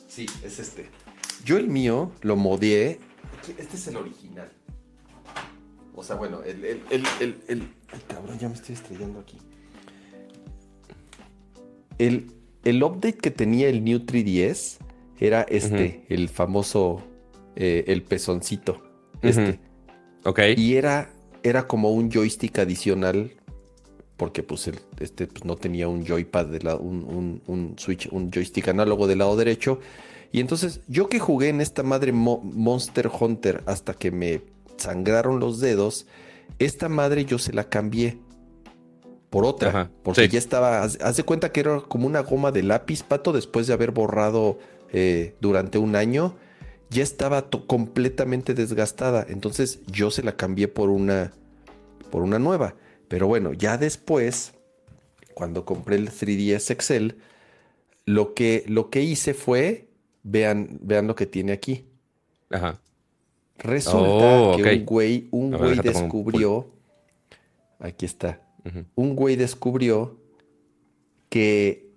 Sí, es este. Yo el mío lo modié. Este es el original. O sea, bueno, el, el, el, el, el- Ay, cabrón, ya me estoy estrellando aquí. El, el update que tenía el New 3DS era este, el famoso, eh, el pezoncito. Este. Ujú. Ok. Y era, era como un joystick adicional, porque pues el, este pues, no tenía un joypad, de la, un, un- un switch, un joystick análogo del lado derecho. Y entonces yo que jugué en esta madre Mo- Monster Hunter hasta que me sangraron los dedos, esta madre yo se la cambié por otra, Ajá, porque sí. ya estaba, haz, de cuenta que era como una goma de lápiz, pato, después de haber borrado eh, durante un año, ya estaba completamente desgastada. Entonces yo se la cambié por una, por una nueva. Pero bueno, ya después, cuando compré el 3DS Excel, lo que, lo que hice fue, vean, vean lo que tiene aquí. Ajá. Resulta Oh, que un güey, un ver, güey descubrió, aquí está, un güey descubrió que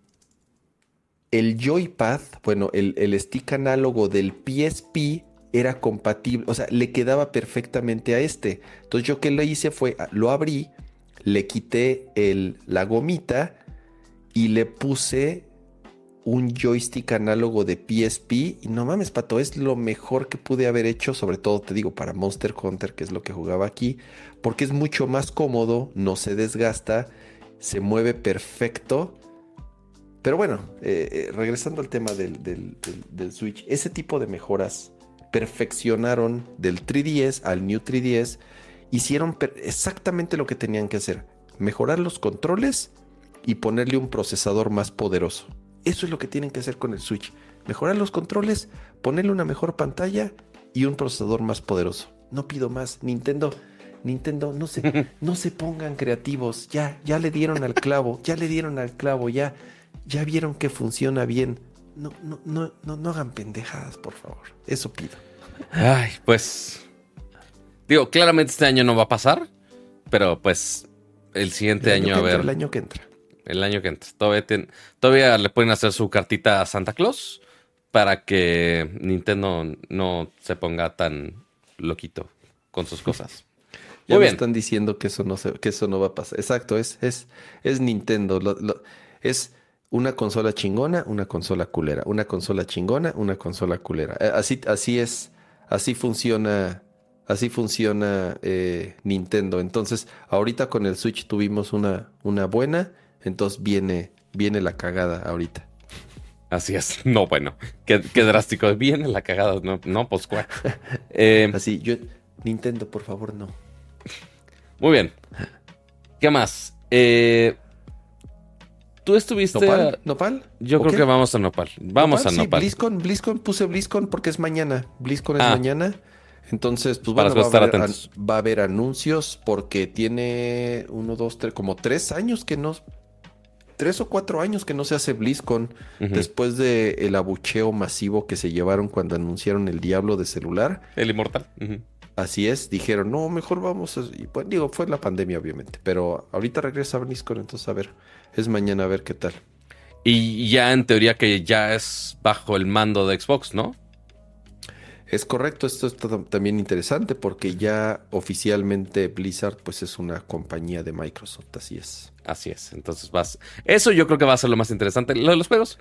el joypad, bueno, el, el stick análogo del PSP era compatible, o sea, le quedaba perfectamente a este. Entonces yo que lo hice fue, ah, lo abrí, le quité el, la gomita y le puse un joystick análogo de PSP y no mames, pato, es lo mejor que pude haber hecho, sobre todo te digo para Monster Hunter, que es lo que jugaba aquí, porque es mucho más cómodo, no se desgasta, se mueve perfecto. Pero bueno, eh, eh, regresando al tema del, del- Switch, ese tipo de mejoras perfeccionaron del 3DS al New 3DS, hicieron exactamente lo que tenían que hacer, mejorar los controles y ponerle un procesador más poderoso. Eso es lo que tienen que hacer con el Switch. Mejorar los controles, ponerle una mejor pantalla y un procesador más poderoso. No pido más. Nintendo, Nintendo, no se, no se pongan creativos. Ya, ya le dieron al clavo, ya le dieron al clavo, ya, ya vieron que funciona bien. No, no, no, no, no hagan pendejadas, por favor. Eso pido. Ay, pues. Digo, claramente este año no va a pasar, pero pues el siguiente El año, a entra, ver. El año que entra. El año que entra. Todavía, todavía le pueden hacer su cartita a Santa Claus para que Nintendo no se ponga tan loquito con sus cosas. Ya Muy me bien. están diciendo que eso no se- que eso no va a pasar. Exacto, es, es, es Nintendo. Lo- lo- es una consola chingona, una consola culera. Una consola chingona, una consola culera. Eh, Así, así es, así funciona, así funciona eh, Nintendo. Entonces, ahorita con el Switch tuvimos una, una buena, entonces viene, viene la cagada ahorita. Así es. No, bueno. Qué, drástico. Viene la cagada. No, no pues cuál. Eh, Así, yo. Nintendo, por favor, no. Muy bien. ¿Qué más? Eh, ¿Tú estuviste ¿Nopal? ¿Nopal? Yo creo que vamos a Nopal. Vamos a Nopal. Sí, BlizzCon, BlizzCon, puse BlizzCon porque es mañana. BlizzCon es ah. mañana. Entonces, pues bueno, va, a haber, va a haber anuncios porque tiene uno, dos, tres, como tres años que no tres o cuatro años que no se hace BlizzCon después de el abucheo masivo que se llevaron cuando anunciaron el Diablo de celular. El Inmortal. Así es, dijeron, no, mejor vamos. Y pues digo, fue la pandemia, obviamente. Pero ahorita regresa a BlizzCon, entonces a ver, es mañana a ver qué tal. Y ya en teoría que ya es bajo el mando de Xbox, ¿no? Es correcto, esto está también interesante porque ya oficialmente Blizzard pues es una compañía de Microsoft, así es. Así es, entonces vas... Eso yo creo que va a ser lo más interesante. Lo de los juegos,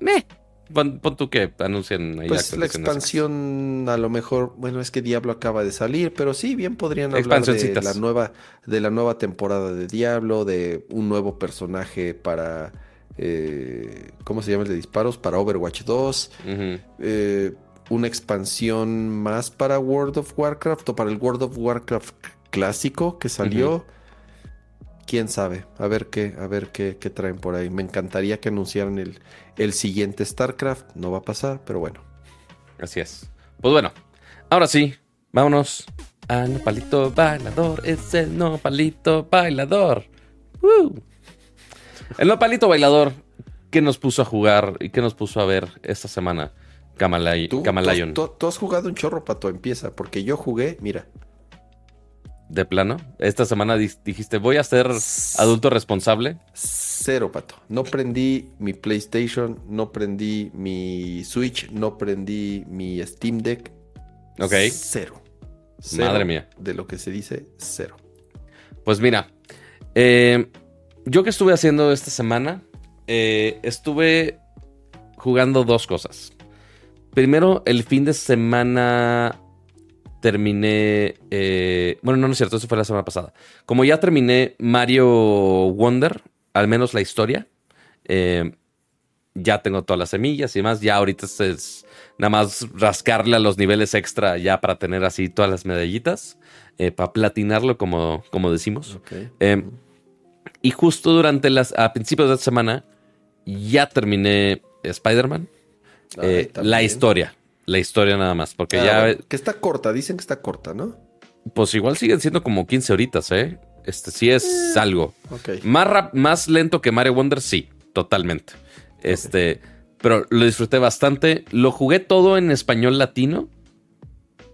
meh. Pon, tú que anuncien ahí Pues la expansión a lo mejor, bueno, es que Diablo acaba de salir, pero sí, bien podrían hablar de la nueva, de la nueva temporada de Diablo, de un nuevo personaje para... Eh, ¿Cómo se llama el de disparos? Para Overwatch 2. eh, una expansión más para World of Warcraft o para el World of Warcraft clásico que salió. Quién sabe, a ver qué, a ver qué, qué, traen por ahí. Me encantaría que anunciaran el, el siguiente StarCraft. No va a pasar, pero bueno. Así es. Pues bueno, ahora sí, vámonos a Nopalito Bailador. Es el Nopalito Bailador. El Nopalito Bailador que nos puso a jugar y que nos puso a ver esta semana. Camalay, ¿Tú, Tú, has jugado un chorro, Pato, empieza, porque yo jugué, mira. ¿De plano? Esta semana dijiste, voy a ser adulto responsable. Cero, Pato. No prendí mi PlayStation, no prendí mi Switch, no prendí mi Steam Deck. Ok. Cero. Madre mía. De lo que se dice, cero. Pues mira, eh, yo que estuve haciendo esta semana, eh, estuve jugando dos cosas. Primero, el fin de semana terminé. Eh, bueno, no, no es cierto, eso fue la semana pasada. Como ya terminé Mario Wonder, al menos la historia, eh, ya tengo todas las semillas y demás. Ya ahorita es, nada más rascarle a los niveles extra ya para tener así todas las medallitas, eh, para platinarlo, como, como decimos. y justo durante las. a principios de esta semana, ya terminé Spider-Man. Eh, la historia. La historia nada más. Porque ah, ya. que está corta, dicen que está corta, ¿no? Pues igual siguen siendo como 15 horitas, ¿eh? Este sí es eh, algo. Más, más lento que Mario Wonder, sí, totalmente. Este. Pero lo disfruté bastante. Lo jugué todo en español latino.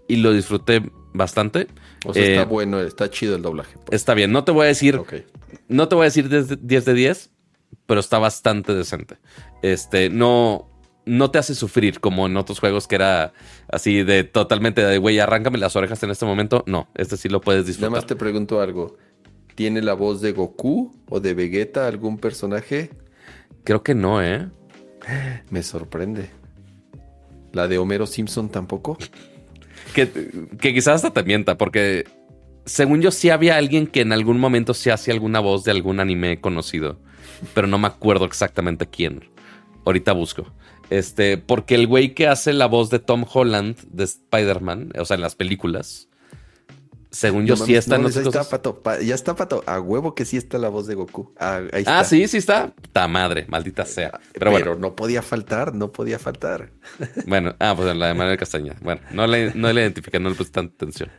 Y lo disfruté bastante. O sea, está eh, bueno, está chido el doblaje. Pues. Está bien. No te voy a decir. No te voy a decir 10 de 10. Pero está bastante decente. Este, no no te hace sufrir como en otros juegos que era así de totalmente de, güey, arráncame las orejas en este momento. No, este sí lo puedes disfrutar. Nada más te pregunto algo. ¿Tiene la voz de Goku o de Vegeta algún personaje? Creo que no, ¿eh? Me sorprende. ¿La de Homero Simpson tampoco? que, que quizás hasta te mienta, porque según yo sí había alguien que en algún momento se hacía alguna voz de algún anime conocido, pero no me acuerdo exactamente quién. Ahorita busco. Este, porque el güey que hace la voz de Tom Holland de Spider-Man, o sea, en las películas, según yo, sí está en ya está, pato, ya está, pato. A huevo que sí está la voz de Goku. Ah, ah sí, sí está. Ta madre, maldita sea. Pero, bueno. no podía faltar, no podía faltar. Bueno, ah, pues la de Manuel Castaña. Bueno, no le, no le identifiqué, no le puse tanta atención.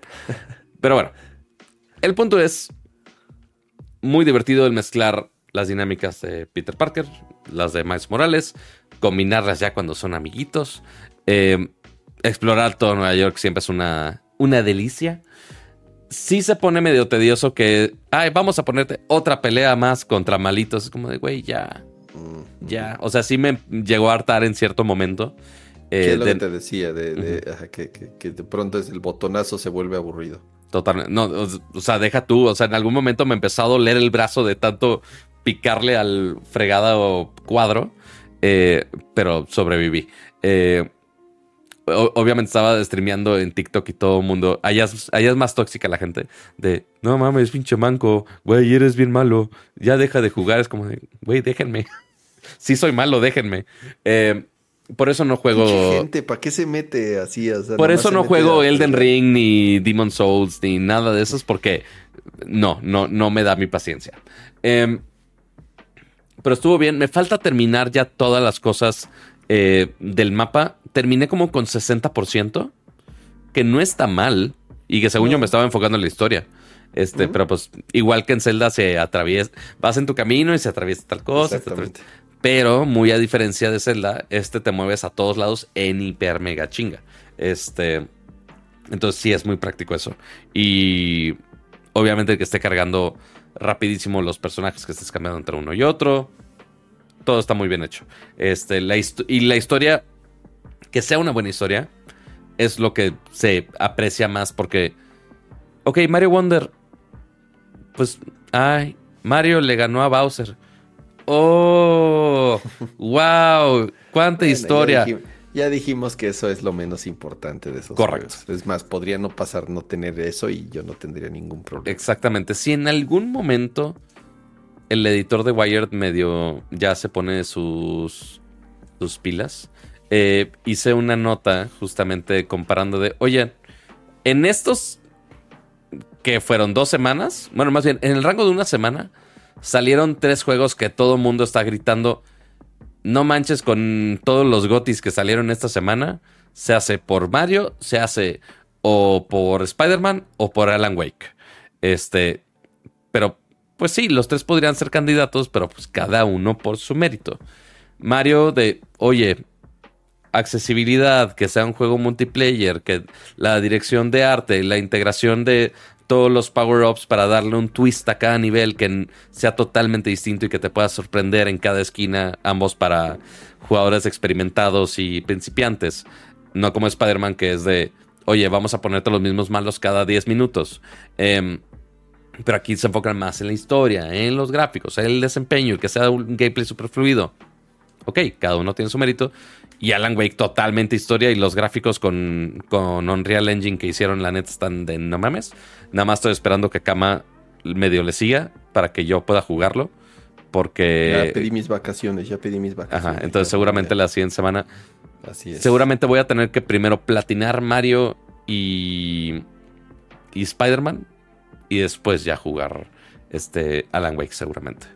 Pero bueno, el punto es muy divertido el mezclar las dinámicas de Peter Parker, las de Miles Morales, combinarlas ya cuando son amiguitos. Eh, explorar todo Nueva York siempre es una, una delicia. Sí se pone medio tedioso que, ay, vamos a ponerte otra pelea más contra malitos. Es como de, güey, ya, ya. O sea, sí me llegó a hartar en cierto momento. Eh, ¿Qué es lo que te decía? De, que, de pronto es el botonazo se vuelve aburrido. Totalmente. No, o, sea, deja tú. O sea, en algún momento me empezó a doler el brazo de tanto picarle al fregado cuadro. Eh, pero sobreviví. Eh, obviamente estaba streameando en TikTok y todo el mundo. Allá es, más tóxica la gente. De, no mames, pinche manco, güey, eres bien malo. Ya deja de jugar. Es como de, güey, déjenme. sí soy malo, déjenme. Eh, por eso no juego. gente, ¿para qué se mete así? por eso no juego Elden Ring, ni Demon Souls, ni nada de eso, porque no, no, no me da mi paciencia. Em, pero estuvo bien. Me falta terminar ya todas las cosas eh, del mapa. Terminé como con 60%, que no está mal. Y que según yo me estaba enfocando en la historia. Este, pero pues igual que en Zelda se atraviesa, vas en tu camino y se atraviesa tal cosa. Pero muy a diferencia de Zelda, este te mueves a todos lados en hiper mega chinga. Este, entonces sí es muy práctico eso. Y obviamente que esté cargando rapidísimo los personajes que estés cambiando entre uno y otro. Todo está muy bien hecho. Este, la y la historia, que sea una buena historia, es lo que se aprecia más porque, ok, Mario Wonder, pues, ay, Mario le ganó a Bowser. Oh, wow, cuánta historia. Ya dijimos que eso es lo menos importante de esos Correcto. Es más, podría no pasar no tener eso y yo no tendría ningún problema. Exactamente. Si en algún momento el editor de Wired medio ya se pone sus, sus pilas, eh, hice una nota justamente comparando de, oye, en estos que fueron dos semanas, bueno, más bien, en el rango de una semana, salieron tres juegos que todo el mundo está gritando no manches con todos los gotis que salieron esta semana. Se hace por Mario, se hace o por Spider-Man o por Alan Wake. Este, pero pues sí, los tres podrían ser candidatos, pero pues cada uno por su mérito. Mario de, oye, accesibilidad, que sea un juego multiplayer, que la dirección de arte, la integración de todos los power-ups para darle un twist a cada nivel que sea totalmente distinto y que te pueda sorprender en cada esquina, ambos para jugadores experimentados y principiantes. No como Spider-Man que es de, oye, vamos a ponerte los mismos malos cada 10 minutos. Em, pero aquí se enfocan más en la historia, en los gráficos, en el desempeño, que sea un gameplay super fluido. Ok, cada uno tiene su mérito. Y Alan Wake totalmente historia y los gráficos con, con Unreal Engine que hicieron, la neta, están de no mames. Nada más estoy esperando que Kama medio le siga para que yo pueda jugarlo. Porque. Ya pedí mis vacaciones, ya pedí mis vacaciones. Ajá, entonces seguramente la siguiente semana. Así es. Seguramente voy a tener que primero platinar Mario y. y Spider-Man. Y después ya jugar este Alan Wake, seguramente.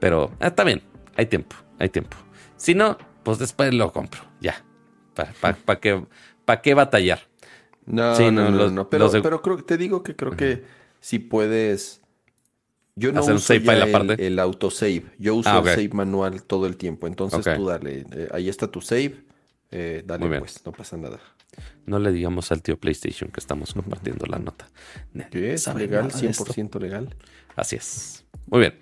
Pero ah, está bien, hay tiempo, hay tiempo. Si no, pues después lo compro. Ya. ¿Para qué, qué batallar? No, no, no, Pero, pero creo, te digo que creo que si puedes. Yo no uso save ya el, el, autosave. Yo uso ah, el save manual todo el tiempo. Entonces tú dale. Eh, ahí está tu save. Eh, dale, pues, no pasa nada. No le digamos al tío PlayStation que estamos compartiendo la nota. ¿Qué es legal? 100% legal. Así es. Muy bien.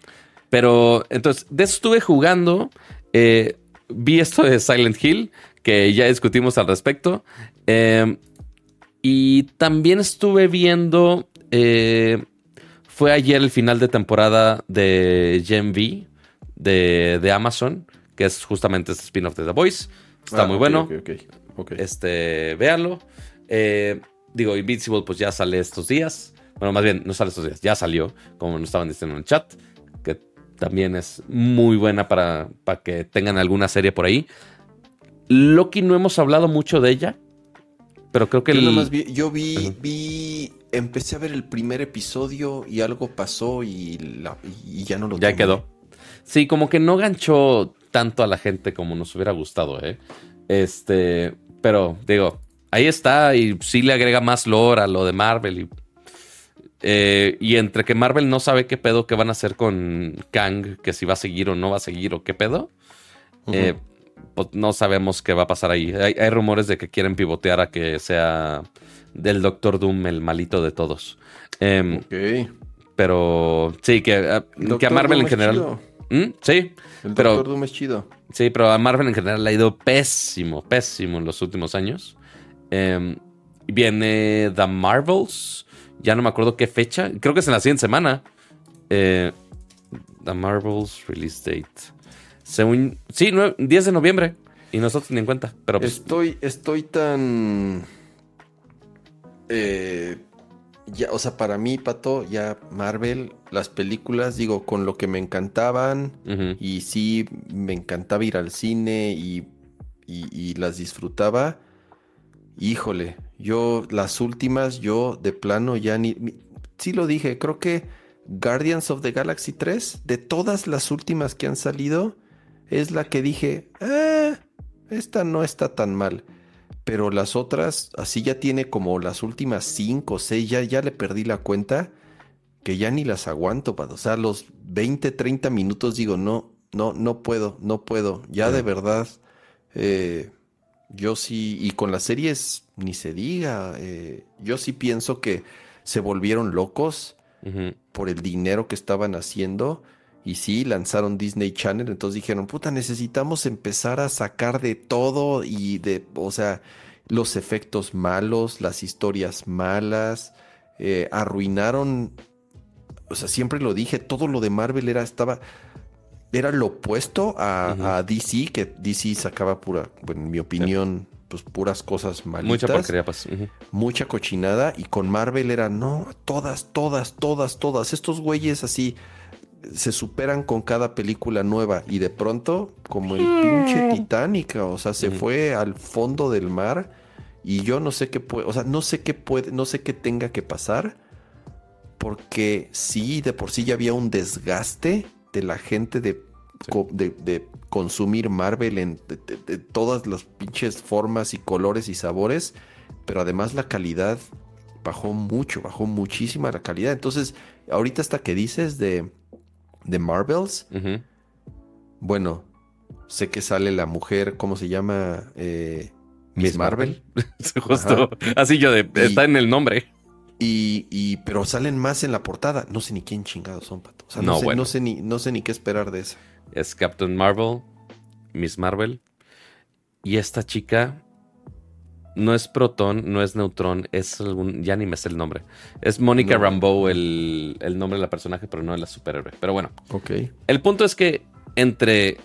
Pero entonces, de eso estuve jugando. Eh, vi esto de Silent Hill, que ya discutimos al respecto. Em, y también estuve viendo. Eh, fue ayer el final de temporada de Gen V de, Amazon, que es justamente este spin-off de The Voice. Está ah, muy bueno. Este, véanlo. Eh, digo, Invincible, pues ya sale estos días. Bueno, más bien, no sale estos días, ya salió, como nos estaban diciendo en el chat también es muy buena para, para que tengan alguna serie por ahí. Loki no hemos hablado mucho de ella, pero creo que... Yo, vi, yo vi, vi, empecé a ver el primer episodio y algo pasó y, ya no lo Ya quedó. Sí, como que no ganchó tanto a la gente como nos hubiera gustado, ¿eh? Este, pero digo, ahí está y sí le agrega más lore a lo de Marvel y eh, y entre que Marvel no sabe qué pedo que van a hacer con Kang, que si va a seguir o no va a seguir o qué pedo, eh, pues no sabemos qué va a pasar ahí. Hay, rumores de que quieren pivotear a que sea del Doctor Doom el malito de todos. Em, pero sí, que, a, que a Marvel en general. ¿Mm? Sí. El Doctor Doom es chido. Sí, pero a Marvel en general le ha ido pésimo, pésimo en los últimos años. Em, viene The Marvels ya no me acuerdo qué fecha. Creo que es en la siguiente semana. Eh, The Marvels Release Date. Según, sí, 10 de noviembre. Y nosotros ni en cuenta. Pero pues estoy, estoy tan. Eh, ya, o sea, para mí, Pato, ya Marvel, las películas, digo, con lo que me encantaban, y sí, me encantaba ir al cine y, y, las disfrutaba. Híjole, yo las últimas, yo de plano ya ni... Sí lo dije, creo que Guardians of the Galaxy 3, de todas las últimas que han salido, es la que dije, ah, esta no está tan mal. Pero las otras, así ya tiene como las últimas 5 o 6, ya, ya le perdí la cuenta, que ya ni las aguanto. O sea, los 20, 30 minutos digo, no, no, no puedo, no puedo. Ya de verdad, eh, yo sí, y con las series ni se diga, eh, yo sí pienso que se volvieron locos por el dinero que estaban haciendo. Y sí, lanzaron Disney Channel, entonces dijeron, puta, necesitamos empezar a sacar de todo y de, o sea, los efectos malos, las historias malas, eh, arruinaron, o sea, siempre lo dije, todo lo de Marvel era, estaba, era lo opuesto a, DC, que DC sacaba pura, bueno, en mi opinión, pues puras cosas malitas. Mucha porquería, pues. Mucha cochinada, y con Marvel era, no, todas, todas, todas, todas, estos güeyes así se superan con cada película nueva y de pronto, como el pinche mm. Titanic, o sea, se fue al fondo del mar y yo no sé qué puede, o sea, no sé qué puede, no sé qué tenga que pasar porque sí, de por sí ya había un desgaste de la gente de, de, consumir Marvel en de, todas las pinches formas y colores y sabores, pero además la calidad bajó mucho, bajó muchísima la calidad. Entonces, ahorita hasta que dices de de Marvels. Bueno, sé que sale la mujer, ¿cómo se llama? Eh, Miss Marvel. Justo. Así yo de, está en el nombre. Y, pero salen más en la portada. No sé ni quién chingados son, pato. no, sé, no, sé, ni, no sé ni qué esperar de eso. Es Captain Marvel, Miss Marvel. Y esta chica no es Proton, no es Neutrón, es algún. Ya ni me sé el nombre. Es Mónica Rambeau el, nombre de la personaje, pero no de la superhéroe. Pero bueno. Ok. El punto es que entre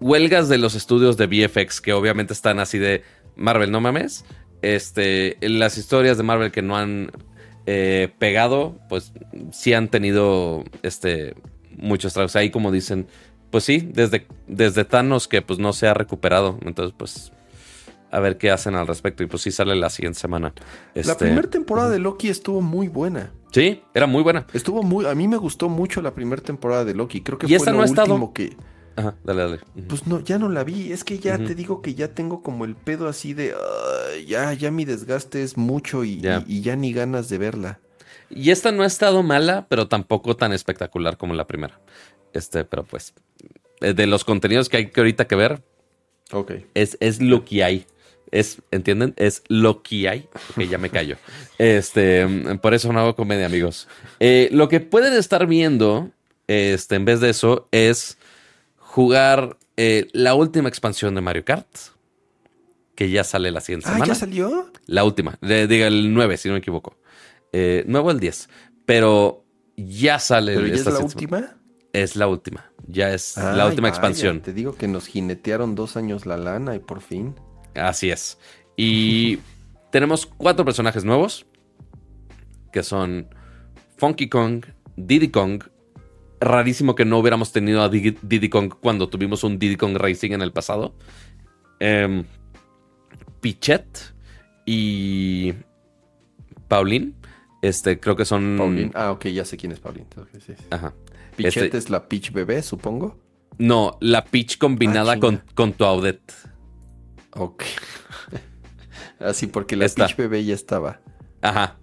huelgas de los estudios de VFX, que obviamente están así de Marvel, no mames. Este, las historias de Marvel que no han eh, pegado, pues sí han tenido este, muchos tragos. Ahí como dicen, pues sí, desde, desde Thanos que pues no se ha recuperado. Entonces, pues a ver qué hacen al respecto. Y pues sí sale la siguiente semana. La este, primera temporada de Loki estuvo muy buena. Sí, era muy buena. Estuvo muy. A mí me gustó mucho la primera temporada de Loki. Creo que fue lo último que. Ajá, dale, dale. Pues no, ya no la vi. Es que ya te digo que ya tengo como el pedo así de. ya, ya mi desgaste es mucho y ya. y ya ni ganas de verla. Y esta no ha estado mala, pero tampoco tan espectacular como la primera. Este, pero pues. Eh, de los contenidos que hay que ahorita que ver. Ok. Es, es lo que hay. Es, ¿entienden? Es lo que hay. Ok, ya me callo. Este, por eso no hago comedia, amigos. Eh, lo que pueden estar viendo, este, en vez de eso, es jugar eh, la última expansión de Mario Kart. Que ya sale la siguiente semana. ¿Ya salió? La última. diga el 9, si no me equivoco. Eh, nuevo el 10. Pero ya sale. ¿Pero ya es la última? Es la última. Ya es la última expansión. Te digo que nos jinetearon dos años la lana y por fin. Así es. Y tenemos cuatro personajes nuevos, que son Funky Kong, Diddy Kong. Rarísimo que no hubiéramos tenido a Diddy Kong cuando tuvimos un Diddy Kong Racing en el pasado. Eh, Pichet y Pauline. Este, creo que son. Pauline. Ah, ok, ya sé quién es Pauline. Ajá. Pichet este es la Peach bebé, supongo. No, la Peach combinada ah, con, con tu Audet. Ok. Así porque la Peach bebé ya estaba. Ajá.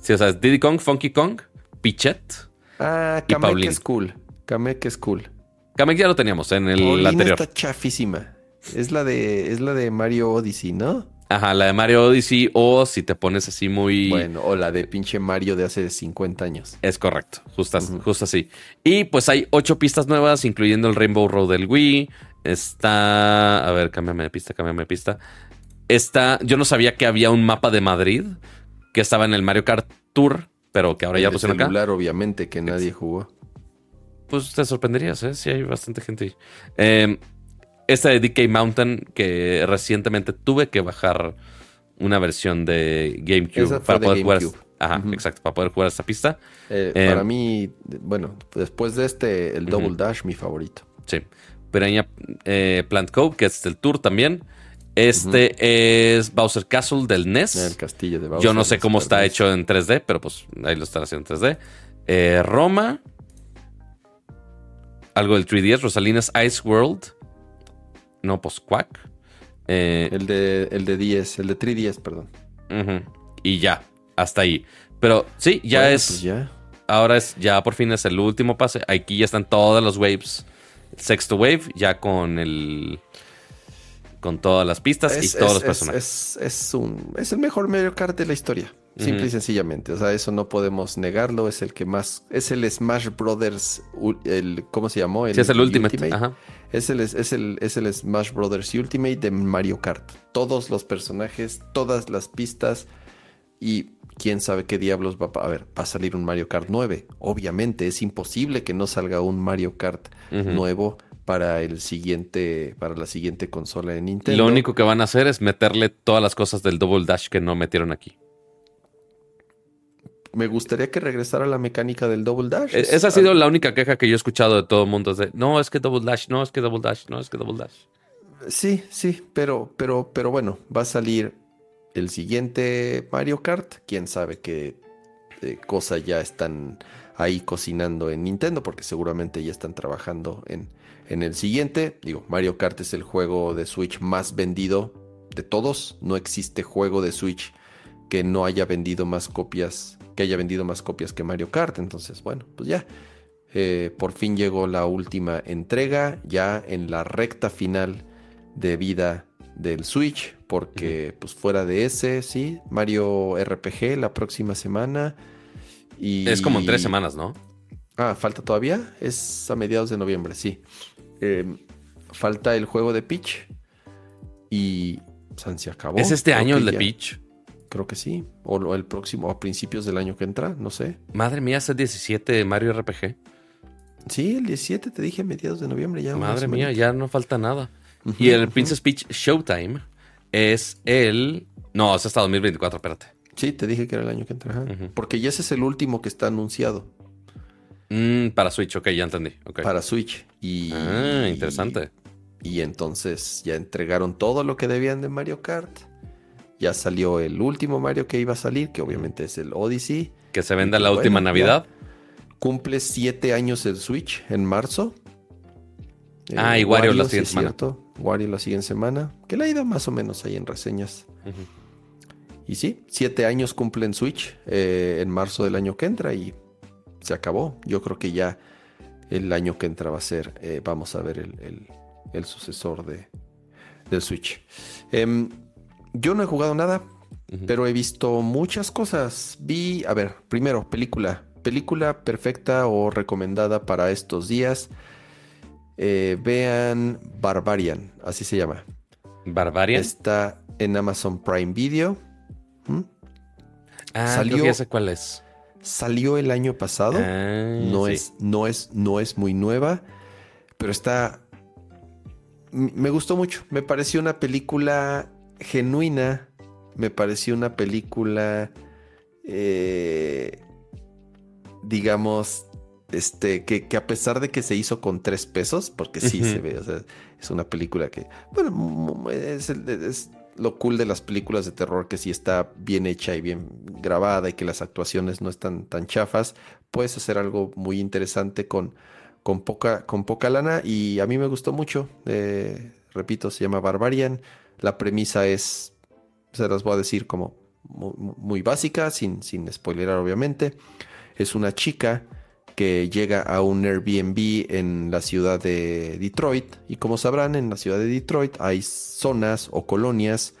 Sí, o sea, Diddy Kong, Funky Kong, Pichet. Ah, Kamek es cool. Kamek es cool. Kamek ya lo teníamos en el anterior. está chafísima. Es la de, es la de Mario Odyssey, ¿no? Ajá, la de Mario Odyssey o si te pones así muy... Bueno, o la de pinche Mario de hace 50 años. Es correcto, justo, justo así. Y pues hay ocho pistas nuevas, incluyendo el Rainbow Road del Wii, Está. A ver, cámbiame de pista, cámbiame de pista. Está. Yo no sabía que había un mapa de Madrid que estaba en el Mario Kart Tour, pero que ahora ya pusieron acá. obviamente, que nadie jugó. Pues te sorprenderías, ¿eh? Sí, hay bastante gente ahí. Eh, esta de DK Mountain, que recientemente tuve que bajar una versión de GameCube para poder jugar. Ajá, exacto, para poder jugar esta pista. Eh, Eh, para mí, bueno, después de este, el Double Dash, mi favorito. Sí. Piraña eh, Plant Cove, que es el tour también. Este es Bowser Castle del NES. El castillo de Bowser. Yo no sé cómo está NES. hecho en 3D, pero pues ahí lo están haciendo en 3D. Eh, Roma. Algo del 3DS. Rosalina's Ice World. No, pues Quack. Eh, El de, el de 10, el de 3DS, perdón. Y ya, hasta ahí. Pero sí, ya Bueno, es. pues ya. Ahora es, ya por fin es el último pase. Aquí ya están todas las waves. El sexto wave, ya con el. Con todas las pistas y todos es- los es- personajes. Es, es un, es el mejor Mario Kart de la historia. Simple y sencillamente. O sea, eso no podemos negarlo. Es el que más. Es el Smash Brothers. El, ¿Cómo se llamó? sí, es el Ultimate. Ajá. Es el, es, el, es el Smash Brothers Ultimate de Mario Kart. Todos los personajes, todas las pistas. Y quién sabe qué diablos va a... A ver, va a salir un Mario Kart 9. Obviamente, es imposible que no salga un Mario Kart nuevo para el siguiente, para la siguiente consola de Nintendo. Lo único que van a hacer es meterle todas las cosas del Double Dash que no metieron aquí. Me gustaría que regresara la mecánica del Double Dash. E- Esa ha sido la única queja que yo he escuchado de todo el mundo. Es de, no, es que Double Dash, no, es que Double Dash, no, es que Double Dash. Sí, sí, pero, pero, pero bueno, va a salir el siguiente Mario Kart. Quién sabe qué eh, cosa ya están ahí cocinando en Nintendo, porque seguramente ya están trabajando en, en el siguiente. Digo, Mario Kart es el juego de Switch más vendido de todos. No existe juego de Switch que no haya vendido más copias, que haya vendido más copias que Mario Kart. Entonces, bueno, pues ya. Eh, por fin llegó la última entrega, ya en la recta final de vida del Switch, porque pues fuera de ese, sí, Mario RPG la próxima semana. Y... Es como en tres semanas, ¿no? Ah, falta todavía, es a mediados de noviembre, sí. Eh, falta el juego de Peach y San se acabó. ¿Es este Creo año el de ya- Peach? Creo que sí, o el próximo, o a principios del año que entra, no sé. Madre mía, es el 17 de Mario RPG. Sí, el 17 te dije mediados de noviembre ya. Madre mía, ya no falta nada. Y el. Princess Peach Showtime es el... No, es hasta 2024, espérate. Sí, te dije que era el año que entra. Porque ya ese es el último que está anunciado Mm, para Switch, ok, ya entendí. para Switch. Y, Ah, interesante. Y entonces ya entregaron todo lo que debían de Mario Kart. Ya salió el último Mario que iba a salir, que obviamente es el Odyssey. Que se venda la última Navidad. Cumple siete años el Switch en marzo. Eh, Ah, y Wario la sí siguiente es semana. cierto. Wario la siguiente semana. Que le ha ido más o menos ahí en reseñas. Y sí, siete años cumplen Switch eh, en marzo del año que entra y se acabó. Yo creo que ya el año que entra va a ser, eh, vamos a ver el, el- el sucesor de, del Switch. Em, yo no he jugado nada, pero he visto muchas cosas. Vi, a ver, primero, película. Película perfecta o recomendada para estos días. Eh, vean Barbarian, así se llama. Barbarian. Está en Amazon Prime Video. ¿Mm? ah, salió- ya sé cuál es. Salió el año pasado. Ah, no, sí. es, no, es, no es muy nueva, pero está... Me gustó mucho. Me pareció una película genuina. Me pareció una película... eh, digamos... Este, que, que a pesar de que se hizo con tres pesos, porque sí se ve, o sea, es una película que, bueno, es lo cool de las películas de terror, que sí está bien hecha y bien grabada y que las actuaciones no están tan chafas, puedes hacer algo muy interesante con, con, poca, con poca lana y a mí me gustó mucho. Eh, repito, se llama Barbarian. La premisa es, se las voy a decir como muy, muy básica, sin, sin spoilerar obviamente. Es una chica que llega a un Airbnb en la ciudad de Detroit y como sabrán en la ciudad de Detroit hay zonas o colonias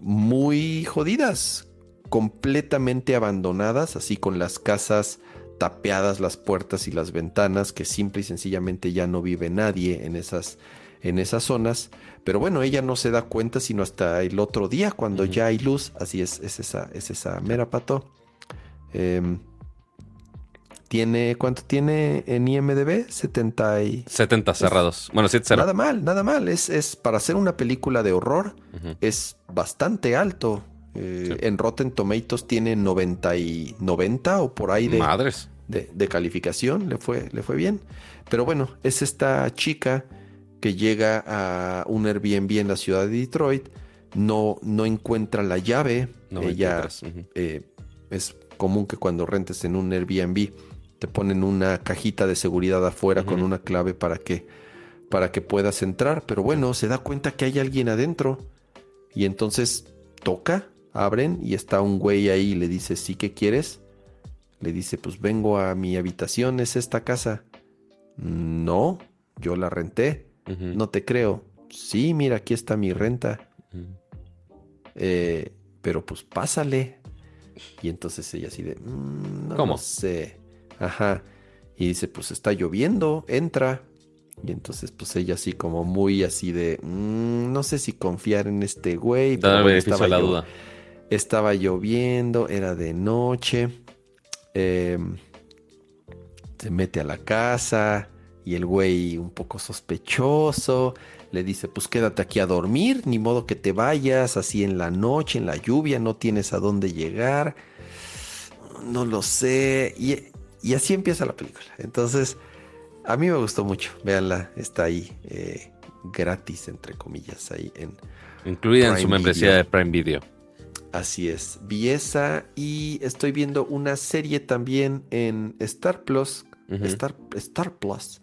muy jodidas, completamente abandonadas, así con las casas tapeadas las puertas y las ventanas, que simple y sencillamente ya no vive nadie en esas, en esas zonas. Pero bueno, ella no se da cuenta sino hasta el otro día, cuando ya hay luz. Así es, es esa, es esa mera pato. Em, tiene, ¿cuánto tiene en IMDB? 70 y... 70 cerrados. Bueno, 7 0. Nada mal, nada mal. Es, es para hacer una película de horror es bastante alto Eh, en Rotten Tomatoes tiene 90, y, 90 o por ahí de, Madres. de, de calificación. Le fue, le fue bien. Pero bueno, es esta chica que llega a un Airbnb en la ciudad de Detroit. No, no encuentra la llave. No Ella eh, es común que cuando rentes en un Airbnb te ponen una cajita de seguridad afuera con una clave para que, para que puedas entrar. Pero bueno, se da cuenta que hay alguien adentro. Y entonces toca, abren y está un güey ahí y le dice, ¿sí que quieres? Le dice, pues vengo a mi habitación, es esta casa. No, yo la renté. No te creo. Sí, mira, aquí está mi renta. Eh, pero pues pásale. Y entonces ella así de, "Mm, no ¿Cómo? lo sé. Ajá. Y dice, pues está lloviendo, entra. Y entonces pues ella así como muy así de, "Mm, no sé si confiar en este güey. Pero bueno, estaba la duda. Estaba lloviendo, era de noche. eh, se mete a la casa y el güey un poco sospechoso le dice, pues quédate aquí a dormir, ni modo que te vayas así en la noche, en la lluvia, no tienes a dónde llegar. No lo sé. Y, y así empieza la película. Entonces, a mí me gustó mucho. Véanla, está ahí eh, gratis, entre comillas, ahí en... Incluida en su membresía Video. de Prime Video. Así es, vi esa y estoy viendo una serie también en Star Plus. Star, Star Plus,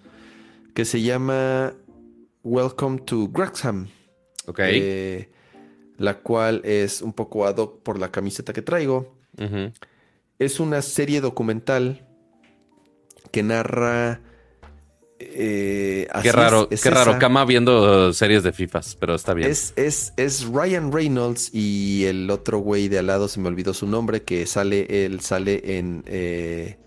que se llama Welcome to Wrexham, Ok. eh, la cual es un poco ad hoc por la camiseta que traigo. Es una serie documental que narra... eh, Qué es, raro, es qué raro. Cama viendo series de FIFAs, pero está bien. Es, es, es Ryan Reynolds y el otro güey de al lado, se me olvidó su nombre, que sale, él sale en eh,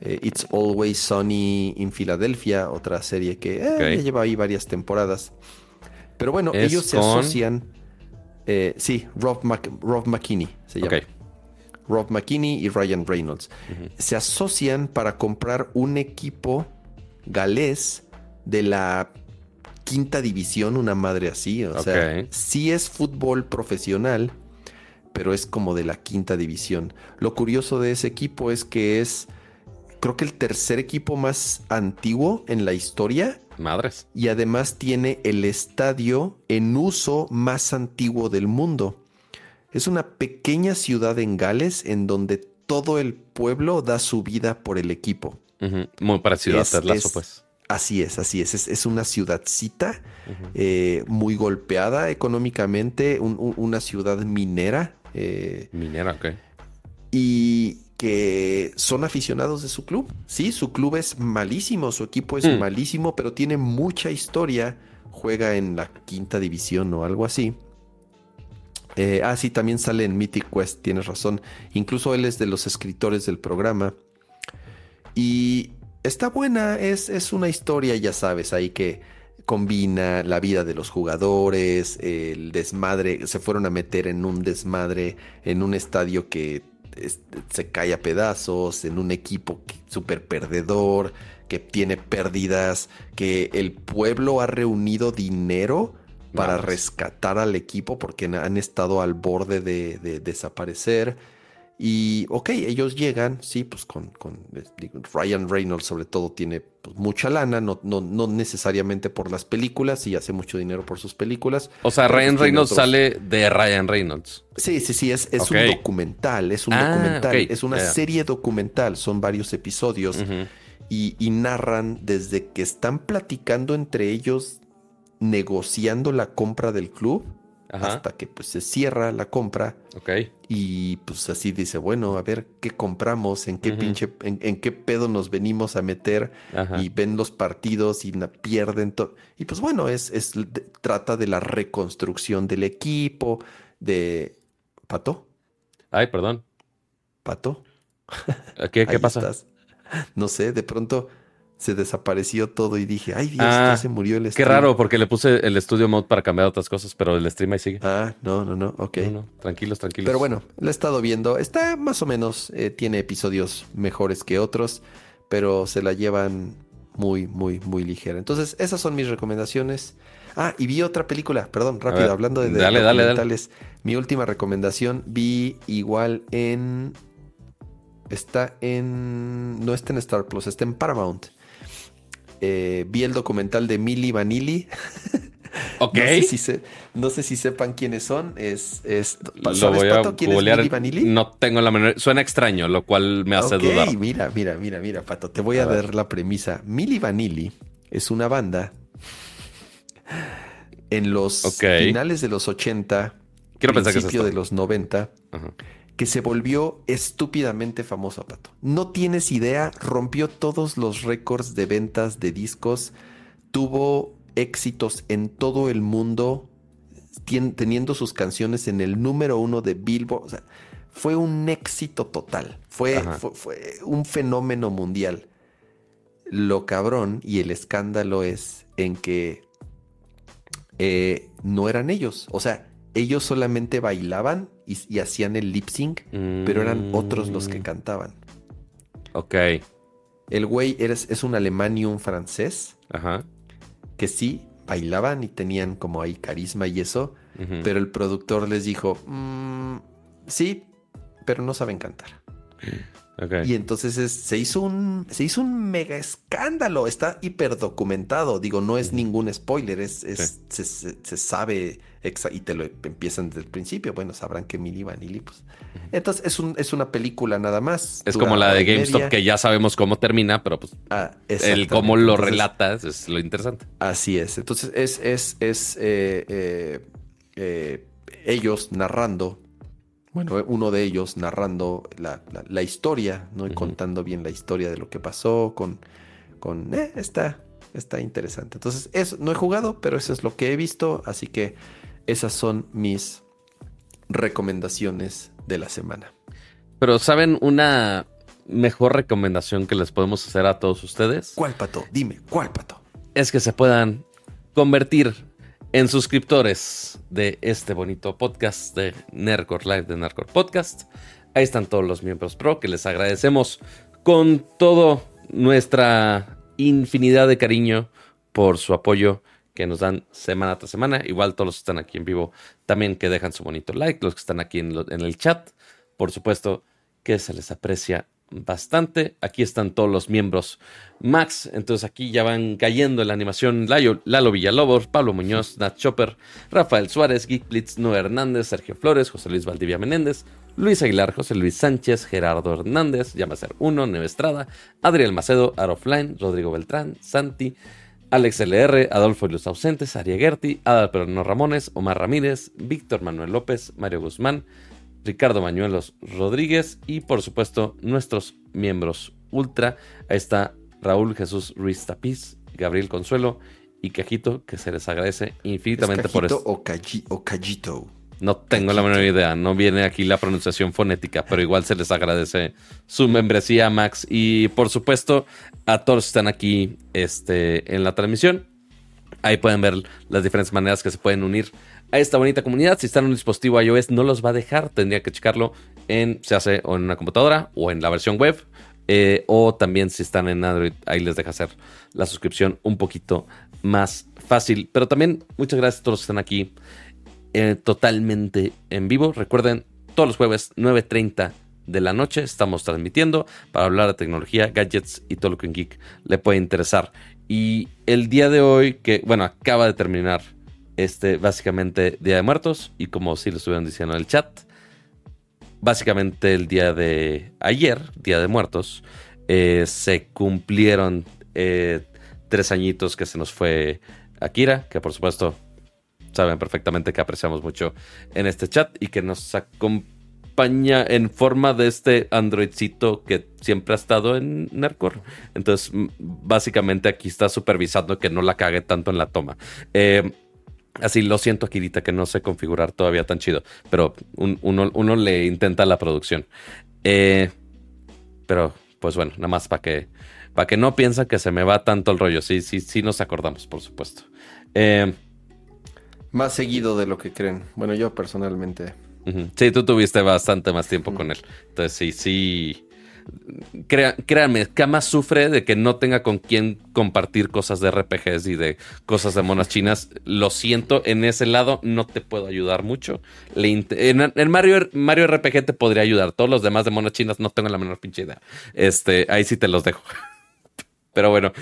eh, It's Always Sunny in Philadelphia, otra serie que eh, ya lleva ahí varias temporadas. Pero bueno, Es ellos se asocian. sí, Rob, Mc- Rob McKinney se llama. Ok. Rob McKinney y Ryan Reynolds. Se asocian para comprar un equipo galés de la quinta división, una madre así. O sea, sí es fútbol profesional, pero es como de la quinta división. Lo curioso de ese equipo es que es, creo que el tercer equipo más antiguo en la historia Madres. y además tiene el estadio en uso más antiguo del mundo. Es una pequeña ciudad en Gales en donde todo el pueblo da su vida por el equipo. Ujú. Muy parecido Es- a pues. Así es, así es. Es, es una ciudadcita eh, muy golpeada económicamente, un- un- una ciudad minera eh, Minera, ok. y que son aficionados de su club. Sí, su club es malísimo, su equipo es Mm. malísimo, pero tiene mucha historia. Juega en la quinta división o algo así. Eh, ah, sí, también sale en Mythic Quest, tienes razón. Incluso él es de los escritores del programa. Y está buena, es, es una historia, ya sabes, ahí que combina la vida de los jugadores, el desmadre, se fueron a meter en un desmadre, en un estadio que es- se cae a pedazos, en un equipo súper perdedor, que tiene pérdidas, que el pueblo ha reunido dinero para Vamos. rescatar al equipo porque han estado al borde de, de desaparecer. Y, ok, ellos llegan, sí, pues con, con digo, Ryan Reynolds sobre todo tiene pues, mucha lana, no, no, no necesariamente por las películas, y hace mucho dinero por sus películas. O sea, Ryan pues, tiene Reynolds otros- sale de Ryan Reynolds. Sí, sí, sí, es, es un documental, es un Ah, documental, es una serie documental, son varios episodios y narran desde que están platicando entre ellos, negociando la compra del club, Ajá. hasta que pues se cierra la compra Ok. y pues así dice, bueno, a ver qué compramos, en qué pinche, en, en qué pedo nos venimos a meter Ajá. y ven los partidos y pierden todo. Y pues bueno, es, es de- trata de la reconstrucción del equipo, de Pato, Ay, perdón. Pato. ¿Qué, qué pasa? estás. No sé, de pronto se desapareció todo y dije, ay Dios, Ah, ya se murió el Qué stream. raro, porque le puse el Studio Mode para cambiar otras cosas, pero el stream ahí sigue. Ah, no, no, no, ok. No, no, tranquilos, tranquilos. Pero bueno, lo he estado viendo. Está más o menos, eh, tiene episodios mejores que otros, pero se la llevan muy, muy, muy ligera. Entonces, esas son mis recomendaciones. Ah, y vi otra película, perdón, rápido, hablando de, dale, documentales. Mi última recomendación vi igual en. Está en. No está en Star Plus, está en Paramount. Eh, vi el documental de Milli Vanilli. Ok. No sé, si sepan quiénes son. Es, es, lo voy a quién es Milli Vanilli? No tengo la menor. Suena extraño, lo cual me hace okay, dudar. Mira, mira, mira, mira, Pato. Te voy a, dar la premisa. Milli Vanilli es una banda en los finales de los 80, Quiero principio de los 90, que se volvió estúpidamente famoso, Pato. No tienes idea, rompió todos los récords de ventas de discos, tuvo éxitos en todo el mundo, teniendo sus canciones en el número uno de Billboard. O sea, fue un éxito total, fue, fue un fenómeno mundial. Lo cabrón y el escándalo es en que eh, no eran ellos. O sea, ellos solamente bailaban y, hacían el lip sync, pero eran otros los que mm. cantaban. Ok. El güey es un alemán y un francés. Ajá. Que sí bailaban y tenían como ahí carisma y eso. Pero el productor les dijo: mm, Sí, pero no saben cantar. Y entonces se, hizo un, se hizo un mega escándalo. Está hiper documentado. Digo, no es ningún spoiler. Es, se, sabe y te lo empiezan desde el principio. Bueno, sabrán que Milly Vanilli. Pues. Entonces es, un, es una película nada más. Es como la de GameStop que ya sabemos cómo termina, pero pues ah, el cómo lo relatas es lo interesante. Así es. Entonces es, es, es eh, eh, eh, ellos narrando bueno, uno de ellos narrando la, historia, ¿no? Y contando bien la historia de lo que pasó con... con eh, está, está interesante. Entonces, eso, no he jugado, pero eso es lo que he visto. Así que esas son mis recomendaciones de la semana. Pero, ¿saben una mejor recomendación que les podemos hacer a todos ustedes? ¿Cuál, Pato? Dime, ¿cuál, Pato? Es que se puedan convertir en suscriptores de este bonito podcast de Nerdcore Live de Nerdcore Podcast. Ahí están todos los miembros pro que les agradecemos con toda nuestra infinidad de cariño por su apoyo que nos dan semana tras semana. Igual todos los que están aquí en vivo también que dejan su bonito like, los que están aquí en, el chat, por supuesto que se les aprecia bastante. Aquí están todos los miembros Max. Entonces aquí ya van cayendo en la animación Lalo Villalobos, Pablo Muñoz, Nat Chopper, Rafael Suárez, Geek Blitz, Noé Hernández, Sergio Flores, José Luis Valdivia Menéndez, Luis Aguilar, José Luis Sánchez, Gerardo Hernández, Llama Ser Uno, Neve Estrada, Adriel Macedo, Arofline, Rodrigo Beltrán, Santi, Alex LR, Adolfo y los ausentes, Aria Gerti, Adal Perno Ramones, Omar Ramírez, Víctor Manuel López, Mario Guzmán, Ricardo Mañuelos Rodríguez y por supuesto nuestros miembros ultra. Ahí está Raúl Jesús Ruiz Tapiz, Gabriel Consuelo y Cajito, que se les agradece infinitamente por esto. O, o Cajito. No tengo la menor idea, no viene aquí la pronunciación fonética, pero igual se les agradece su membresía, Max. Y por supuesto, a todos que están aquí este, en la transmisión. Ahí pueden ver las diferentes maneras que se pueden unir a esta bonita comunidad. Si están en un dispositivo iOS, no los va a dejar. Tendría que checarlo en, se hace o en una computadora o en la versión web. Eh, o también si están en Android, ahí les deja hacer la suscripción un poquito más fácil. Pero también muchas gracias a todos los que están aquí eh, totalmente en vivo. Recuerden, todos los jueves 9.30 de la noche estamos transmitiendo para hablar de tecnología, gadgets y todo lo que en Geek le puede interesar. Y el día de hoy, que bueno, acaba de terminar este, básicamente Día de Muertos, y como si lo estuvieron diciendo en el chat, básicamente el día de ayer, Día de Muertos, eh, se cumplieron eh, tres añitos que se nos fue Akira, que por supuesto saben perfectamente que apreciamos mucho en este chat y que nos acompaña en forma de este androidcito que siempre ha estado en Nercor. Entonces, básicamente aquí está supervisando que no la cague tanto en la toma. Eh, Así lo siento, Akirita, que no sé configurar todavía tan chido, pero uno, le intenta la producción. Eh, pero, pues bueno, nada más para que, que no piensa que se me va tanto el rollo. Sí, sí, sí nos acordamos, por supuesto. Eh, más seguido de lo que creen. Bueno, yo personalmente. Sí, tú tuviste bastante más tiempo con él. Entonces, sí, sí. créanme, Kama sufre de que no tenga con quién compartir cosas de RPGs y de cosas de monas chinas. Lo siento, en ese lado no te puedo ayudar mucho. en, el Mario, Mario RPG te podría ayudar. Todos los demás de monas chinas no tengo la menor pinche idea. Este, ahí sí te los dejo. Pero bueno,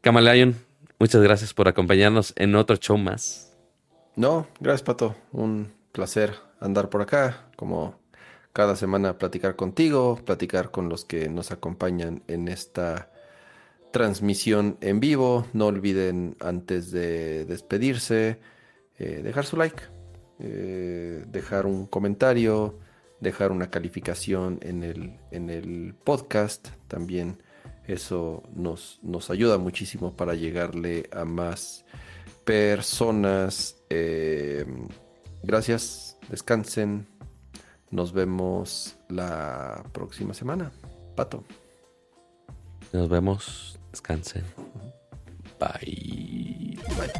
Kamalayon, muchas gracias por acompañarnos en otro show más. No, gracias, Pato. Un placer andar por acá. Como cada semana platicar contigo, platicar con los que nos acompañan en esta transmisión en vivo. No olviden antes de despedirse, eh, dejar su like, eh, dejar un comentario, dejar una calificación en el, en el podcast. También eso nos, nos ayuda muchísimo para llegarle a más personas. Eh, gracias, descansen. Nos vemos la próxima semana. Pato. Nos vemos, descansen. Bye. Bye.